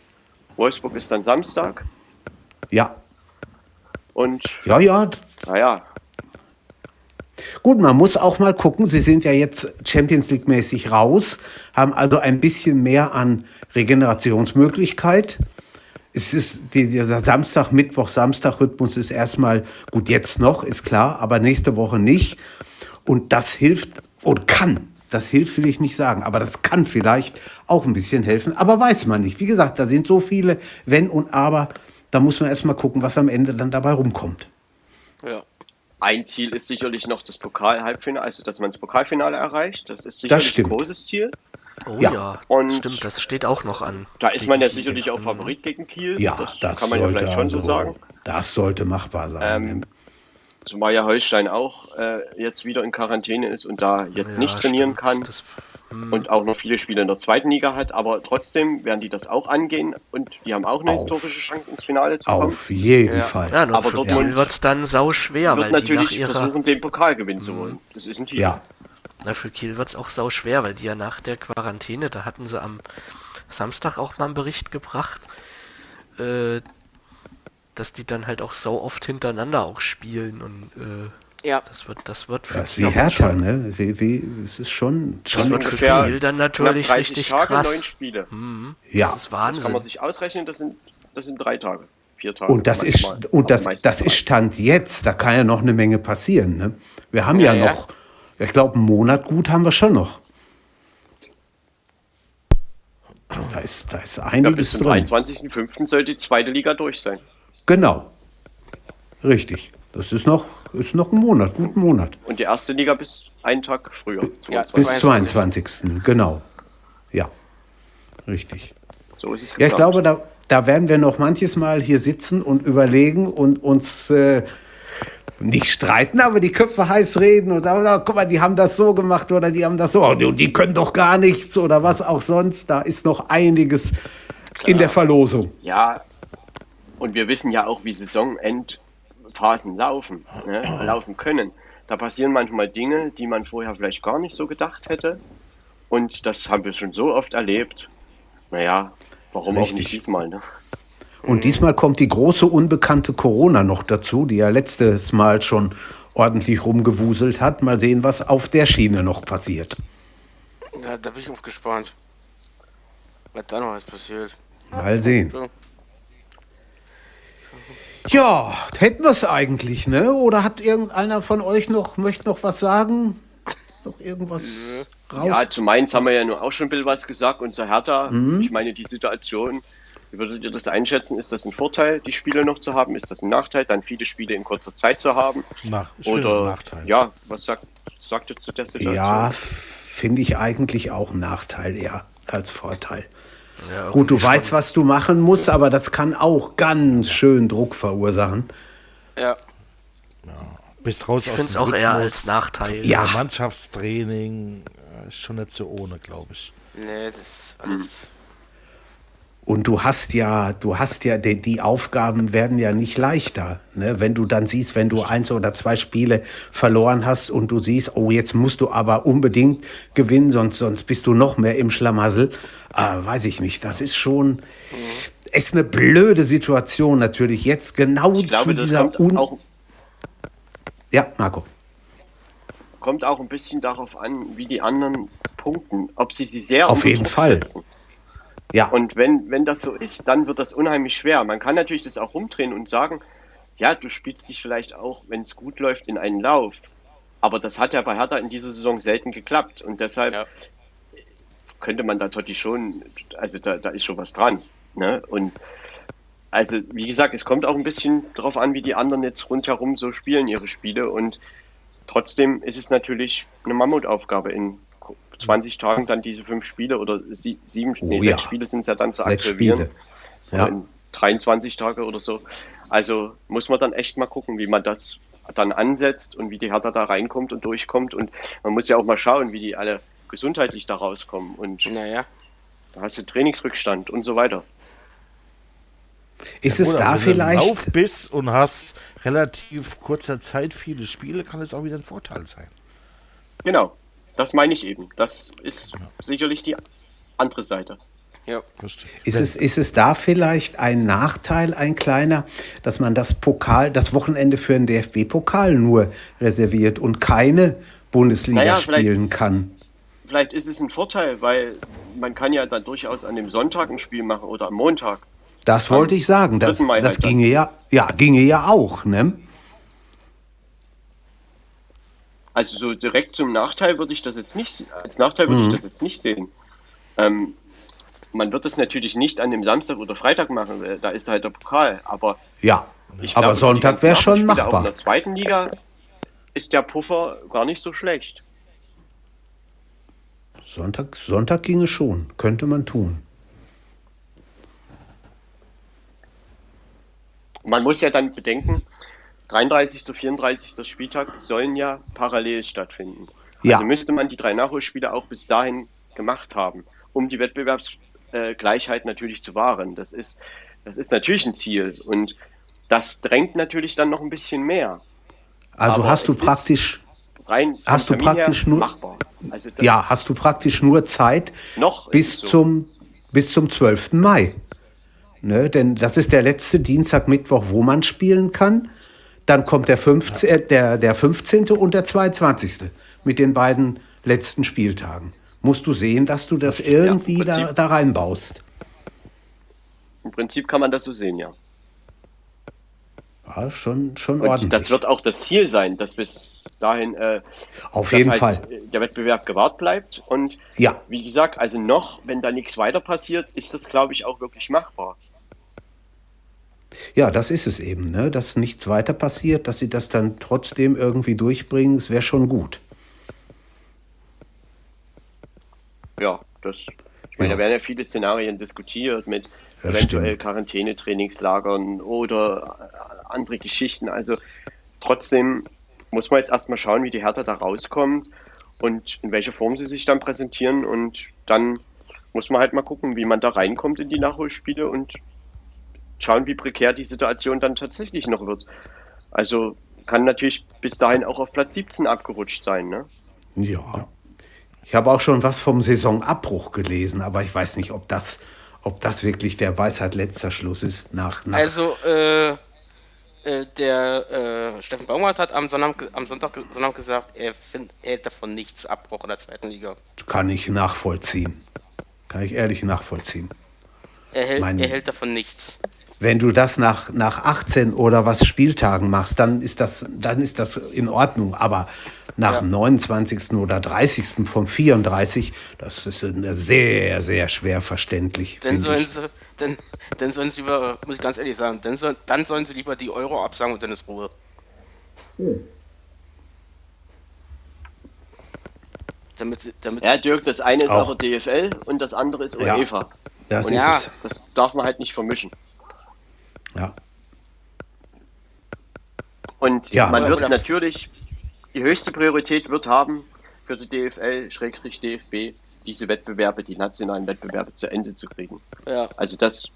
Wolfsburg ist dann Samstag. Ja, Und ja, ja. naja, Gut, man muss auch mal gucken, sie sind ja jetzt Champions League mäßig raus, haben also ein bisschen mehr an Regenerationsmöglichkeit. Es ist die- dieser Samstag, Mittwoch, Samstag-Rhythmus ist erstmal gut jetzt noch, ist klar, aber nächste Woche nicht. Und das hilft und kann. Das hilft, will ich nicht sagen, aber das kann vielleicht auch ein bisschen helfen, aber weiß man nicht. Wie gesagt, da sind so viele Wenn und Aber, da muss man erstmal gucken, was am Ende dann dabei rumkommt. Ja. ein Ziel ist sicherlich noch das Pokal-Halbfinale, also dass man das Pokalfinale erreicht. Das ist sicherlich ein großes Ziel. Oh Ja. ja, Und- stimmt, das steht auch noch an. Da ist man ja Gegen sicherlich Kiel. auch Favorit gegen Kiel. Ja, das, das, kann man ja sollte vielleicht schon so also- sagen. Das sollte machbar sein. Ähm, Zumal ja Holstein auch äh, jetzt wieder in Quarantäne ist und da jetzt Ja, nicht trainieren stimmt. kann Das, hm, und auch noch viele Spiele in der zweiten Liga hat. Aber trotzdem werden die das auch angehen und die haben auch eine Auf- historische Chance ins Finale zu kommen. Auf jeden Ja. Fall. ja, aber für Dortmund Kiel wird es dann sau schwer, Wird weil die nach natürlich ihrer versuchen, den Pokal gewinnen zu wollen. Das ist ein Team. Ja, Na, für Kiel wird es auch sau schwer, weil die ja nach der Quarantäne, da hatten sie am Samstag auch mal einen Bericht gebracht, äh, dass die dann halt auch sau oft hintereinander auch spielen und äh, Ja. das wird, das wird für das ist wie Hertha, schon- ne? Wie, wie, es ist schon, Das schon wird für Kiel dann natürlich 30 richtig Tage, krass. neun Spiele. ja. Das ist Das kann man Wahnsinn. sich ausrechnen, das sind, das sind drei Tage. Vier Tage. Und das ist, und das, das ist Stand jetzt. Da kann ja noch eine Menge passieren. Ne? Wir haben ja, Ja, ja. noch, ich glaube, einen Monat gut haben wir schon noch. Da ist, da ist Ja, einiges bis zum drin. 23.05. soll die zweite Liga durch sein. Genau. Richtig. Das ist noch, ist noch ein Monat, gut ein Monat. Und die erste Liga bis einen Tag früher. Ja, 22. Bis 22. 22. Genau. Ja. Richtig. So ist es Ja, ich glaube, da, da werden wir noch manches Mal hier sitzen und überlegen und uns äh, nicht streiten, aber die Köpfe heiß reden und sagen, na, guck mal, die haben das so gemacht oder die haben das so, und die können doch gar nichts oder was auch sonst. Da ist noch einiges in der Verlosung. Ja, und wir wissen ja auch, wie Saisonendphasen laufen, ne? laufen können. Da passieren manchmal Dinge, die man vorher vielleicht gar nicht so gedacht hätte. Und das haben wir schon so oft erlebt. Naja, warum auch Richtig. nicht diesmal, ne? Und diesmal kommt die große unbekannte Corona noch dazu, die ja letztes Mal schon ordentlich rumgewuselt hat. Mal sehen, was auf der Schiene noch passiert. ja, da bin ich aufgespannt. Was da noch alles passiert. Mal sehen. So. Ja, hätten wir es eigentlich, ne? Oder hat irgendeiner von euch noch, möchte noch was sagen? Noch irgendwas raus? Ja, zu Mainz haben wir ja nur auch schon ein bisschen was gesagt. Und zu Hertha, Mhm. ich meine, die Situation, wie würdet ihr das einschätzen? Ist das ein Vorteil, die Spiele noch zu haben? Ist das ein Nachteil, dann viele Spiele in kurzer Zeit zu haben? Na, Oder, Nachteil. ja, was sagt, sagte zu der Situation? Ja, finde ich eigentlich auch ein Nachteil eher als Vorteil. Ja, Gut, du weißt, was du machen musst, aber das kann auch ganz schön Druck verursachen. Ja. Bist raus Ich aus finde es dem auch eher als Nachteil. Ja. Ja. Mannschaftstraining äh, ist schon nicht so ohne, glaube ich. Nee, das ist alles. Und du hast ja, du hast ja, die, die Aufgaben werden ja nicht leichter. Ne? Wenn du dann siehst, wenn du eins oder zwei Spiele verloren hast und du siehst, oh, jetzt musst du aber unbedingt gewinnen, sonst, sonst bist du noch mehr im Schlamassel. Äh, weiß ich nicht. Das ist schon, ist eine blöde Situation natürlich. Jetzt genau Ich glaube, zu das dieser kommt Un auch, Ja, Marco. kommt auch ein bisschen darauf an, wie die anderen punkten. Ob sie sie sehr Auf jeden Fall. setzen. Ja, Und wenn, wenn das so ist, dann wird das unheimlich schwer. Man kann natürlich das auch rumdrehen und sagen, ja, du spielst dich vielleicht auch, wenn es gut läuft, in einen Lauf. Aber das hat ja bei Hertha in dieser Saison selten geklappt. Und deshalb Ja. könnte man da Totti schon, also da, da ist schon was dran. Ne? Und also, wie gesagt, es kommt auch ein bisschen darauf an, wie die anderen jetzt rundherum so spielen, ihre Spiele. Und trotzdem ist es natürlich eine Mammutaufgabe in 20 Tagen dann diese fünf Spiele oder sie, sieben, nee, Oh ja. sechs Spiele sind es ja dann zu sechs absolvieren. Spiele. Ja. in 23 Tage oder so. Also muss man dann echt mal gucken, wie man das dann ansetzt und wie die Hertha da reinkommt und durchkommt. Und man muss ja auch mal schauen, wie die alle gesundheitlich da rauskommen. Und Naja. da hast du Trainingsrückstand und so weiter. ist es Oder da wenn du vielleicht? bist und hast relativ kurzer Zeit viele Spiele, kann es auch wieder ein Vorteil sein. Genau, das meine ich eben. Das ist sicherlich die andere Seite. Ja. Ist es, ist es da vielleicht ein Nachteil, ein kleiner, dass man das Pokal, das Wochenende für den DFB-Pokal nur reserviert und keine Bundesliga Naja, spielen kann? Vielleicht ist es ein Vorteil, weil man kann ja dann durchaus an dem Sonntag ein Spiel machen oder am Montag. Das wollte ich sagen. Das, das ginge ja, ja, ginge ja auch, ne? Also so direkt zum Nachteil würde ich das jetzt nicht, als Nachteil würde Mhm. ich das jetzt nicht sehen. Ähm, man wird es natürlich nicht an dem Samstag oder Freitag machen, weil da ist halt der Pokal. Aber Ja. ich Aber glaube, Sonntag wäre schon Nachholspiele Auch in machbar. der zweiten Liga ist der Puffer gar nicht so schlecht. Sonntag, Sonntag ginge schon. Könnte man tun. Man muss ja dann bedenken, 33. zu 34. Spieltag sollen ja parallel stattfinden. Ja. Also müsste man die drei Nachholspiele auch bis dahin gemacht haben, um die Wettbewerbsgleichheit natürlich zu wahren. Das ist, das ist natürlich ein Ziel und das drängt natürlich dann noch ein bisschen mehr. Also Aber hast du praktisch, Rein Hast du praktisch nur- machbar. Also ja, hast du praktisch nur Zeit Noch bis so. zum, bis zum 12. Mai. Ne? Denn das ist der letzte Dienstag, Mittwoch, wo man spielen kann. Dann kommt der 15. äh, Der, der 15. und der 22. mit den beiden letzten Spieltagen. Musst du sehen, dass du das irgendwie im da, da reinbaust. Im Prinzip kann man das so sehen, ja. Ja, schon, schon Und ordentlich. das wird auch das Ziel sein, dass bis dahin äh, Auf jeden halt Fall. der Wettbewerb gewahrt bleibt. Und Ja. wie gesagt, also noch, wenn da nichts weiter passiert, ist das, glaube ich, auch wirklich machbar. Ja, das ist es eben, ne? dass nichts weiter passiert, dass sie das dann trotzdem irgendwie durchbringen, das wäre schon gut. Ja, das. Ich meine, Ja. da werden ja viele Szenarien diskutiert mit Das eventuell. Quarantänetrainingslagern oder andere Geschichten. Also trotzdem muss man jetzt erstmal schauen, wie die Hertha da rauskommt und in welcher Form sie sich dann präsentieren. Und dann muss man halt mal gucken, wie man da reinkommt in die Nachholspiele und schauen, wie prekär die Situation dann tatsächlich noch wird. Also kann natürlich bis dahin auch auf Platz 17 abgerutscht sein, ne? Ja. Ich habe auch schon was vom Saisonabbruch gelesen, aber ich weiß nicht, ob das, ob das wirklich der Weisheit letzter Schluss ist. Nach, nach Also, äh, äh, der äh, Steffen Baumgart hat am Sonntag, am Sonntag, Sonntag gesagt, er, find, er hält davon nichts Abbruch in der zweiten Liga. kann ich nachvollziehen. Kann ich ehrlich nachvollziehen. Er hält, Mein- er hält davon nichts. Wenn du das nach, nach 18 oder was Spieltagen machst, dann ist das, dann ist das in Ordnung. Aber nach Ja. dem 29. oder 30. vom 34, das ist sehr, sehr schwer verständlich. Dann sollen ich. sie, dann, dann sollen sie lieber, muss ich ganz ehrlich sagen, dann, soll, dann sollen sie lieber die Euro absagen und dann ist Ruhe. Damit, damit Ja, Dirk, das eine ist Auch. aber DFL und das andere ist Ja. UEFA. Das Und ist ja. es. Das darf man halt nicht vermischen. Ja. Und Ja, man wird natürlich, die höchste Priorität wird haben, für die DFL, Schrägstrich DFB, diese Wettbewerbe, die nationalen Wettbewerbe zu Ende zu kriegen. ja, Also das,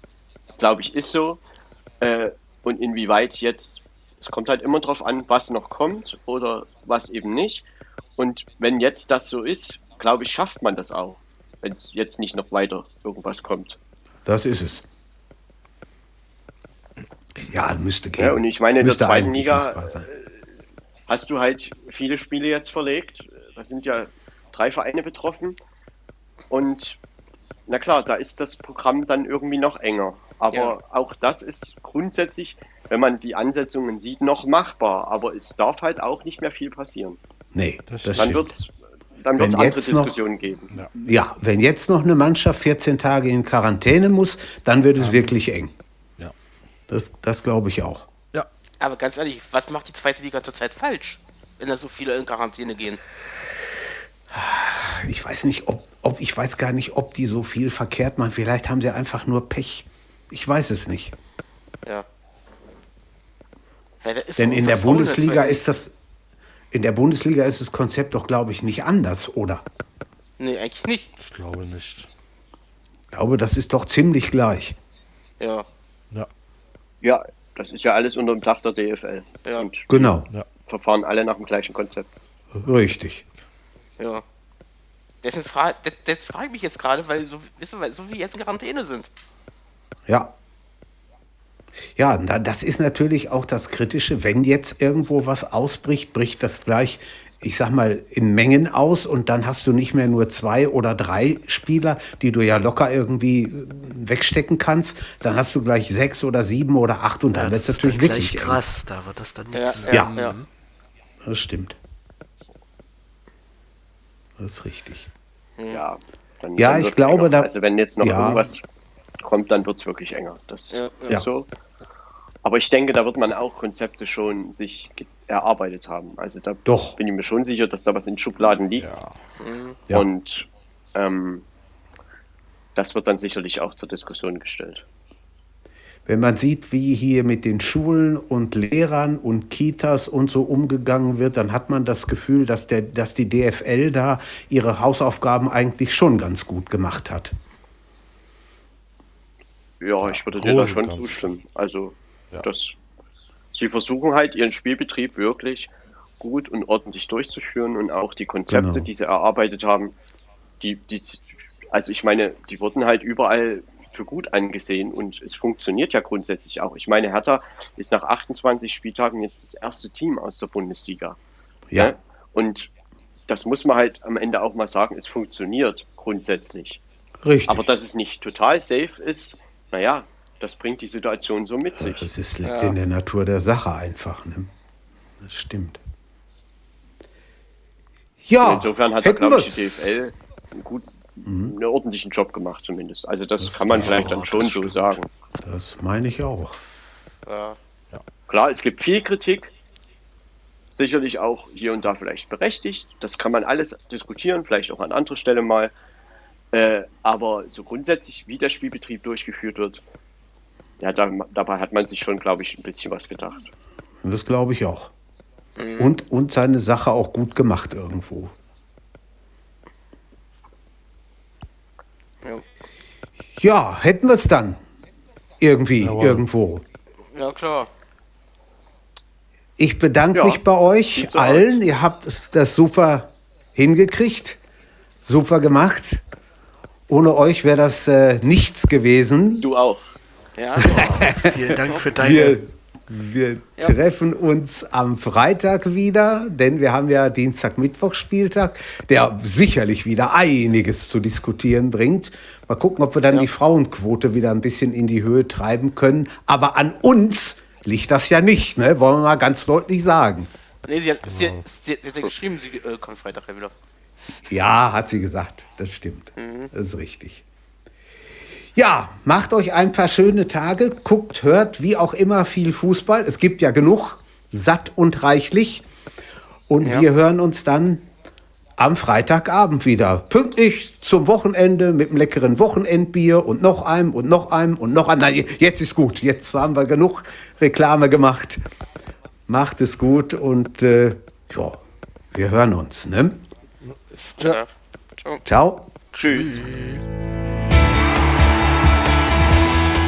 glaube ich, ist so. Äh, und inwieweit jetzt, es kommt halt immer drauf an, was noch kommt oder was eben nicht. Und wenn jetzt das so ist, glaube ich, schafft man das auch, wenn es jetzt nicht noch weiter irgendwas kommt. Das ist es. Ja, müsste gehen. Ja, und ich meine, in der zweiten Liga sein. hast du halt viele Spiele jetzt verlegt. Da sind ja drei Vereine betroffen. Und na klar, da ist das Programm dann irgendwie noch enger. Aber Ja. auch das ist grundsätzlich, wenn man die Ansetzungen sieht, noch machbar. Aber es darf halt auch nicht mehr viel passieren. Nee, Das Dann wird es dann Wenn wird's andere jetzt noch- Diskussionen geben. Ja, wenn jetzt noch eine Mannschaft 14 Tage in Quarantäne muss, dann wird es wirklich eng. Das, das glaube ich auch. Ja. aber ganz ehrlich, was macht die zweite Liga zurzeit falsch, wenn da so viele in Quarantäne gehen? Ich weiß nicht, ob, ob ich weiß gar nicht, ob die so viel verkehrt machen. Vielleicht haben sie einfach nur Pech. Ich weiß es nicht. Ja. Weil da ist Denn in der Bundesliga ist das in der Bundesliga ist das Konzept doch, glaube ich, nicht anders, oder? Nee, eigentlich nicht. Ich glaube nicht. Ich glaube, das ist doch ziemlich gleich. Ja. Ja. Ja, das ist ja alles unter dem Dach der DFL. Ja. Und Genau, verfahren alle nach dem gleichen Konzept. richtig. Ja. Deswegen fra das, das frage ich mich jetzt gerade, weil so, wisst ihr, weil so wie jetzt in Quarantäne sind. Ja. Ja, das ist natürlich auch das Kritische. Wenn jetzt irgendwo was ausbricht, bricht das gleich, ich sag mal, in Mengen aus und dann hast du nicht mehr nur zwei oder drei Spieler, die du ja locker irgendwie äh, wegstecken kannst. Dann hast du gleich sechs oder sieben oder acht und dann Ja, wird es natürlich dann wirklich gleich eng. krass, da wird das dann Ja, nichts. ja, Ja. ja. Das stimmt. Das ist richtig. Ja, dann, Ja, dann ich glaube, enger. da- Also wenn jetzt noch ja. irgendwas kommt, dann wird es wirklich enger. Das Ja, ist ja. so. Aber ich denke, da wird man auch Konzepte schon sich erarbeitet haben. Also da Doch. bin ich mir schon sicher, dass da was in Schubladen liegt. Ja. Ja. Und ähm, das wird dann sicherlich auch zur Diskussion gestellt. Wenn man sieht, wie hier mit den Schulen und Lehrern und Kitas und so umgegangen wird, dann hat man das Gefühl, dass, der, dass die DFL da ihre Hausaufgaben eigentlich schon ganz gut gemacht hat. Ja, ich würde dir da schon zustimmen. Also, Ja. das, sie versuchen halt ihren Spielbetrieb wirklich gut und ordentlich durchzuführen und auch die Konzepte, Genau. die sie erarbeitet haben, die, die, also ich meine, die wurden halt überall für gut angesehen und es funktioniert ja grundsätzlich auch. Ich meine, Hertha ist nach 28 Spieltagen jetzt das erste Team aus der Bundesliga. Ja, Ne? Und das muss man halt am Ende auch mal sagen, es funktioniert grundsätzlich. richtig. Aber dass es nicht total safe ist, naja, das bringt die Situation so mit sich. das ist, liegt in der Natur der Sache einfach. Ne? Das stimmt. Ja, Insofern hat glaube ich, die. DFL einen, guten, einen ordentlichen Job gemacht zumindest. Also das, kann man ja, vielleicht dann das schon so sagen. Das meine ich auch. Ja. Klar, es gibt viel Kritik, sicherlich auch hier und da vielleicht berechtigt. Das kann man alles diskutieren, vielleicht auch an anderer Stelle mal. Äh, aber so grundsätzlich, wie der Spielbetrieb durchgeführt wird, ja, da, dabei hat man sich schon, glaube ich, ein bisschen was gedacht. Und Das glaube ich auch. Und, und seine Sache auch gut gemacht irgendwo. Ja. Ja, hätten wir es dann. Irgendwie, Jawohl. irgendwo. ja, klar. Ich bedanke Ja, mich bei euch so allen. Ihr habt das super hingekriegt. Super gemacht. Ohne euch wäre das äh, nichts gewesen. Du auch. Ja, Vielen Dank für deine. Wir, wir treffen uns am Freitag wieder, denn wir haben ja Dienstag, Mittwoch Spieltag, der sicherlich wieder einiges zu diskutieren bringt. Mal gucken, ob wir dann die Frauenquote wieder ein bisschen in die Höhe treiben können. Aber an uns liegt das ja nicht, ne? wollen wir mal ganz deutlich sagen. nee, sie hat, sie, sie, sie hat ja geschrieben, sie äh, kommt Freitag ja wieder. Ja, hat sie gesagt. Das stimmt. Das ist richtig. Ja, macht euch ein paar schöne Tage, guckt, hört, wie auch immer viel Fußball. Es gibt ja genug, satt und reichlich. Und Ja. wir hören uns dann am Freitagabend wieder. Pünktlich zum Wochenende mit einem leckeren Wochenendbier und noch einem und noch einem und noch einem. Nein, jetzt ist gut. Jetzt haben wir genug Reklame gemacht. Macht es gut und äh, ja, wir hören uns. Ne? Klar. Ciao. Ciao. Tschüss.